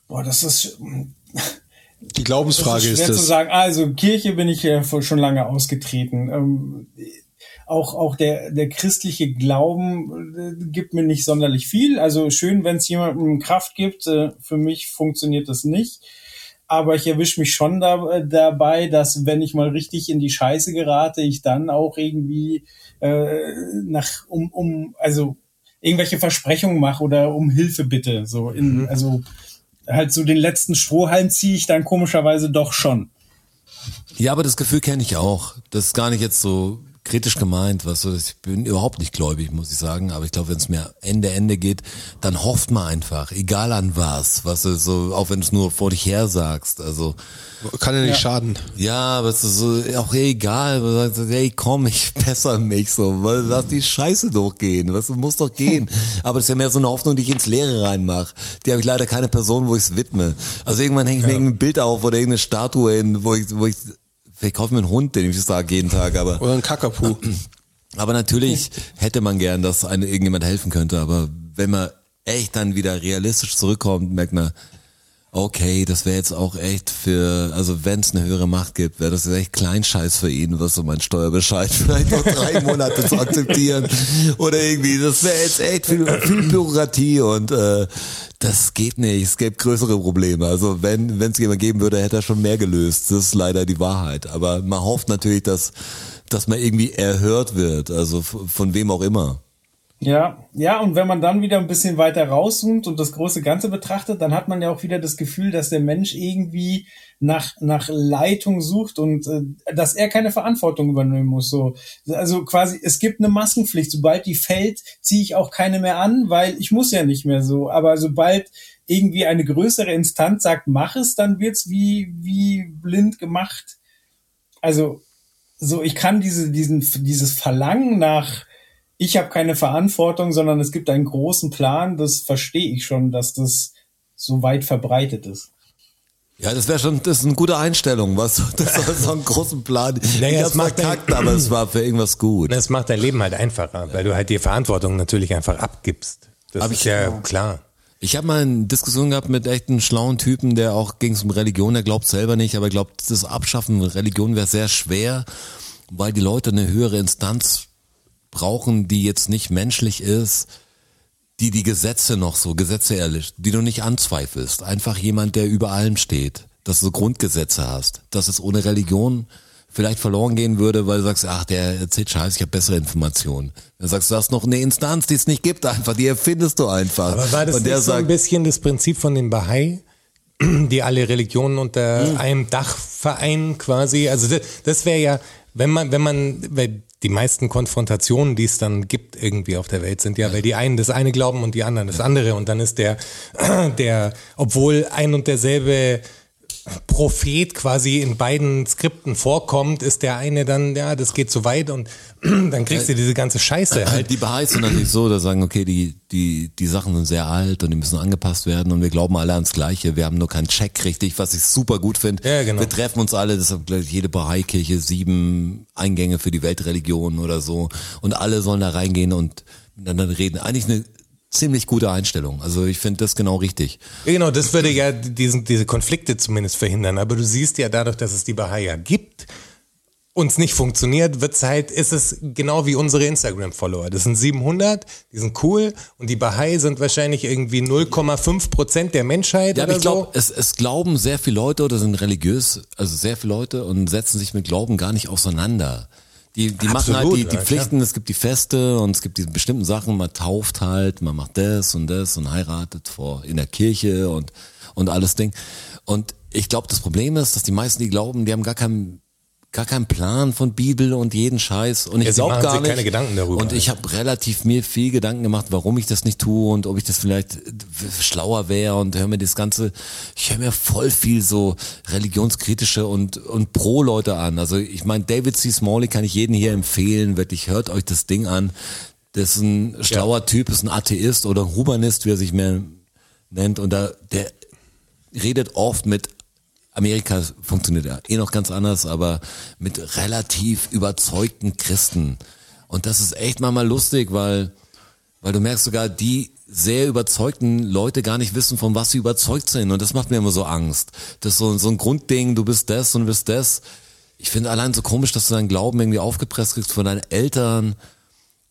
Boah, das ist, Die das Glaubensfrage ist ist, schwer zu das. sagen. Also Kirche bin ich ja vor- schon lange ausgetreten. Ähm, auch auch der der christliche Glauben äh, gibt mir nicht sonderlich viel. Also schön, wenn es jemandem Kraft gibt. Äh, für mich funktioniert das nicht. Aber ich erwische mich schon da, äh, dabei, dass wenn ich mal richtig in die Scheiße gerate, ich dann auch irgendwie äh, nach um um also irgendwelche Versprechungen mache oder um Hilfe bitte. So in also halt so den letzten Strohhalm ziehe ich dann komischerweise doch schon. Ja, aber das Gefühl kenne ich auch. Das ist gar nicht jetzt so kritisch gemeint, was so, ich bin überhaupt nicht gläubig, muss ich sagen, aber ich glaube, wenn es mir Ende Ende geht, dann hofft man einfach, egal an was, was du so, auch wenn du es nur vor dich her sagst, also Kann ja nicht schaden. ja, aber es ist so, auch egal, du sagst, hey, komm, ich bessere mich so, weil lass die Scheiße durchgehen, was muss doch gehen. Aber es ist ja mehr so eine Hoffnung, die ich ins Leere reinmache. Die habe ich leider keine Person, wo ich es widme. Also irgendwann hänge ich mir irgendein Bild auf oder irgendeine Statue hin, wo ich, wo ich, vielleicht kaufe ich mir einen Hund, den ich sage jeden Tag, aber Oder ein Kakapu. aber natürlich hätte man gern, dass einem irgendjemand helfen könnte. Aber wenn man echt dann wieder realistisch zurückkommt, merkt man, okay, das wäre jetzt auch echt für, also wenn es eine höhere Macht gibt, wäre das echt Kleinscheiß für ihn, was so mein Steuerbescheid vielleicht noch drei Monate zu akzeptieren. Oder irgendwie, das wäre jetzt echt viel, viel Bürokratie und äh, das geht nicht. Es gäbe größere Probleme. Also wenn es jemand geben würde, hätte er schon mehr gelöst. Das ist leider die Wahrheit. Aber man hofft natürlich, dass dass man irgendwie erhört wird, also von wem auch immer. Ja, ja, und wenn man dann wieder ein bisschen weiter rauszoomt und das große Ganze betrachtet, dann hat man ja auch wieder das Gefühl, dass der Mensch irgendwie nach, nach Leitung sucht und äh, dass er keine Verantwortung übernehmen muss. So. Also quasi, es gibt eine Maskenpflicht. Sobald die fällt, ziehe ich auch keine mehr an, weil ich muss ja nicht mehr so. Aber sobald irgendwie eine größere Instanz sagt, mach es, dann wird's wie, wie blind gemacht. Also, so, ich kann diese, diesen, dieses Verlangen nach, ich habe keine Verantwortung, sondern es gibt einen großen Plan, das verstehe ich schon, dass das so weit verbreitet ist. Ja, das wäre schon, das ist eine gute Einstellung, was, das war so einen großen Plan. Naja, ich es hab's macht verkackt, aber es war für irgendwas gut. Das macht dein Leben halt einfacher, weil du halt die Verantwortung natürlich einfach abgibst. Das Hab ist ich- ja klar. Ich habe mal eine Diskussion gehabt mit echt einem schlauen Typen, der auch ging es um Religion, der glaubt selber nicht, aber glaubt, das Abschaffen von Religion wäre sehr schwer, weil die Leute eine höhere Instanz brauchen, die jetzt nicht menschlich ist, die die Gesetze noch so, Gesetze erlischt, die du nicht anzweifelst. Einfach jemand, der über allem steht, dass du Grundgesetze hast, dass es ohne Religion vielleicht verloren gehen würde, weil du sagst, ach, der erzählt Scheiß, ich habe bessere Informationen. Dann sagst du, du hast noch eine Instanz, die es nicht gibt, einfach, die erfindest du einfach. Aber war das Und der nicht so ein bisschen das Prinzip von den Bahai, die alle Religionen unter Hm. einem Dach vereinen quasi? Also das, das wäre ja, wenn man, wenn man, weil die meisten Konfrontationen, die es dann gibt irgendwie auf der Welt, sind ja, weil die einen das eine glauben und die anderen das andere. Und dann ist der, der, obwohl ein und derselbe Prophet quasi in beiden Skripten vorkommt, ist der eine dann, ja, das geht zu weit und dann kriegst du diese ganze Scheiße halt. Die Baha'is sind natürlich so, dass sagen, okay, die, die, die Sachen sind sehr alt und die müssen angepasst werden und wir glauben alle ans Gleiche. Wir haben nur keinen Check richtig, was ich super gut finde. Ja, genau. Wir treffen uns alle, deshalb gleich jede Bahai-Kirche sieben Eingänge für die Weltreligion oder so und alle sollen da reingehen und miteinander reden. Eigentlich eine ziemlich gute Einstellung. Also ich finde das genau richtig. Genau, das würde ja diesen, diese Konflikte zumindest verhindern. Aber du siehst ja dadurch, dass es die Bahai ja gibt, uns nicht funktioniert, wird's halt, ist es genau wie unsere Instagram-Follower. Das sind 700, die sind cool und die Bahai sind wahrscheinlich irgendwie 0,5 Prozent der Menschheit Ja, aber oder ich glaube, so. es, es glauben sehr viele Leute oder sind religiös, also sehr viele Leute und setzen sich mit Glauben gar nicht auseinander. Die, die machen halt die, die ja, Pflichten, es gibt die Feste und es gibt diese bestimmten Sachen, man tauft halt, man macht das und das und heiratet vor in der Kirche und, und alles Ding. Und ich glaube, das Problem ist, dass die meisten, die glauben, die haben gar keinen gar keinen Plan von Bibel und jeden Scheiß und ich Ja, glaube gar nicht keine Gedanken darüber. und ich habe relativ mir viel Gedanken gemacht, warum ich das nicht tue und ob ich das vielleicht äh, schlauer wäre und höre mir das ganze, ich höre mir voll viel so religionskritische und und pro Leute an. Also ich meine, David C. Smalley kann ich jedem hier empfehlen, wirklich hört euch das Ding an. Das ist ein schlauer Typ, ist ein Atheist oder ein Humanist, wie er sich mehr nennt und da der redet oft mit Amerika funktioniert ja eh noch ganz anders, aber mit relativ überzeugten Christen. Und das ist echt manchmal lustig, weil, weil du merkst sogar, die sehr überzeugten Leute gar nicht wissen, von was sie überzeugt sind. Und das macht mir immer so Angst. Das ist so, so ein Grundding, du bist das und du bist das. Ich finde allein so komisch, dass du deinen Glauben irgendwie aufgepresst kriegst von deinen Eltern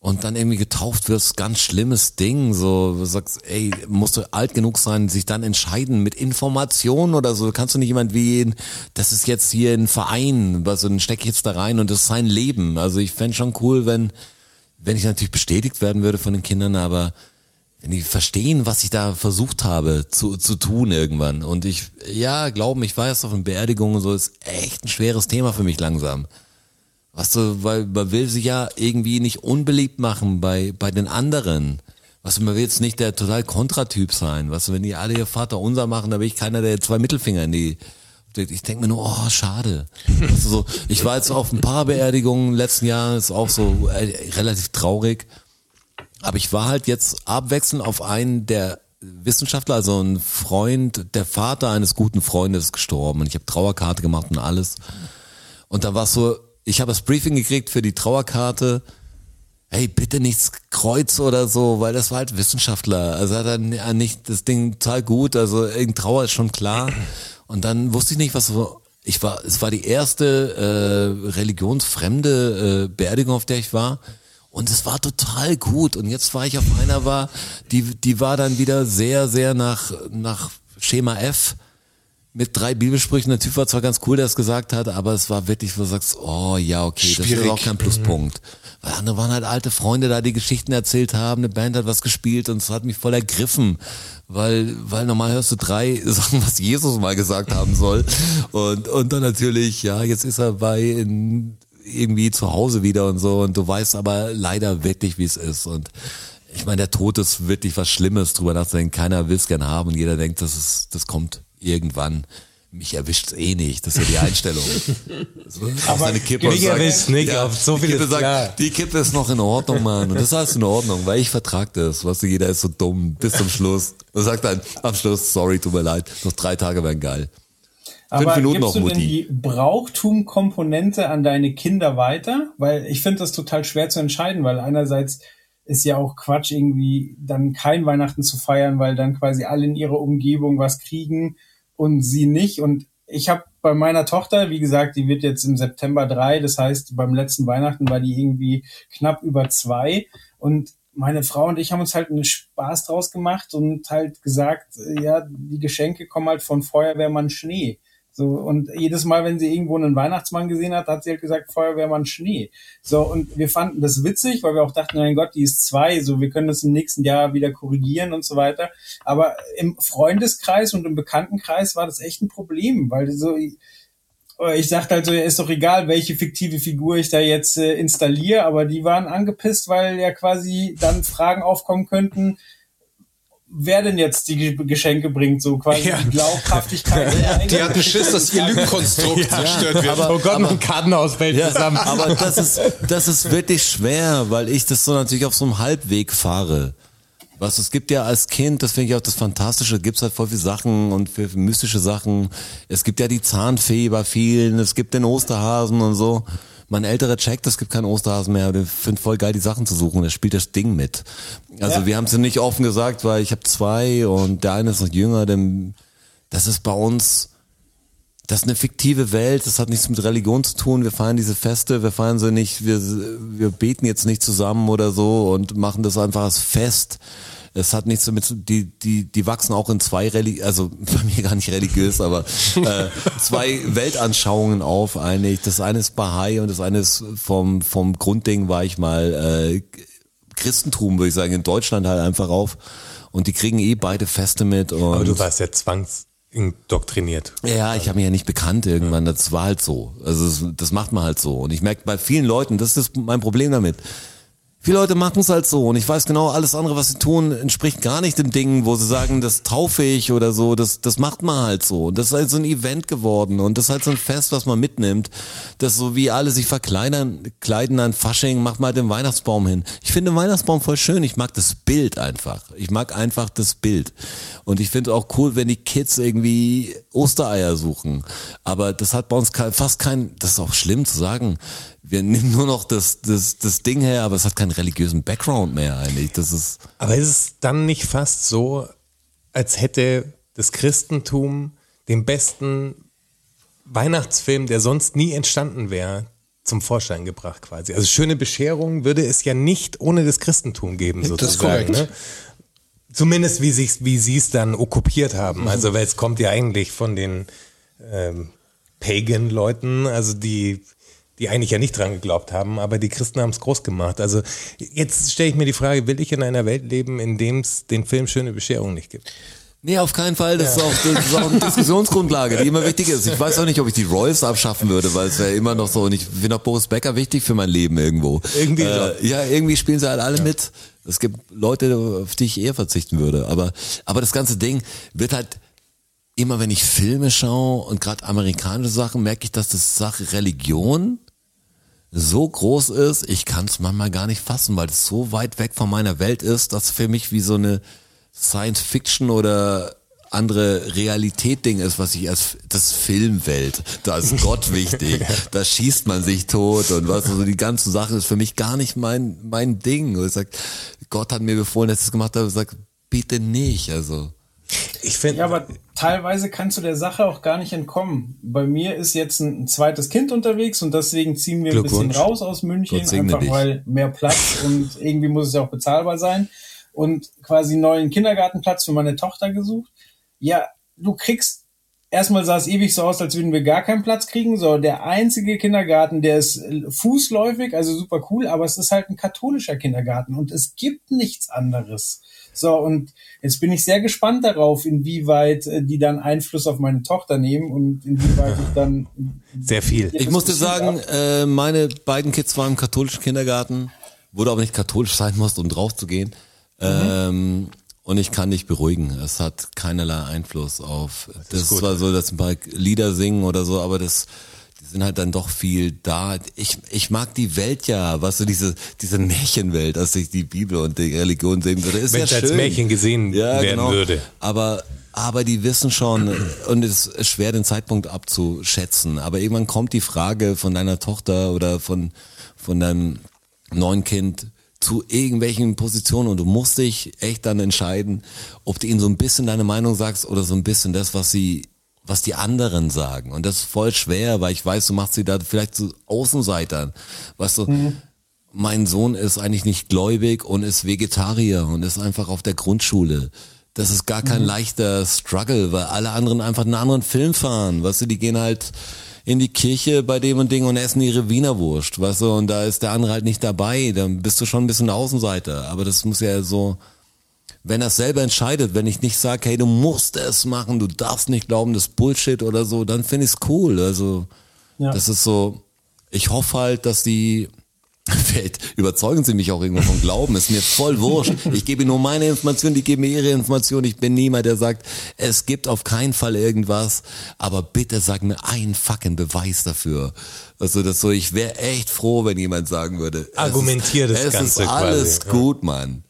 und dann irgendwie getauft wirst, ganz schlimmes Ding, so, du sagst, ey, musst du alt genug sein, sich dann entscheiden mit Informationen oder so, kannst du nicht jemand wie, das ist jetzt hier ein Verein, was, dann steck ich jetzt da rein und das ist sein Leben. Also ich fände schon cool, wenn, wenn ich natürlich bestätigt werden würde von den Kindern, aber wenn die verstehen, was ich da versucht habe zu, zu tun irgendwann. Und ich, ja, glauben, ich war jetzt auf einer Beerdigung und so, ist echt ein schweres Thema für mich langsam. Weißt du, weil man will sich ja irgendwie nicht unbeliebt machen bei, bei den anderen. Weißt du, man will jetzt nicht der total Kontratyp sein. Weißt du, wenn die alle ihr Vater unser machen, da bin ich keiner, der zwei Mittelfinger in die, ich denke mir nur, oh, schade. Du, so, ich war jetzt auf ein paar Beerdigungen letzten Jahr, ist auch so äh, relativ traurig. Aber ich war halt jetzt abwechselnd auf einen der Wissenschaftler, also ein Freund, der Vater eines guten Freundes gestorben und ich habe Trauerkarte gemacht und alles. Und da war so, ich habe das Briefing gekriegt für die Trauerkarte. Hey, bitte nichts Kreuz oder so, weil das war halt Wissenschaftler. Also hat er nicht das Ding total gut, also Trauer ist schon klar. Und dann wusste ich nicht, was so. Ich war, es war die erste äh, religionsfremde äh, Beerdigung, auf der ich war. Und es war total gut. Und jetzt war ich auf einer war, die, die war dann wieder sehr, sehr nach, nach Schema F mit drei Bibelsprüchen. Der Typ war zwar ganz cool, der es gesagt hat, aber es war wirklich, wo du sagst, oh ja, okay, das Schwierig. ist auch kein Pluspunkt. Weil andere waren halt alte Freunde da, die Geschichten erzählt haben, eine Band hat was gespielt und es hat mich voll ergriffen. Weil, weil normal hörst du drei Sachen, was Jesus mal gesagt haben soll. Und, und dann natürlich, ja, jetzt ist er bei in, irgendwie zu Hause wieder und so und du weißt aber leider wirklich, wie es ist. Und ich meine, der Tod ist wirklich was Schlimmes, drüber nachzudenken. Keiner will es gern haben und jeder denkt, das ist, das kommt irgendwann. Mich erwischt's eh nicht. Das ist ja die Einstellung. So, auf seine Kippe mich sagt, erwischt's nicht, auf so die viel Kippe ist sagt, klar. Die Kippe ist noch in Ordnung, Mann. Und das heißt in Ordnung, weil ich vertrag das. Weißt du, jeder ist so dumm bis zum Schluss. Und sagt dann am Schluss, sorry, tut mir leid, noch drei Tage wären geil. Aber Minuten gibst noch, du denn Mutti. die Brauchtum-Komponente an deine Kinder weiter? Weil ich finde das total schwer zu entscheiden, weil einerseits ist ja auch Quatsch, irgendwie dann kein Weihnachten zu feiern, weil dann quasi alle in ihrer Umgebung was kriegen und sie nicht. Und ich habe bei meiner Tochter, wie gesagt, die wird jetzt im September drei, das heißt, beim letzten Weihnachten war die irgendwie knapp über zwei. Und meine Frau und ich haben uns halt einen Spaß draus gemacht und halt gesagt, äh, ja, die Geschenke kommen halt von Feuerwehrmann Schnee. So, und jedes Mal, wenn sie irgendwo einen Weihnachtsmann gesehen hat, hat sie halt gesagt, Feuerwehrmann Schnee. So, und wir fanden das witzig, weil wir auch dachten, mein Gott, die ist zwei, so, wir können das im nächsten Jahr wieder korrigieren und so weiter. Aber im Freundeskreis und im Bekanntenkreis war das echt ein Problem, weil so, ich sagte halt so, ist doch egal, welche fiktive Figur ich da jetzt äh, installiere, aber die waren angepisst, weil ja quasi dann Fragen aufkommen könnten, wer denn jetzt die Geschenke bringt, so quasi Ja. die Glaubhaftigkeit. Die hatten Schiss, dass ihr Lügenkonstrukt zerstört wird. Aber- oh Gott, mein Kartenhaus fällt Ja, zusammen. aber das ist, das ist wirklich schwer, weil ich das so natürlich auf so einem Halbweg fahre. Was es gibt ja als Kind, das finde ich auch das Fantastische, gibt's halt voll viele Sachen und für mystische Sachen. Es gibt ja die Zahnfee bei vielen, es gibt den Osterhasen und so. Mein älterer checkt, es gibt keinen Osterhasen mehr, der findet voll geil, die Sachen zu suchen, der spielt das Ding mit. Also Ja. wir haben es nicht offen gesagt, weil ich habe zwei und der eine ist noch jünger, denn das ist bei uns, das ist eine fiktive Welt, das hat nichts mit Religion zu tun. Wir feiern diese Feste, wir feiern sie nicht, wir, wir beten jetzt nicht zusammen oder so und machen das einfach als Fest. Es hat nichts damit zu, die, die, die wachsen auch in zwei Reli also bei mir gar nicht religiös, aber äh, zwei Weltanschauungen auf eigentlich. Das eine ist Bahai und das eine ist vom, vom Grundding war ich mal äh, Christentum, würde ich sagen, in Deutschland halt einfach auf. Und die kriegen eh beide Feste mit. Und Aber du warst ja zwangsindoktriniert. ja, ich habe mich ja nicht bekannt irgendwann. Das war halt so. Also das, das macht man halt so. Und ich merke bei vielen Leuten, das ist mein Problem damit. Viele Leute machen es halt so und ich weiß genau, alles andere, was sie tun, entspricht gar nicht dem Ding, wo sie sagen, das taufe ich oder so, das, das macht man halt so. Und das ist halt so ein Event geworden und das ist halt so ein Fest, was man mitnimmt. Das so wie alle sich verkleinern, kleiden an Fasching, macht mal den Weihnachtsbaum hin. Ich finde den Weihnachtsbaum voll schön, ich mag das Bild einfach. Ich mag einfach das Bild. Und ich finde auch cool, wenn die Kids irgendwie Ostereier suchen. Aber das hat bei uns fast kein, das ist auch schlimm zu sagen, wir nehmen nur noch das, das, das Ding her, aber es hat keinen religiösen Background mehr eigentlich. Das ist, Aber ist es dann nicht fast so, als hätte das Christentum den besten Weihnachtsfilm, der sonst nie entstanden wäre, zum Vorschein gebracht quasi? Also schöne Bescherung würde es ja nicht ohne das Christentum geben Das ist sozusagen. korrekt. Ne? Zumindest wie, sich's, wie sie es dann okkupiert haben. Also weil es kommt ja eigentlich von den ähm, Pagan-Leuten, also die die eigentlich ja nicht dran geglaubt haben, aber die Christen haben es groß gemacht. Also jetzt stelle ich mir die Frage, will ich in einer Welt leben, in dem es den Film Schöne Bescherung nicht gibt? nee, auf keinen Fall. Das, ist auch, das ist auch eine Diskussionsgrundlage, die immer wichtig ist. Ich weiß auch nicht, ob ich die Royals abschaffen würde, weil es wäre immer noch so, und ich finde auch Boris Becker wichtig für mein Leben irgendwo. Irgendwie äh, Ja, irgendwie spielen sie halt alle mit. Es gibt Leute, auf die ich eher verzichten würde. Aber, aber das ganze Ding wird halt immer wenn ich Filme schaue und gerade amerikanische Sachen, merke ich, dass das Sache Religion so groß ist, ich kann es manchmal gar nicht fassen, weil es so weit weg von meiner Welt ist, dass für mich wie so eine Science Fiction oder andere Realität-Ding ist, was ich als das Filmwelt, da ist Gott wichtig, da schießt man sich tot und was, also die ganze Sache ist für mich gar nicht mein, mein Ding. Und ich sag, Gott hat mir befohlen, dass ich es gemacht habe, ich sag, bitte nicht, also. Ich finde, Ja, aber teilweise kannst du der Sache auch gar nicht entkommen. Bei mir ist jetzt ein, ein zweites Kind unterwegs und deswegen ziehen wir ein bisschen raus aus München, einfach dich. weil mehr Platz und irgendwie muss es ja auch bezahlbar sein. Und quasi einen neuen Kindergartenplatz für meine Tochter gesucht. Ja, du kriegst Erstmal sah es ewig so aus, als würden wir gar keinen Platz kriegen. So, der einzige Kindergarten, der ist fußläufig, also super cool, aber es ist halt ein katholischer Kindergarten und es gibt nichts anderes. So, und jetzt bin ich sehr gespannt darauf, inwieweit äh, die dann Einfluss auf meine Tochter nehmen und inwieweit ich dann. sehr viel. Ich muss dir sagen, äh, meine beiden Kids waren im katholischen Kindergarten, wo du aber nicht katholisch sein musst, um drauf zu gehen. Ähm, und ich kann dich beruhigen. Es hat keinerlei Einfluss auf. Das, ist zwar so, dass ein paar Lieder singen oder so, aber das sind halt dann doch viel da. Ich, ich mag die Welt ja, was so diese, diese Märchenwelt, dass sich die Bibel und die Religion sehen würde. Ist Wenn ja es als schön. Märchen gesehen werden würde. Aber, aber die wissen schon, und es ist schwer, den Zeitpunkt abzuschätzen. Aber irgendwann kommt die Frage von deiner Tochter oder von, von deinem neuen Kind, zu irgendwelchen Positionen und du musst dich echt dann entscheiden, ob du ihnen so ein bisschen deine Meinung sagst oder so ein bisschen das, was sie, was die anderen sagen. Und das ist voll schwer, weil ich weiß, du machst sie da vielleicht zu Außenseitern. Weißt du, mein Sohn ist eigentlich nicht gläubig und ist Vegetarier und ist einfach auf der Grundschule. Das ist gar kein leichter Struggle, weil alle anderen einfach einen anderen Film fahren. Weißt du, die gehen halt in die Kirche bei dem und Ding und essen ihre Wienerwurst, weißt du, und da ist der andere halt nicht dabei. Dann bist du schon ein bisschen Außenseiter. Aber das muss ja so, wenn er es selber entscheidet, wenn ich nicht sage, hey, du musst es machen, du darfst nicht glauben, das ist Bullshit oder so, dann finde ich es cool. Also, Ja. das ist so, ich hoffe halt, dass die, vielleicht überzeugen sie mich auch irgendwo vom Glauben, ist mir voll wurscht. Ich gebe ihnen nur meine Information, die geben mir ihre Information. Ich bin niemand, der sagt, es gibt auf keinen Fall irgendwas, aber bitte sag mir einen fucking Beweis dafür. Also das so, ich wäre echt froh, wenn jemand sagen würde, es Argumentier das ist, es Ganze ist alles quasi, ja. gut, Mann.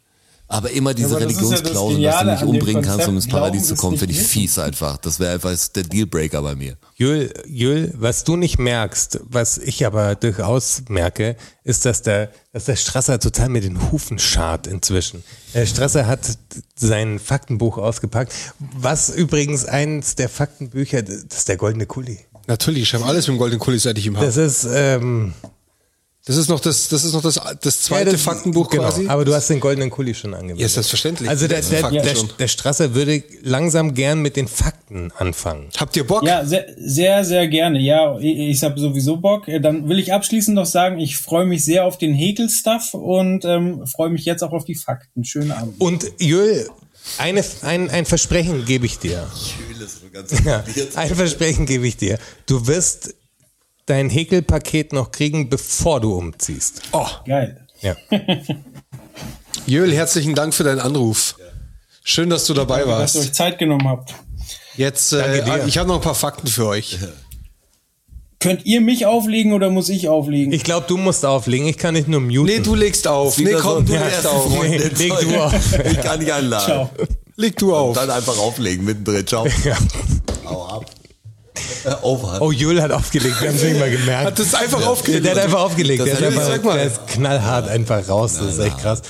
Aber immer diese aber das ist ja das Religionsklauseln, dass du mich umbringen kannst, um ins Konzept, Paradies zu kommen, finde ich fies einfach. Das wäre einfach der Dealbreaker bei mir. Jül, Jül, was du nicht merkst, was ich aber durchaus merke, ist, dass der, dass der Strasser total mit den Hufen schart inzwischen. Der Strasser hat sein Faktenbuch ausgepackt, was übrigens eins der Faktenbücher, das ist der Goldene Kuli. Natürlich, ich habe alles mit dem goldenen Kuli, seit ich ihm habe. Das ist, ähm, Das ist noch das, das ist noch das, das zweite ja, das- Faktenbuch genau, quasi. Aber du hast den Goldenen Kuli schon angewendet. Ja, selbstverständlich. Also der, der, Fakten der, der Strasser würde langsam gern mit den Fakten anfangen. Habt ihr Bock? Ja, sehr, sehr, sehr gerne. Ja, ich, ich habe sowieso Bock. Äh, Dann will ich abschließend noch sagen, ich freue mich sehr auf den Häkel-Stuff und ähm, freue mich jetzt auch auf die Fakten. Schönen Abend. Und Jül, eine, ein, ein Versprechen gebe ich dir. Ja, ein Versprechen gebe ich dir. Du wirst dein Häkelpaket noch kriegen, bevor du umziehst. Oh, Geil. Ja. Jöl, herzlichen Dank für deinen Anruf. Schön, dass du dabei Dass ihr warst. euch Zeit genommen habt. Jetzt, Danke äh, ich habe noch ein paar Fakten für euch. Könnt ihr mich auflegen oder muss ich auflegen? Ich glaube, du musst auflegen. Ich kann nicht nur muten. Nee, du legst auf. Nee, komm, du Ja, legst auf. Nee, leg du auf. Ich kann nicht einladen. Ciao. Leg du auf. Dann einfach auflegen, mittendrin. Ciao. Ja. Hau ab. Äh, Over. Oh, Jül hat aufgelegt. Wir haben es nicht mal gemerkt. Hat das einfach aufgelegt. Der hat einfach aufgelegt. Das Der, ich- einfach, der ist knallhart einfach raus. Das ist echt krass.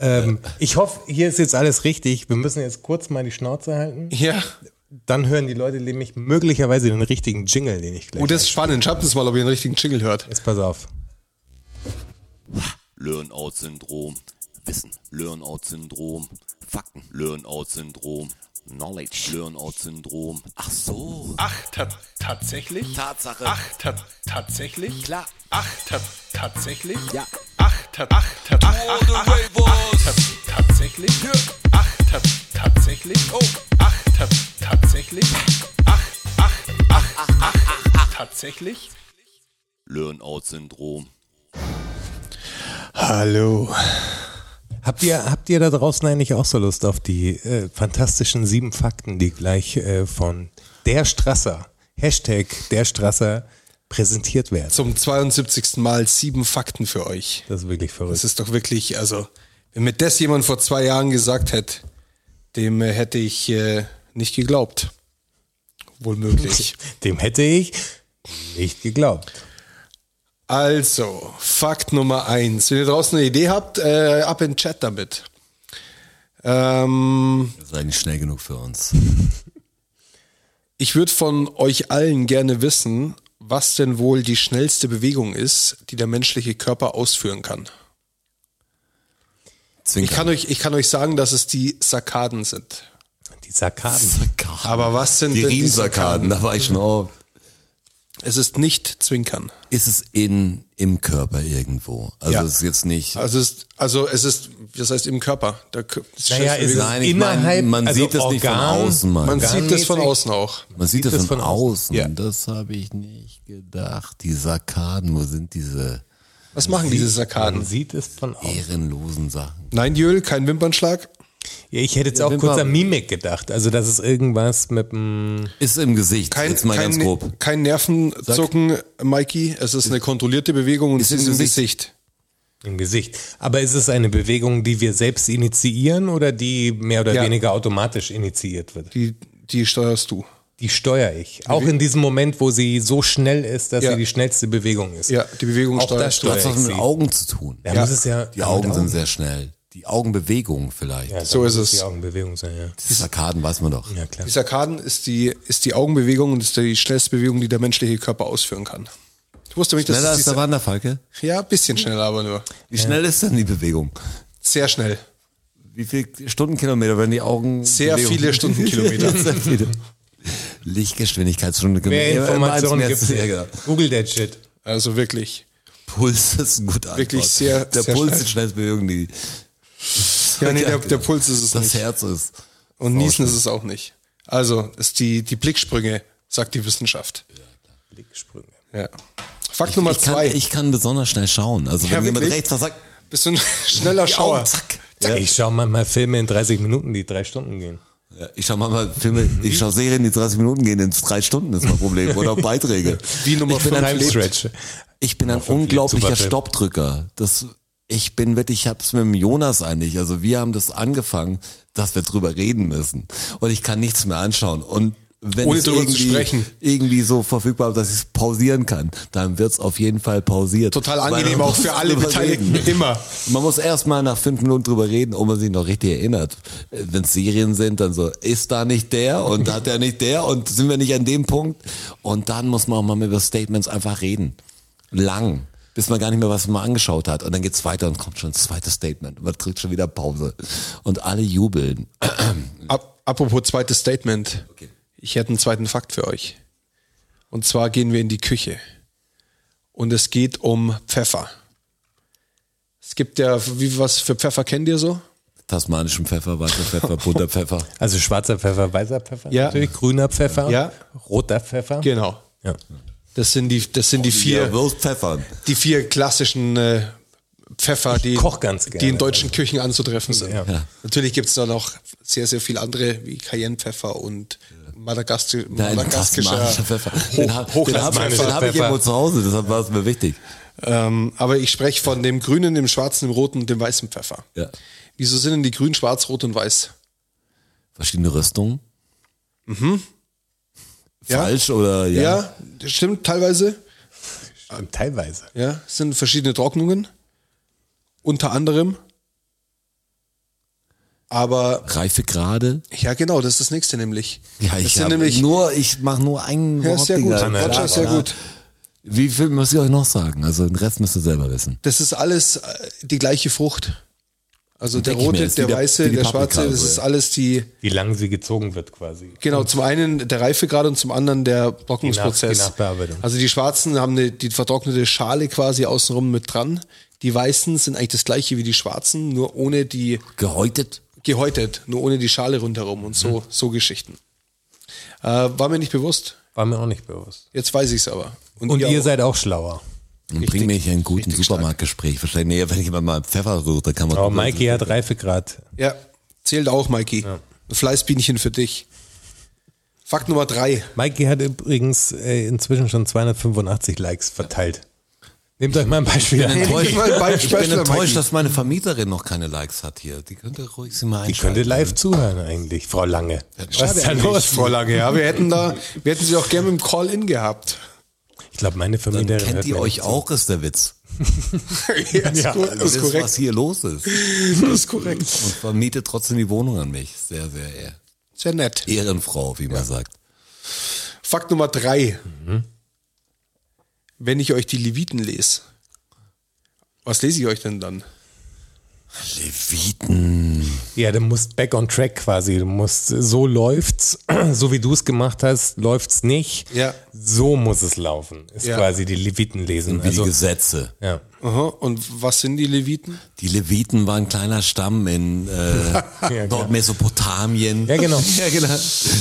Ähm, ich hoffe, hier ist jetzt alles richtig. Wir müssen jetzt kurz mal die Schnauze halten. Ja. Dann hören die Leute nämlich möglicherweise den richtigen Jingle, den ich gleich. Oh, das ist spannend. Schaut uns mal, ob ihr einen richtigen Jingle hört. Jetzt pass auf. Learn-out-Syndrom. Wissen. Learn-out-Syndrom. Fakten. Learn-out-Syndrom. Knowledge. Learn-out-Syndrom. Ach so. Ach, ta tatsächlich? Tatsache. Ach, ta tatsächlich? Klar. Ach, ta tatsächlich? Ja. Ach, ta ach, ta ach, ach, ach, ach, ach, ta tatsächlich? Ach, ta tatsächlich? Oh. Ach, ta tatsächlich? Ach, ach, ach, ach, ach, ach, tatsächlich? Learn-out-Syndrom. Hallo. Habt ihr, habt ihr da draußen eigentlich auch so Lust auf die äh, fantastischen sieben Fakten, die gleich äh, von der Strasser, Hashtag der Strasser, präsentiert werden? Zum 72. Mal sieben Fakten für euch. Das ist wirklich verrückt. Das ist doch wirklich, also, wenn mir das jemand vor zwei Jahren gesagt hätte, dem äh, hätte ich äh, nicht geglaubt. Wohl möglich. Dem hätte ich nicht geglaubt. Also, Fakt Nummer eins. Wenn ihr draußen eine Idee habt, äh, ab in den Chat damit. Ähm, ist eigentlich schnell genug für uns. ich würde von euch allen gerne wissen, was denn wohl die schnellste Bewegung ist, die der menschliche Körper ausführen kann. Ich kann euch, ich kann euch sagen, dass es die Sarkaden sind. Die Sarkaden. Sarkaden. Aber was sind die denn die Riemsarkaden, da war ich schon auf. Es ist nicht Zwinkern. Ist es in, im Körper irgendwo? Also Ja. es ist jetzt nicht. Also es ist, also es ist, das heißt im Körper. Der, Naja, ist. Nein, innerhalb, man also sieht das nicht von Organ, außen, Mann. man sieht das von außen auch. Man sieht das das von, von außen. Ja. Das habe ich nicht gedacht. Die Sarkaden, wo sind diese Was machen diese Man Sarkaden? sieht es von außen. ehrenlosen Sachen? Nein, Jöl, kein Wimpernschlag. Ja, ich hätte jetzt Ja, auch kurz an Mimik gedacht. Also, das ist irgendwas mit dem. Ist im Gesicht. Kein, jetzt mal kein, ganz grob. kein Nervenzucken, Mikey. Es ist eine kontrollierte Bewegung und es Ist ist im Gesicht. Gesicht. Im Gesicht. Aber ist es eine Bewegung, die wir selbst initiieren oder die mehr oder Ja. weniger automatisch initiiert wird? Die, die steuerst du. Die steuere ich. Auch in diesem Moment, wo sie so schnell ist, dass Ja. sie die schnellste Bewegung ist. Ja, die Bewegung Auch steuerst das du. Das steuere hat was mit. Augen zu tun. Da muss es ja. Die Augen sind sehr schnell. Die Augenbewegung vielleicht. Ja, So ist es. Die Augenbewegung sein, ja. Die Sarkaden weiß man doch. Ja, klar. Die Sarkaden ist die, ist die Augenbewegung und ist die schnellste Bewegung, die der menschliche Körper ausführen kann. Ich wusste nicht, dass Schneller es als der Wanderfalke? Ja, ein bisschen schneller, aber nur. Wie schnell ist denn die Bewegung? Sehr schnell. Wie viele Stundenkilometer, wenn die Augen. Sehr viele Stundenkilometer. sehr viele. Lichtgeschwindigkeitsstunde. Mehr Informationen gibt Ja, genau. Google that shit. Also wirklich. Puls ist ein guter Antwort. Wirklich sehr- Der sehr Puls schnell. ist die schnellste Bewegung, die. Ja, nee, der, der Puls ist es Das nicht. Herz ist. Und Niesen ist es auch nicht. Also, ist die, die Blicksprünge, sagt die Wissenschaft. Blicksprünge. Ja. Fakt Nummer Ich kann, zwei. ich kann besonders schnell schauen. Also Ja, wenn jemand rechts was sagt, Bist du ein schneller Schauer? Augen, zack. Ich schaue manchmal Filme in 30 Minuten, die drei Stunden gehen. Ja, ich schau mal Filme, ich schau Serien, die 30 Minuten gehen, in drei Stunden ist mein Problem. Oder Beiträge. Wie Nummer ich bin ein, Stretch. ich bin ein unglaublicher. Stoppdrücker. Das, ich bin wirklich, ich hab's mit dem Jonas eigentlich. Also wir haben das angefangen, dass wir drüber reden müssen. Und ich kann nichts mehr anschauen. Und wenn Ohne es irgendwie, irgendwie so verfügbar ist, dass ich es pausieren kann, dann wird's auf jeden Fall pausiert. Total angenehm auch für alle Beteiligten. reden. Immer. Man muss erstmal nach fünf Minuten drüber reden, ob man sich noch richtig erinnert. Wenn Serien sind, dann so, ist da nicht der und hat er nicht der und sind wir nicht an dem Punkt? Und dann muss man auch mal über Statements einfach reden. Lang. Bis man gar nicht mehr was man angeschaut hat. Und dann geht's weiter und kommt schon das zweite Statement. Und man drückt schon wieder Pause. Und alle jubeln. Ap apropos zweites Statement. Okay. Ich hätte einen zweiten Fakt für euch. Und zwar gehen wir in die Küche. Und es geht um Pfeffer. Es gibt ja, wie was für Pfeffer kennt ihr so? Tasmanischen Pfeffer, weißer Pfeffer, bunter Pfeffer. Also schwarzer Pfeffer, weißer Pfeffer, Ja. natürlich grüner Pfeffer, Ja. roter Pfeffer. Genau. Ja. Das sind die, das sind die vier, Ja, die vier klassischen äh, Pfeffer, die, koch ganz die in deutschen Küchen anzutreffen sind. Ja. Natürlich gibt's da noch sehr, sehr viele andere, wie Cayennepfeffer und Madagaskar Nein, madagaskischer Pfeffer. Hoch, Den, hab- den habe hab ich Pfeffer. irgendwo zu Hause, deshalb war es mir wichtig. Ähm, aber ich spreche von dem grünen, dem schwarzen, dem roten und dem weißen Pfeffer. Ja. Wieso sind denn die grün, schwarz, rot und weiß? Verschiedene Rüstungen. Ja. Falsch oder ja? Ja, stimmt teilweise. Teilweise. Ja, es sind verschiedene Trocknungen. Unter anderem. Aber Reifegrade. ja, genau, das ist das nächste nämlich. Ja, ich sind hab nämlich nur, ich mache nur einen Ja, sehr gut. Wortdinger. Roger, sehr gut. Wie viel muss ich euch noch sagen? Also den Rest müsst ihr selber wissen. Das ist alles äh, die gleiche Frucht. Also der rote, der wie weiße, wie der schwarze, das ist alles die, Wie lang sie gezogen wird quasi. genau, zum einen der Reifegrad und zum anderen der Trocknungsprozess. Die Nach- die Nachbearbeitung. Also die schwarzen haben eine, die vertrocknete Schale quasi außenrum mit dran. Die weißen sind eigentlich das gleiche wie die schwarzen, nur ohne die, Gehäutet? gehäutet, nur ohne die Schale rundherum und so, so Geschichten. Äh, war mir nicht bewusst. War mir auch nicht bewusst. Jetzt weiß ich es aber. Und ihr, auch. seid auch schlauer. Und bring mich in einen guten Supermarktgespräch. Wahrscheinlich, nee, wenn jemand mal Pfeffer rührt, dann kann man. Aber Mikey hat Reifegrad. Ja, zählt auch, Mikey. Ein Fleißbienchen für dich. Fakt Nummer drei. Mikey hat übrigens äh, inzwischen schon 285 Likes verteilt. Nehmt euch mal ein Beispiel Ich bin an. enttäuscht, mal ein Beispiel, ich bin enttäuscht dass meine Vermieterin noch keine Likes hat hier. Die könnte ruhig sie mal Die könnte live zuhören eigentlich, Frau Lange. Was ist da los? Vor lange, ja. Wir hätten da, wir hätten sie auch gerne mit dem Call-In gehabt. Ich glaube, meine Dann Familie kennt ihr euch auch, ist der Witz. ja, ist, Ja, Das das ist korrekt. was hier los ist. Das ist korrekt. Und vermietet trotzdem die Wohnung an mich. Sehr, sehr ehr- Sehr nett. Ehrenfrau, wie man sagt. Fakt Nummer drei. Mhm. Wenn ich euch die Leviten lese, was lese ich euch denn dann? Leviten. Ja, du musst back on track quasi. Du musst, so läuft's, so wie du es gemacht hast, läuft's nicht. Ja. So muss es laufen, ist Ja. quasi die Leviten lesen. Wie Also, die Gesetze. ja. Aha. Und was sind die Leviten? Die Leviten waren ein kleiner Stamm in äh, Nordmesopotamien. Ja, genau. ja, genau.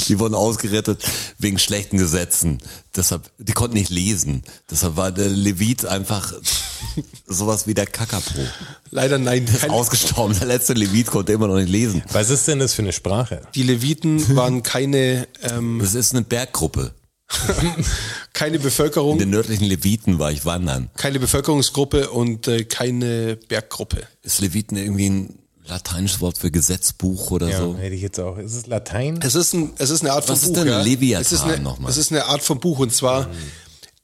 Die wurden ausgerettet wegen schlechten Gesetzen. Deshalb, die konnten nicht lesen. Deshalb war der Levit einfach sowas wie der Kakapro. Leider nein. Der ist Kein, ausgestorben. Der letzte Levit konnte immer noch nicht lesen. Was ist denn das für eine Sprache? die Leviten waren keine, ähm, Das ist eine Berggruppe. keine In Bevölkerung, den nördlichen Leviten war ich wandern. keine Bevölkerungsgruppe und äh, keine Berggruppe. Ist Leviten irgendwie ein lateinisches Wort für Gesetzbuch oder Ja, so. hätte ich jetzt auch. Ist es Latein? Es ist, ein, es ist eine Art von Was ist Buch. denn ja. Leviathan es ist eine, nochmal? Es ist eine Art von Buch und zwar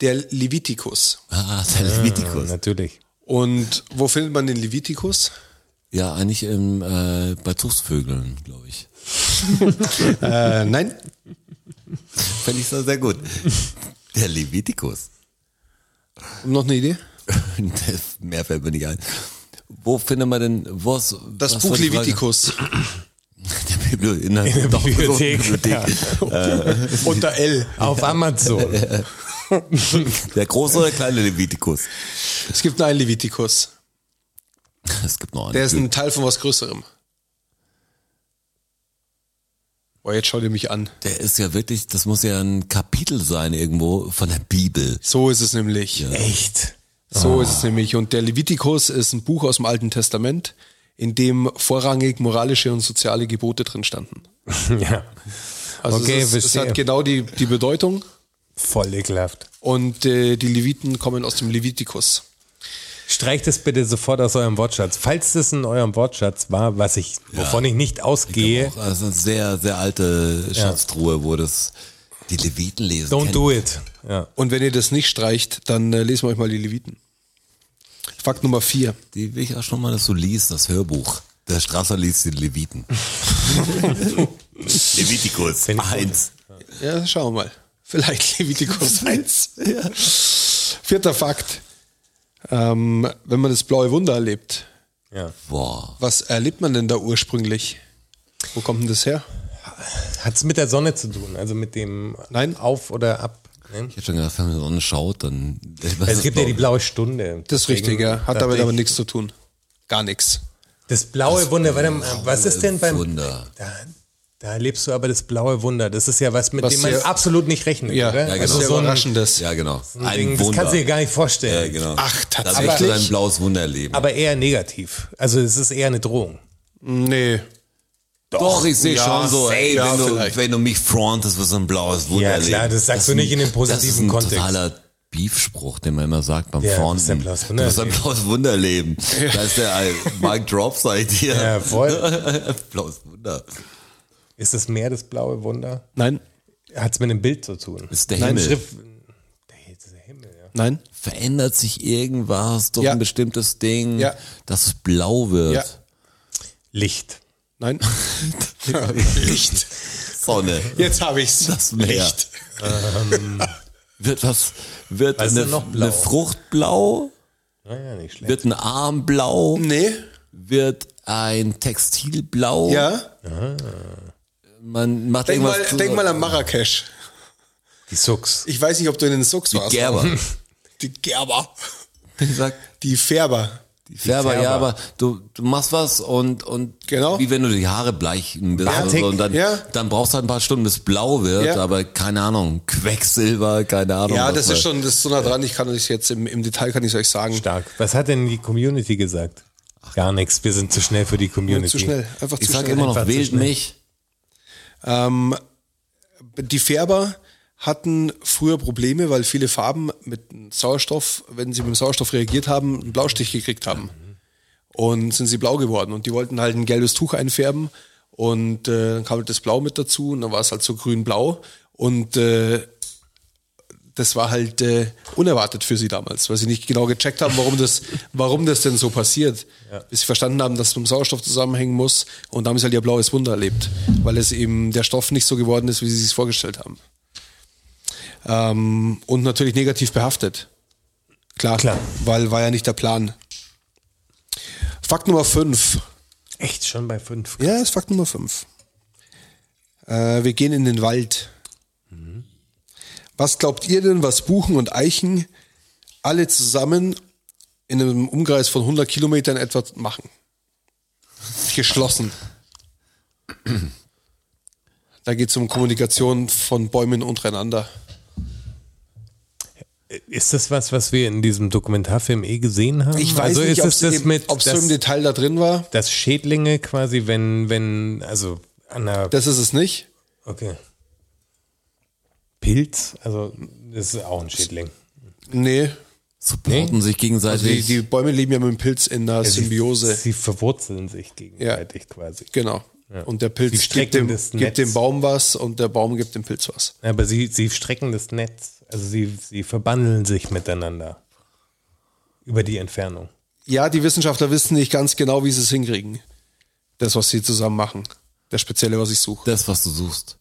der Levitikus. Ah, der Levitikus. Natürlich. Und wo findet man den Levitikus? Ja, eigentlich im, äh, bei Tuchsvögeln, glaube ich. Äh, nein, Fände ich so sehr gut. Der Levitikus. noch eine Idee? Mehr fällt mir nicht ein. Wo findet man denn, wo ist, Das was Buch? Levitikus. Der Bibli in der, In der doch, Bibliothek. Bibliothek. Unter L. Auf Amazon. Der große oder kleine Levitikus? Es gibt nur einen Levitikus. Es gibt noch einen. Der ist ein Teil von was Größerem. Boah, jetzt schaut ihr mich an. Der ist ja wirklich, das muss ja ein Kapitel sein irgendwo von der Bibel. So ist es nämlich. Echt? So ist es nämlich. Und der Levitikus ist ein Buch aus dem Alten Testament, in dem vorrangig moralische und soziale Gebote drin standen. Ja. Also Okay, es, ist, es hat genau die, die Bedeutung. Voll ekelhaft. Und äh, die Leviten kommen aus dem Levitikus. Streicht es bitte sofort aus eurem Wortschatz. Falls das in eurem Wortschatz war, was ich, wovon ich nicht ausgehe, Auch, also eine sehr, sehr alte Schatztruhe, wo das die Leviten lesen. don't kennen. do it. Ja. Und wenn ihr das nicht streicht, dann äh, lesen wir euch mal die Leviten. Fakt Nummer vier. Die will ich auch schon mal, dass du liest, das Hörbuch. Der Strasser liest die Leviten. Levitikus Find ich gut. eins. Ja, schauen wir mal. Vielleicht Levitikus 1. Vierter Fakt. Ähm, wenn man das blaue Wunder erlebt, Ja. Was erlebt man denn da ursprünglich? Wo kommt denn das her? Hat es mit der Sonne zu tun? Also mit dem Nein. Auf oder Ab? Nein? Ich hätte schon gedacht, wenn man die Sonne schaut, dann. Es gibt ja die blaue Stunde. Das ist richtig, ja. Hat damit aber ich, nichts zu tun. Gar nichts. Das blaue Wunder, warte mal, was ist denn beim. Wunder. Da, da erlebst du aber das blaue Wunder. Das ist ja was, mit Was dem man absolut nicht rechnet, Ja, oder? ja genau. Also so ein, überraschendes. Ja, genau. ein Ding, das kannst du dir gar nicht vorstellen. Ja, genau. Ach, Da tatsächlich? möchtest du ein blaues Wunder erleben. Aber eher negativ. Also es ist eher eine Drohung. Nee. Doch, ich sehe Ja, schon so, ey, ja, wenn, du, wenn du mich frontest, wirst du ein blaues Wunder Ja, erleben. klar, das sagst du nicht in dem Das ist positiven ein Kontext. totaler Beefspruch, den man immer sagt beim Ja, du Fronten. wirst ein blaues Du Wunder wirst ein erleben. blaues Wunder erleben. Da ist der Mike Drop, seid ihr. Ja, voll. blaues Wunder. Ist das mehr das blaue Wunder? Nein. Hat es mit einem Bild zu tun? Ist der Nein, Himmel. Schrift, der, Himmel, ja. Nein. Verändert sich irgendwas durch Ja. ein bestimmtes Ding, Ja. dass es blau wird. Ja. Licht. Nein. Licht. Sonne. Jetzt habe ich's. Das Meer. Licht. Wird was, wird Was ist eine, eine Frucht blau? Naja, nicht schlecht. Wird ein Arm blau? Nee. Wird ein Textil blau? Ja. Man macht Denk mal, irgendwas zu- denk mal an Marrakesch. Die Sux. Ich weiß nicht, ob du in den Sux warst. Gerber. Die Gerber. Ich sag, Die Färber. die Färber, Färber. ja, aber du, du machst was und, und Genau. wie wenn du die Haare bleichen Batik. so, und dann, Ja. dann brauchst du halt ein paar Stunden, bis es blau wird, Ja. aber keine Ahnung, Quecksilber, keine Ahnung. Ja, das mal- ist schon, das ist so nah dran. Ich kann euch jetzt im, im Detail kann ich euch sagen. Stark. Was hat denn die Community gesagt? Gar nichts. Wir sind zu schnell für die Community. Zu schnell. Einfach Ich zu sag schnell. immer noch, Einfach zu wählt schnell. mich. Ähm, die Färber hatten früher Probleme, weil viele Farben mit Sauerstoff, wenn sie mit dem Sauerstoff reagiert haben, einen Blaustich gekriegt haben. Und sind sie blau geworden. Und die wollten halt ein gelbes Tuch einfärben. Und äh, dann kam halt das Blau mit dazu. Und dann war es halt so grün-blau. Und äh, das war halt äh, unerwartet für sie damals, weil sie nicht genau gecheckt haben, warum das, warum das denn so passiert. Bis sie verstanden haben, dass es mit dem Sauerstoff zusammenhängen muss. Und da haben sie halt ihr blaues Wunder erlebt, weil es eben der Stoff nicht so geworden ist, wie sie sich vorgestellt haben. Ähm, und natürlich negativ behaftet. Klar, Klar. weil war ja nicht der Plan. Fakt Nummer 5. Echt schon bei fünf? Ja, ist Fakt Nummer 5. Äh, wir gehen in den Wald. Was glaubt ihr denn, was Buchen und Eichen alle zusammen in einem Umkreis von 100 Kilometern etwa machen? Geschlossen. Da geht es um Kommunikation von Bäumen untereinander. Ist das was, was wir in diesem Dokumentarfilm eh gesehen haben? Ich weiß also nicht, ob es das mit, es so im Detail da drin war. dass Schädlinge quasi, wenn, wenn, also an einer, Das ist es nicht. okay. Pilz, also das ist auch ein Schädling. Nee. Supporten sich Also die, gegenseitig. die Bäume leben ja mit dem Pilz in einer Ja, sie- Symbiose. Sie verwurzeln sich gegenseitig quasi. genau. Und der Sie Pilz strecken gibt dem, das gibt dem Baum was und der Baum gibt dem Pilz was. Aber sie, sie strecken das Netz. Also sie, sie verbandeln sich miteinander. Über die Entfernung. Ja, die Wissenschaftler wissen nicht ganz genau, wie sie es hinkriegen. Das, was sie zusammen machen. Der spezielle, was ich suche. das, was du suchst.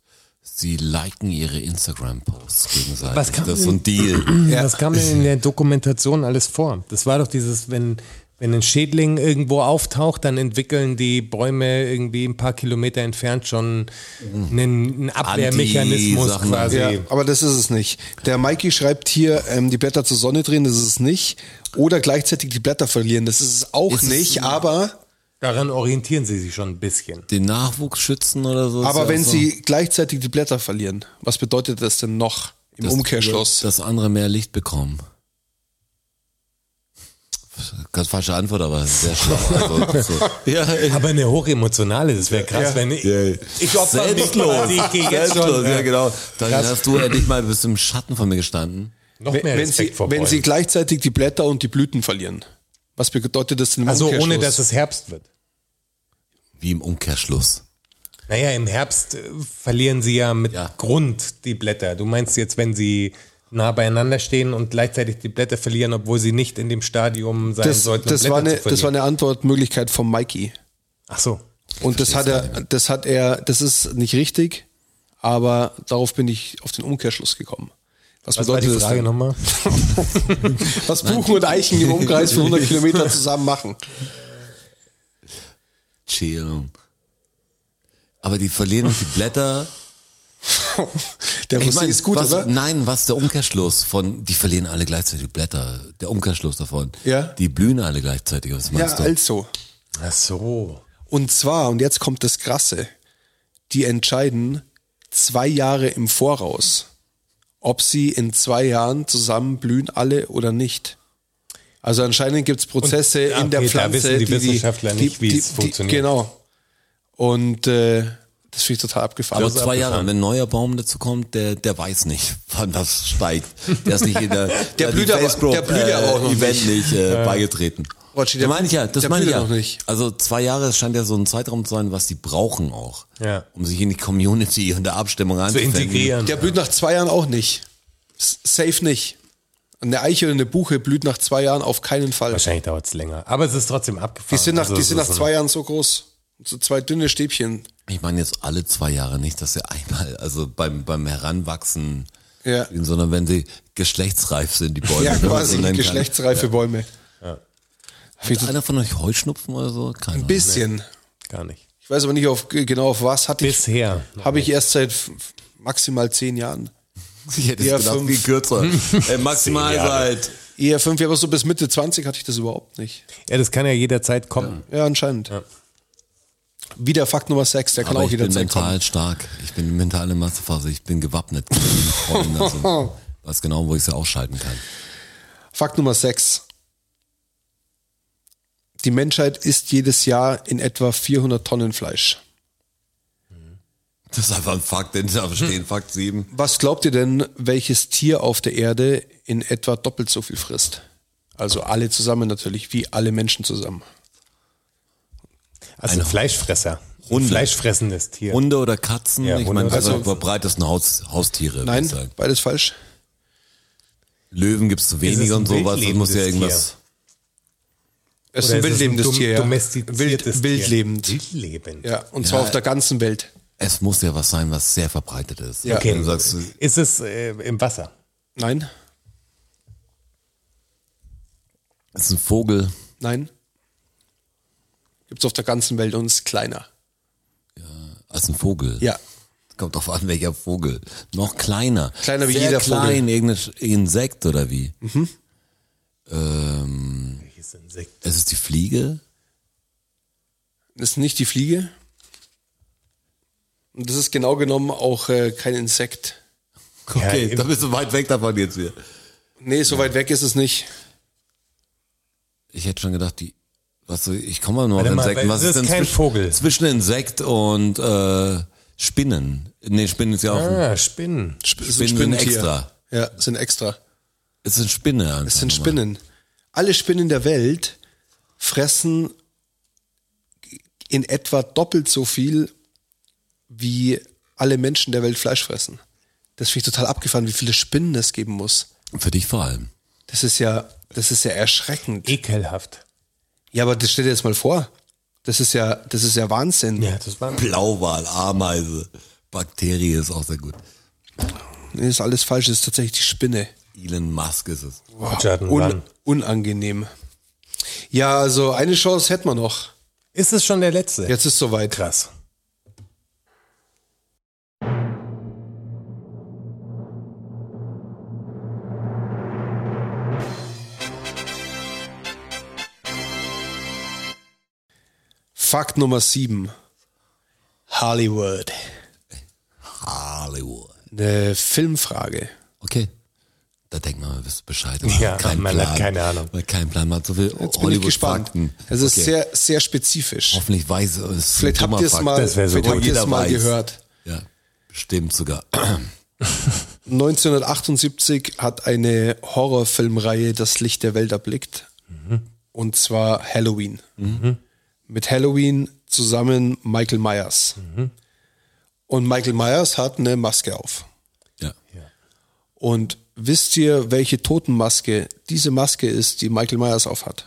Sie liken ihre Instagram-Posts gegenseitig. Was kann das ist so ein Deal. Was kam denn in der Dokumentation alles vor? Das war doch dieses, wenn, wenn ein Schädling irgendwo auftaucht, dann entwickeln die Bäume irgendwie ein paar Kilometer entfernt schon einen, einen Abwehrmechanismus Anti-Sachen. quasi. Ja, aber das ist es nicht. Der Mikey schreibt hier, ähm, die Blätter zur Sonne drehen, das ist es nicht. Oder gleichzeitig die Blätter verlieren, das ist es auch Ist es nicht. ein- Aber, Daran orientieren sie sich schon ein bisschen. Den Nachwuchs schützen oder so. aber ja wenn so. sie gleichzeitig die Blätter verlieren, was bedeutet das denn noch im Das- Umkehrschluss? Dass andere mehr Licht bekommen. Ganz falsche Antwort, aber sehr schlau. Also, so. ja, Aber eine hochemotionale, das wäre krass, wenn ich, ich opfer mich Selbstlos. quasi, ich gehe jetzt Selbstlos, schon. ja genau. Dann Krass. hast du endlich mal bis im Schatten von mir gestanden. Noch wenn, mehr wenn, sie, Respekt vor wenn sie gleichzeitig die Blätter und die Blüten verlieren, was bedeutet das denn im Also ohne, dass es Herbst wird. Wie im Umkehrschluss. Naja, im Herbst äh, verlieren sie ja mit Ja. Grund die Blätter. Du meinst jetzt, wenn sie nah beieinander stehen und gleichzeitig die Blätter verlieren, obwohl sie nicht in dem Stadium sein das, sollten, um das, Blätter war eine, zu verlieren. das war eine Antwortmöglichkeit vom Mikey. Ach so. Und das hat er, das hat er, das ist nicht richtig, aber darauf bin ich auf den Umkehrschluss gekommen. Was, Was war bedeutet die das Frage denn? nochmal? Was Buchen und Eichen im Umkreis von 100 Kilometer zusammen machen? Chillen. Aber die verlieren die Blätter. Der Ich mein, ist gut, was, oder? Nein, was ist der Umkehrschluss von, die verlieren alle gleichzeitig die Blätter. Der Umkehrschluss davon. Ja. Die blühen alle gleichzeitig. Was Ja, meinst du? also. Ach so. Und zwar, und jetzt kommt das Krasse, die entscheiden zwei Jahre im Voraus, ob sie in zwei Jahren zusammen blühen alle oder nicht. Also anscheinend gibt's Prozesse Und- in der okay, da Pflanze, wissen die die Wissenschaftler die, nicht, wie die, es die, funktioniert. Genau. Und äh, das finde ich total abgefahren. Aber zwei Jahre, wenn ein neuer Baum dazu kommt, der, der weiß nicht, wann das steigt. Der ist nicht in der, Der blüht aber- der blüht ja aber auch noch Event nicht, äh, beigetreten. Rotschi, Das meine ich ja, das der meine ich ja. ja noch nicht. Also zwei Jahre scheint ja so ein Zeitraum zu sein, was die brauchen auch. Ja. Um sich in die Community und der Abstimmung Zu integrieren. Der blüht nach zwei Jahren auch nicht. Safe nicht. Eine Eiche oder eine Buche blüht nach zwei Jahren auf keinen Fall. Wahrscheinlich dauert es länger. Aber es ist trotzdem abgefahren. Die sind nach, Also die sind nach zwei Jahren so groß. So zwei dünne Stäbchen. Ich meine jetzt alle zwei Jahre nicht, dass sie einmal, also beim, beim Heranwachsen, Ja. sondern wenn sie geschlechtsreif sind, die Bäume. Ja, quasi geschlechtsreife Bäume. Hat einer von euch Heuschnupfen oder so? Keiner. Ein bisschen. Gar nicht. Ich weiß aber nicht auf, genau auf was. Hatte ich, Bisher. habe ich erst seit maximal zehn Jahren. Ich hätte Eher es gedacht, fünf. viel kürzer. äh, maximal seit. Eher fünf Jahre, so bis Mitte 20 hatte ich das überhaupt nicht. Ja, das kann ja jederzeit kommen. Ja, anscheinend. Wieder Fakt Nummer 6, der kann Aber auch ich bin jederzeit mental kommen. stark. Ich bin mental in Massephase. Ich bin gewappnet. Ich bin also, weiß genau, wo ich sie ausschalten kann. Fakt Nummer 6. Die Menschheit isst jedes Jahr in etwa 400 Tonnen Fleisch. Das ist einfach ein Fakt, den da stehen, Fakt 7. Was glaubt ihr denn, welches Tier auf der Erde in etwa doppelt so viel frisst? Also alle zusammen natürlich, wie alle Menschen zusammen. Also ein Fleischfresser. Hunde. Fleischfressendes Tier. Hunde oder Katzen? Ja, ich meine, also verbreitesten Haus, Haustiere. Nein, beides falsch. Löwen gibt's zu es wenige ein und sowas. Das muss ja irgendwas. Es ist ein es wildlebendes Tier, ja. domestiziertes Wild, wildlebend. Tier? Wildlebend. Ja, und zwar Ja. auf der ganzen Welt. Es muss ja was sein, was sehr verbreitet ist. Ja. Okay. Sagst, Ist es äh, im Wasser? Nein, es ist ein Vogel. nein. Gibt's auf der ganzen Welt und ist kleiner. als ein Vogel. Ja. Kommt drauf an, welcher Vogel. Noch kleiner. Kleiner wie Sehr jeder klein, Vogel. irgendein Insekt oder wie? Ähm, Welches Insekt? es ist die Fliege. Das ist nicht die Fliege. Und das ist genau genommen auch äh, kein Insekt. Okay, Ja, da bist du weit weg davon jetzt wieder. Nee, so weit weg ist es nicht. Ich hätte schon gedacht, die, was ich komme mal nur auf Warte mal, Insekten. Was das ist ist denn kein zwischen, Vogel. zwischen Insekt und äh, Spinnen? Nee, Spinnen ist ja auch ein Ah, Spinnen. Sp- ist ein Spinnen Spinnentier. extra. Ja, sind extra. Es sind Spinne. einfach Es sind. Spinnen. Alle Spinnen der Welt fressen in etwa doppelt so viel, wie alle Menschen der Welt Fleisch fressen. Das finde ich total abgefahren, wie viele Spinnen es geben muss. Für dich vor allem. Das ist ja, das ist ja erschreckend. Ekelhaft. Ja, aber das stell dir jetzt mal vor. Das ist ja, das ist ja Wahnsinn. Ja, das war. Blauwal, Ameise, Bakterie ist auch sehr gut. Nee, ist alles falsch, das ist tatsächlich die Spinne. Elon Musk ist es. Einen Un unangenehm. Ja, also eine Chance hätten wir noch. Ist es schon der letzte? Jetzt ist soweit. Krass. Fakt Nummer sieben. Hollywood. Hollywood. Eine Filmfrage. Okay. Da denkt man, man wisst Bescheid. Ja, man hat keine Ahnung. Man hat keinen Plan, man hat so viel Jetzt bin ich gespannt. Hollywood-Fakten. Es ist Okay. sehr, sehr spezifisch. Hoffentlich weiß es. Vielleicht habt ihr es mal, so vielleicht habt ihr es mal weiß. gehört. Ja, bestimmt sogar. 1978 hat eine Horrorfilmreihe das Licht der Welt erblickt. Und zwar Halloween. Mit Halloween zusammen Michael Myers. Und Michael Myers hat eine Maske auf. Ja. Und wisst ihr, welche Totenmaske diese Maske ist, die Michael Myers aufhat?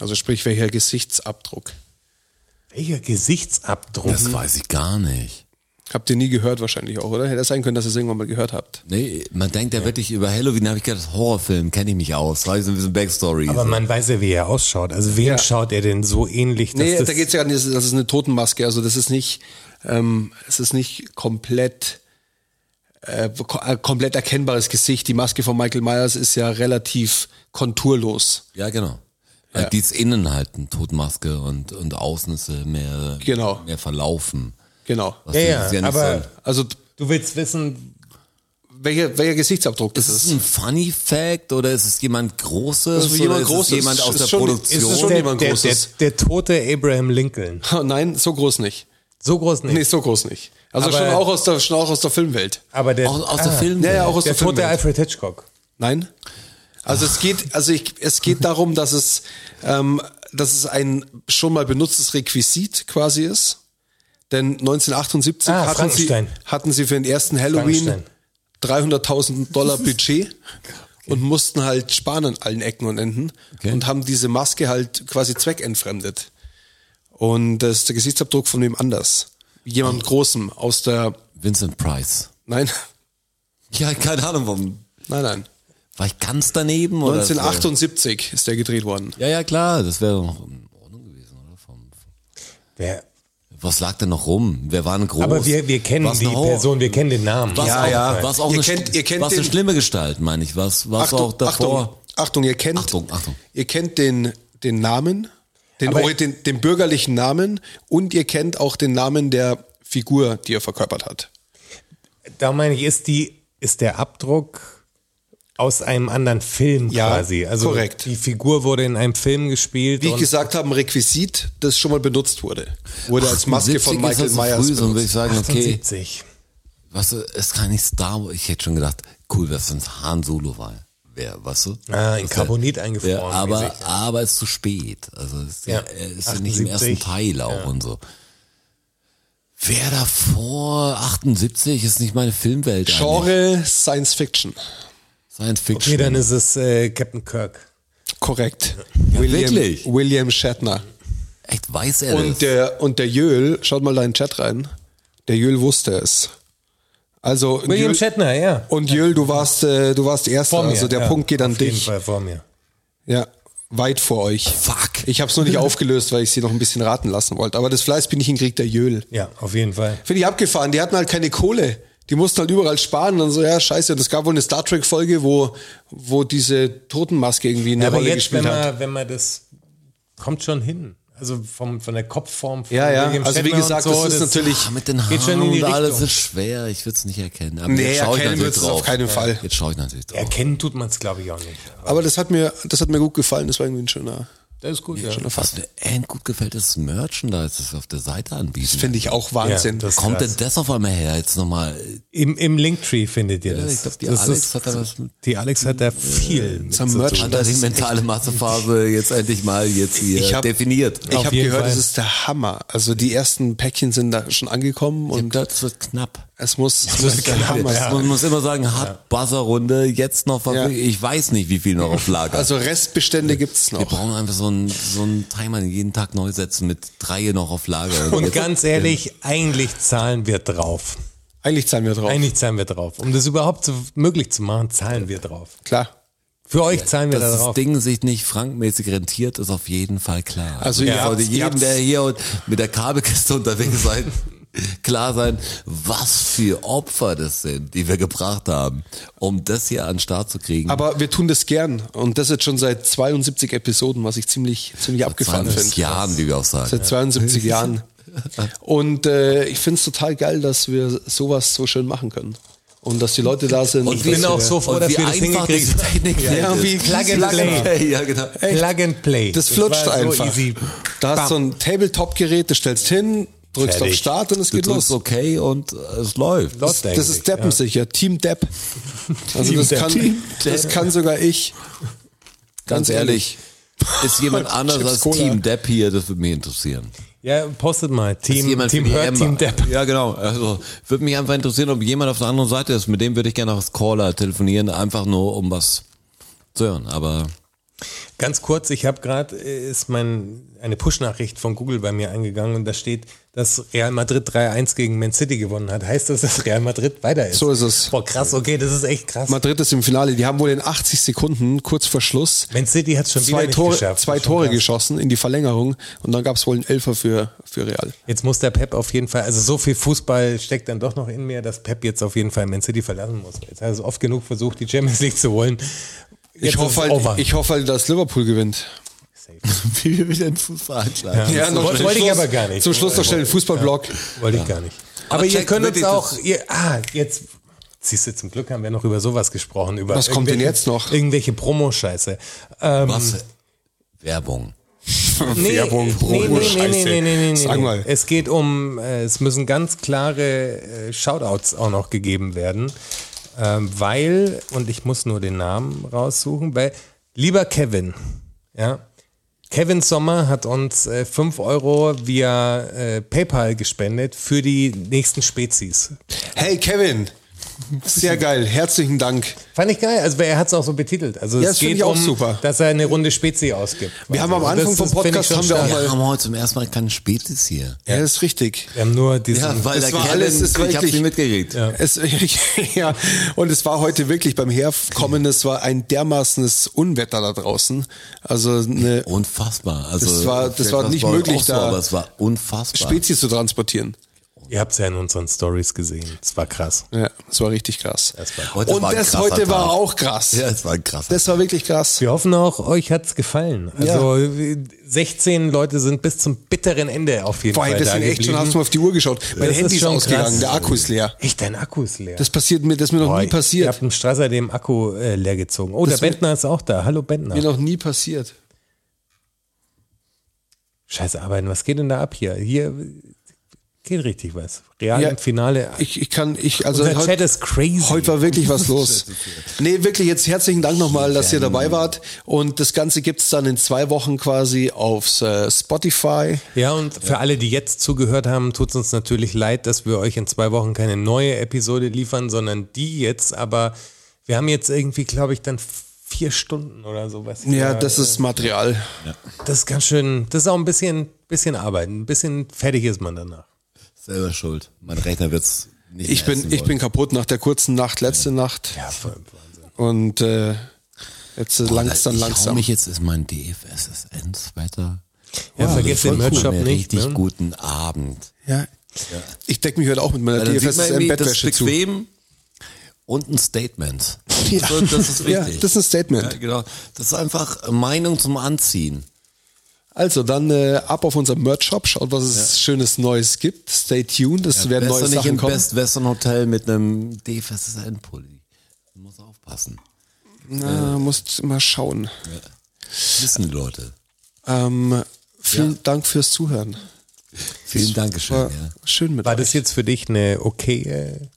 Also sprich, welcher Gesichtsabdruck? Welcher Gesichtsabdruck? Das weiß ich gar nicht. Habt ihr nie gehört wahrscheinlich auch, oder? Hätte sein können, dass ihr es irgendwann mal gehört habt. Nee, man denkt ja wirklich über Halloween, habe ich gedacht, Horrorfilm, kenne ich mich aus. Weiß ein bisschen Backstory. Aber so. man weiß ja, wie er ausschaut. Also wem Ja. schaut er denn so ähnlich? Dass Nee, das, da geht's ja an, das ist, das ist eine Totenmaske. Also das ist nicht, ähm, es ist nicht komplett, äh, ko- komplett erkennbares Gesicht. Die Maske von Michael Myers ist ja relativ konturlos. ja, genau. Ja. Die ist innen halt eine Totmaske und, und außen ist sie mehr, Genau. mehr verlaufen. Genau. Was Ja, ja, ist aber so. Also du willst wissen, welcher, welcher Gesichtsabdruck das Ist es ist. ein Funny Fact oder ist es jemand Großes? Ist oder jemand ist Großes. Es jemand aus Ist der schon- Produktion? ist ist schon der, jemand der, der, Großes. der tote Abraham Lincoln. Nein, so groß nicht. So groß nicht. Nee, so groß nicht. Also Aber- schon auch aus der, schon auch aus der Filmwelt. aber der, aus, aus der ah, Film? Ja, ja, auch aus Der der, Filmwelt. Alfred Hitchcock. Nein. Also es geht, also ich, es geht darum, dass es, ähm, dass es ein schon mal benutztes Requisit quasi ist. Denn 1978 Ah, hatten, sie, hatten sie für den ersten Halloween Frankenstein. 300.000 Dollar Budget und mussten halt sparen an allen Ecken und Enden und haben diese Maske halt quasi zweckentfremdet. Und das ist der Gesichtsabdruck von wem anders. Jemand Großem aus der, Vincent Price. nein, Ja, keine Ahnung, warum. nein, nein. War ich ganz daneben? Oder 1978 ist der gedreht worden. Ja, ja, klar, das wäre noch in Ordnung gewesen, oder? Vom, Wer, was lag denn noch rum? Wer war denn groß? aber wir, wir kennen Was die Person, wir kennen den Namen. Was Ja, auch, ja. Was auch Ihr eine, kennt- ihr kennt was eine den- schlimme Gestalt, meine ich. Was, was auch davor. Achtung, Achtung, ihr kennt, Achtung, Achtung. ihr kennt den, den Namen, den, den, den bürgerlichen Namen und ihr kennt auch den Namen der Figur, die er verkörpert hat. Da meine ich, ist die, ist der Abdruck aus einem anderen Film Ja, quasi. Also korrekt. die Figur wurde in einem Film gespielt. Wie gesagt habe, ein Requisit, das schon mal benutzt wurde. Wurde als Maske 78 von Michael das so Myers früh, so würde ich benutzt. sagen, okay, 78. was, es kann nicht Star Wars. Ich hätte schon gedacht, cool, was wenn es Han Solo war. Wer, weißt du? Ah, in Carbonit wär- eingefroren, wär- aber, mäßig, ja. aber es ist zu spät. Also, es ist ja, Ja, er ist ja nicht im 78, ersten Teil auch ja. und so. Wer davor, 78, ist nicht meine Filmwelt. eigentlich. Genre Science Fiction. Science Fiction. Okay, dann ist es äh, Captain Kirk. Korrekt. Ja, William, wirklich? William Shatner. Echt, weiß er Und das? der, und der Jöl, schaut mal da in den Chat rein. Der Jöl wusste es. Also, William Jöl, Shatner, ja. Und Jöl, du warst, äh, du warst Erster. Mir. also der ja, Punkt geht an auf jeden dich. Fall vor mir. Ja, weit vor euch. Fuck. Ich habe es nur nicht aufgelöst, weil ich sie noch ein bisschen raten lassen wollte. Aber das Fleiß bin ich hinkriegt der Jöl. Ja, auf jeden Fall. Finde ich abgefahren. Die hatten halt keine Kohle. Die mussten halt überall sparen. Und dann so, ja, scheiße. Und es gab wohl eine Star Trek-Folge, wo, wo diese Totenmaske irgendwie eine Ja, aber Rolle jetzt, wenn gespielt hat. man, wenn man das kommt schon hin. Also vom, von der Kopfform von Ja, ja. William Also wie gesagt, so, das ist natürlich. Ah, mit den Geht schon Haaren in die und alles Richtung. ist schwer. Ich würde es nicht erkennen. Aber Nee, jetzt schaue ich natürlich drauf. auf keinen Fall. Jetzt schaue ich natürlich drauf. Erkennen tut man es, glaube ich, auch nicht. Aber das hat mir, das hat mir gut gefallen. Das war irgendwie ein schöner. Das ist gut, ja. Was mir end gut gefällt, ist das Merchandise, das wir auf der Seite anbieten. Das finde ich auch Wahnsinn. Ja, das- Kommt krass. denn das auf einmal her? Jetzt nochmal. Im, Im Linktree findet ihr Ja, das. ich glaub, die das Alex hat da was mit- Die Alex hat da viel mit Zum zu Merch- tun. Hat er die ist mentale Massephase jetzt endlich mal jetzt hier Ich hab- definiert? ich habe gehört, Fall. es ist der Hammer. Also die ersten Päckchen sind da schon angekommen Und und das wird knapp. Es muss, es muss Hammer ja. Man muss immer sagen, hat Buzzerrunde jetzt noch verfügbar. Ich weiß nicht, wie viel noch auf Lager. Also Restbestände gibt's wir noch. brauchen einfach so einen so einen Timer, den jeden Tag neu setzen mit drei noch auf Lager. Und jetzt- ganz ehrlich, eigentlich zahlen wir drauf. Eigentlich zahlen wir drauf. Eigentlich zahlen wir drauf. Um das überhaupt zu, möglich zu machen, zahlen wir drauf. Klar. Für euch zahlen wir dass da das drauf. Ding sich nicht frankmäßig rentiert, ist auf jeden Fall klar. Also ihr ja, jedem, habt's- der hier mit der Kabelkiste unterwegs sein, klar sein, was für Opfer das sind, die wir gebracht haben, um das hier an den Start zu kriegen. Aber wir tun das gern. Und das jetzt schon seit 72 Episoden, was ich ziemlich, ziemlich abgefahren 20 finde. Jahren, wie wir auch sagen. Seit 72 Jahren. Und äh, ich finde es total geil, dass wir sowas so schön machen können. Und dass die Leute da sind. Ich bin auch so froh, Und dass wir das hingekriegt Technik Ja, ist. wie Plug and Plug Play. Play. Ja, genau. Plug and Play. Das flutscht war so einfach. easy. Da hast du Bam. ein Tabletop-Gerät, das stellst hin, drückst Fertig. auf Start und es Du geht los. okay und es läuft. Das, das ist deppensicher. Team Depp. Also Team das, Depp. kann, Team das kann sogar ich. Ganz ehrlich, ist jemand anders als Cola. Team Depp hier, das würde mich interessieren. Ja, postet mal. Team, jemand Team Hurt, Emma? Team Depp. Ja, genau. Also würde mich einfach interessieren, ob jemand auf der anderen Seite ist. Mit dem würde ich gerne als Caller telefonieren, einfach nur um was zu hören. Aber Ganz kurz, ich habe gerade, ist mein, eine Push-Nachricht von Google bei mir eingegangen und da steht, dass Real Madrid 3-1 gegen Man City gewonnen hat. Heißt das, dass Real Madrid weiter ist? So ist es. Boah, krass, okay, das ist echt krass. Madrid ist im Finale. Die haben wohl in 80 Sekunden, kurz vor Schluss, Man City hat schon wieder zwei nicht Tore, geschafft. zwei Tore krass. geschossen in die Verlängerung. Und dann gab es wohl einen Elfer für, für Real. Jetzt muss der Pep auf jeden Fall, also so viel Fußball steckt dann doch noch in mir, dass Pep jetzt auf jeden Fall Man City verlassen muss. Jetzt hat er es oft genug versucht, die Champions League zu holen. Jetzt Ich hoffe, halt, ich hoffe halt, dass Liverpool gewinnt. wie wir wieder den Fußball einschlagen. Ja, noch wollte zum ich Schluss- aber gar nicht. Zum Schluss noch schnell den Fußballblock. Wollte ich gar nicht. Aber, Aber ihr könnt uns auch, ihr, ah, jetzt, siehst du, zum Glück haben wir noch über sowas gesprochen. Über Was kommt denn jetzt noch? Irgendwelche Promo-Scheiße. Ähm, Was? Werbung. Nee, Werbung, nee, Promo, nee, nee, nee, nee, nee, nee, Sag mal. Es geht um, äh, es müssen ganz klare äh, Shoutouts auch noch gegeben werden, ähm, weil, und ich muss nur den Namen raussuchen, weil, lieber Kevin, ja, Kevin Sommer hat uns äh, 5 Euro via äh, PayPal gespendet für die nächsten Spezies. Hey Kevin, sehr geil. Herzlichen Dank. Fand ich geil, also er hat es auch so betitelt. Also Ja, es geht ich auch um, super. dass er eine Runde Spezi ausgibt. Wir haben am Also Anfang das vom ist- Podcast schon haben wir auch stark. mal- Wir haben heute zum ersten Mal keine Spätis hier. Ja, das ist richtig. Wir haben nur diesen, Ja, weil das der war alles- das war ich wirklich- nicht mitgekriegt. Ja. Es, ja, und es war heute wirklich beim Herkommen, es war ein dermaßenes Unwetter da draußen. Also eine Unfassbar. Also, Das war- das war nicht möglich, so, da aber es war unfassbar. Spezies zu transportieren. Ihr habt es ja in unseren Stories gesehen. Es war krass. Ja, das war richtig krass. war- Heute und war das heute war Tag. auch krass. Ja, es war ein krasser. Das war wirklich krass. Wir hoffen auch, euch hat's gefallen. Also 16 Leute sind bis zum bitteren Ende auf jeden Boah, Fall das da sind echt schon, hast du mal auf die Uhr geschaut. Mein Das Handy ist ist ausgegangen, krass. der Akku ist leer. Echt, dein Akku ist leer. Das passiert mir, das ist mir noch Boah, nie Ihr passiert. habt dem Strasser dem Akku äh, leer gezogen. Oh, der Das mir- Bentner ist auch da. Hallo Bentner. Mir noch nie passiert. Scheiße, arbeiten. Was geht denn da ab hier? Hier geht richtig was. Real Ja, im Finale. Ich, ich kann, ich, also heut- Chat ist crazy. Heute war wirklich was los. Nee, wirklich jetzt herzlichen Dank nochmal, dass ihr dabei wart. Und das Ganze gibt's dann in zwei Wochen quasi auf äh, Spotify. Ja, und für alle, die jetzt zugehört haben, tut es uns natürlich leid, dass wir euch in zwei Wochen keine neue Episode liefern, sondern die jetzt. Aber wir haben jetzt irgendwie, glaube ich, dann vier Stunden oder sowas. Ja, das ist Material. Das ist ganz schön, das ist auch ein bisschen, bisschen Arbeit. Ein bisschen fertig ist man danach. Selber schuld. Mein Rechner wird's nicht Ich bin, ich bin kaputt nach der kurzen Nacht, letzte Nacht. Ja, voll Wahnsinn. Und äh, jetzt Boah, langsam, ich hau langsam. mich jetzt ist mein DFSSN weiter. Ja, vergesst den voll Merch-Shop Einen nicht, Richtig ne? guten Abend. Ja. Ich decke mich heute auch mit meiner Weil dann sieht man DFSSN irgendwie, das ist Bettwäsche zu. bequem und ein Statement. Ja. Das ist Ja, wichtig. das ist ein Statement. Ja, genau. Das ist einfach Meinung zum Anziehen. Also dann äh, ab auf unserem Merch-Shop, schaut, was es Schönes Neues gibt. Stay tuned, es werden Besser neue nicht Sachen im kommen. Best Western Hotel mit einem DFSSN-Pulli. Du musst aufpassen. Na, musst mal schauen. Wissen die Leute. Ähm, vielen Dank fürs Zuhören. Vielen Dank, schön. War Ja. schön mit War euch. das jetzt für dich eine okay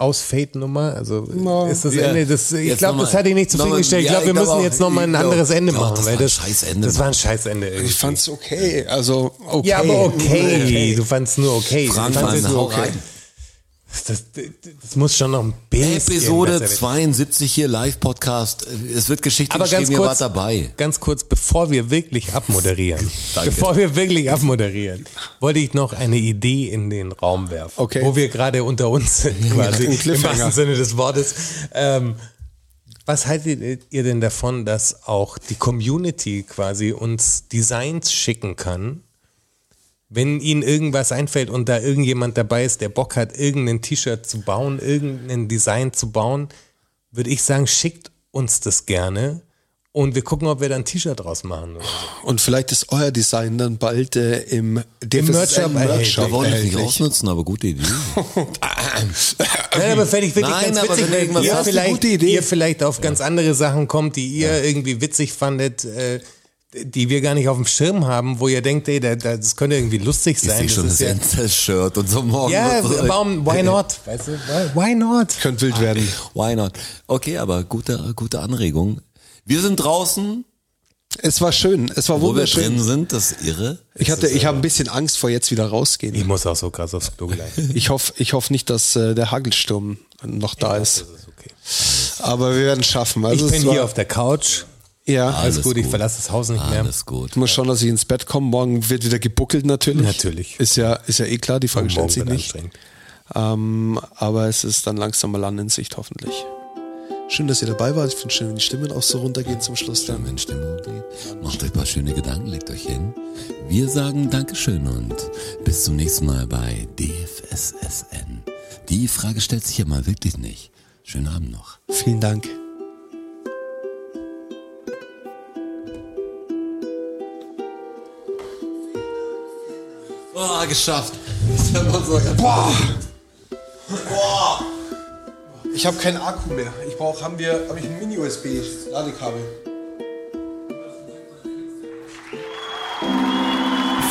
Ausfade-Nummer? Also Na, ist das ja. Ende? Das, ich glaube, das hat dich nicht zufriedengestellt. Ich ja, glaube, wir ich glaub müssen auch- jetzt nochmal ein ich glaub- anderes Ende glaub, machen. das weil war ein das, Scheißende. das war ein Scheißende irgendwie. Ich fand's okay. Also, okay. ja, aber okay. Du fandst nur okay. Frank, du fandst Mann, nur hau okay. rein. Das, das, das muss schon noch ein bisschen Episode besser werden. 72 hier, Live-Podcast. Es wird Geschichte Aber ganz geschrieben, ihr kurz, wart dabei. ganz kurz, bevor wir wirklich abmoderieren, bevor wir wirklich abmoderieren, wollte ich noch eine Idee in den Raum werfen, Okay. wo wir gerade unter uns sind, quasi, ein im wahrsten Sinne des Wortes. Ähm, was haltet ihr denn davon, dass auch die Community quasi uns Designs schicken kann, wenn ihnen irgendwas einfällt und da irgendjemand dabei ist, der Bock hat, irgendein T-Shirt zu bauen, irgendein Design zu bauen, würde ich sagen, schickt uns das gerne und wir gucken, ob wir da ein T-Shirt draus machen. Oder so. Und vielleicht ist euer Design dann bald äh, im DFSSN Merch-Shop. Wir wollen es nicht ausnutzen, aber gute Idee. Nein, aber fände ich wirklich Nein, ganz aber witzig, wenn ihr vielleicht, gute Idee. ihr vielleicht auf ganz andere Sachen kommt, die ihr irgendwie witzig fandet, äh, die wir gar nicht auf dem Schirm haben, wo ihr denkt, ey, da- da- das könnte irgendwie lustig Ich sein. sehe schon das das ja, Incel-Shirt und so morgen. ja, so- warum, why not? Weißt du, why, why not? Könnte wild werden. Why not? Okay, aber gute, gute Anregung. Wir sind draußen, Es war schön. Es war wo wir drin wunderschön. sind, das ist irre. Ich hatte, ich habe ein bisschen Angst vor jetzt wieder Ich rausgehen. muss auch so krass aufs Klo gleich. Ich hoffe, ich hoffe nicht, dass äh, der Hagelsturm noch da ist. Das ist okay. Aber wir werden es schaffen. Also Ich es bin war, hier auf der Couch. Ja, Alles, Alles gut, ich gut. verlasse das Haus nicht mehr. Alles gut. ich muss schauen, dass ich ins Bett komme. Morgen wird wieder gebuckelt natürlich. Natürlich. Ist ja, ist ja eh klar. Die Frage stellt sich nicht. Ähm, aber es ist dann langsam mal an in Sicht hoffentlich. Schön, dass ihr dabei wart. Ich finde schön, wenn die Stimmen auch so runtergehen zum Schluss dann. Wenn Stimmung geht, macht euch ein paar schöne Gedanken, legt euch hin. Wir sagen Dankeschön und bis zum nächsten Mal bei DFSSN. Die Frage stellt sich ja mal wirklich nicht. Schönen Abend noch. Vielen Dank. Oh, geschafft. Boah! Boah! Ich habe keinen Akku mehr. Ich brauche, haben wir, habe ich ein Mini-USB-Ladekabel.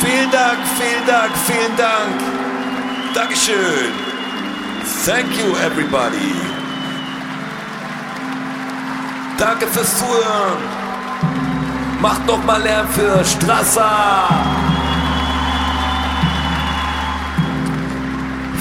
Vielen Dank, vielen Dank, vielen Dank. Dankeschön. Thank you, everybody. Danke fürs Zuhören. Macht noch mal Lärm für Strasser.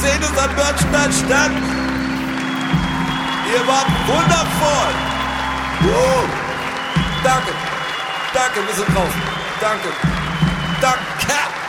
sehen uns am Börnstein statt. Ihr wart wundervoll. Uh, danke, danke, wir sind draußen. Danke, danke.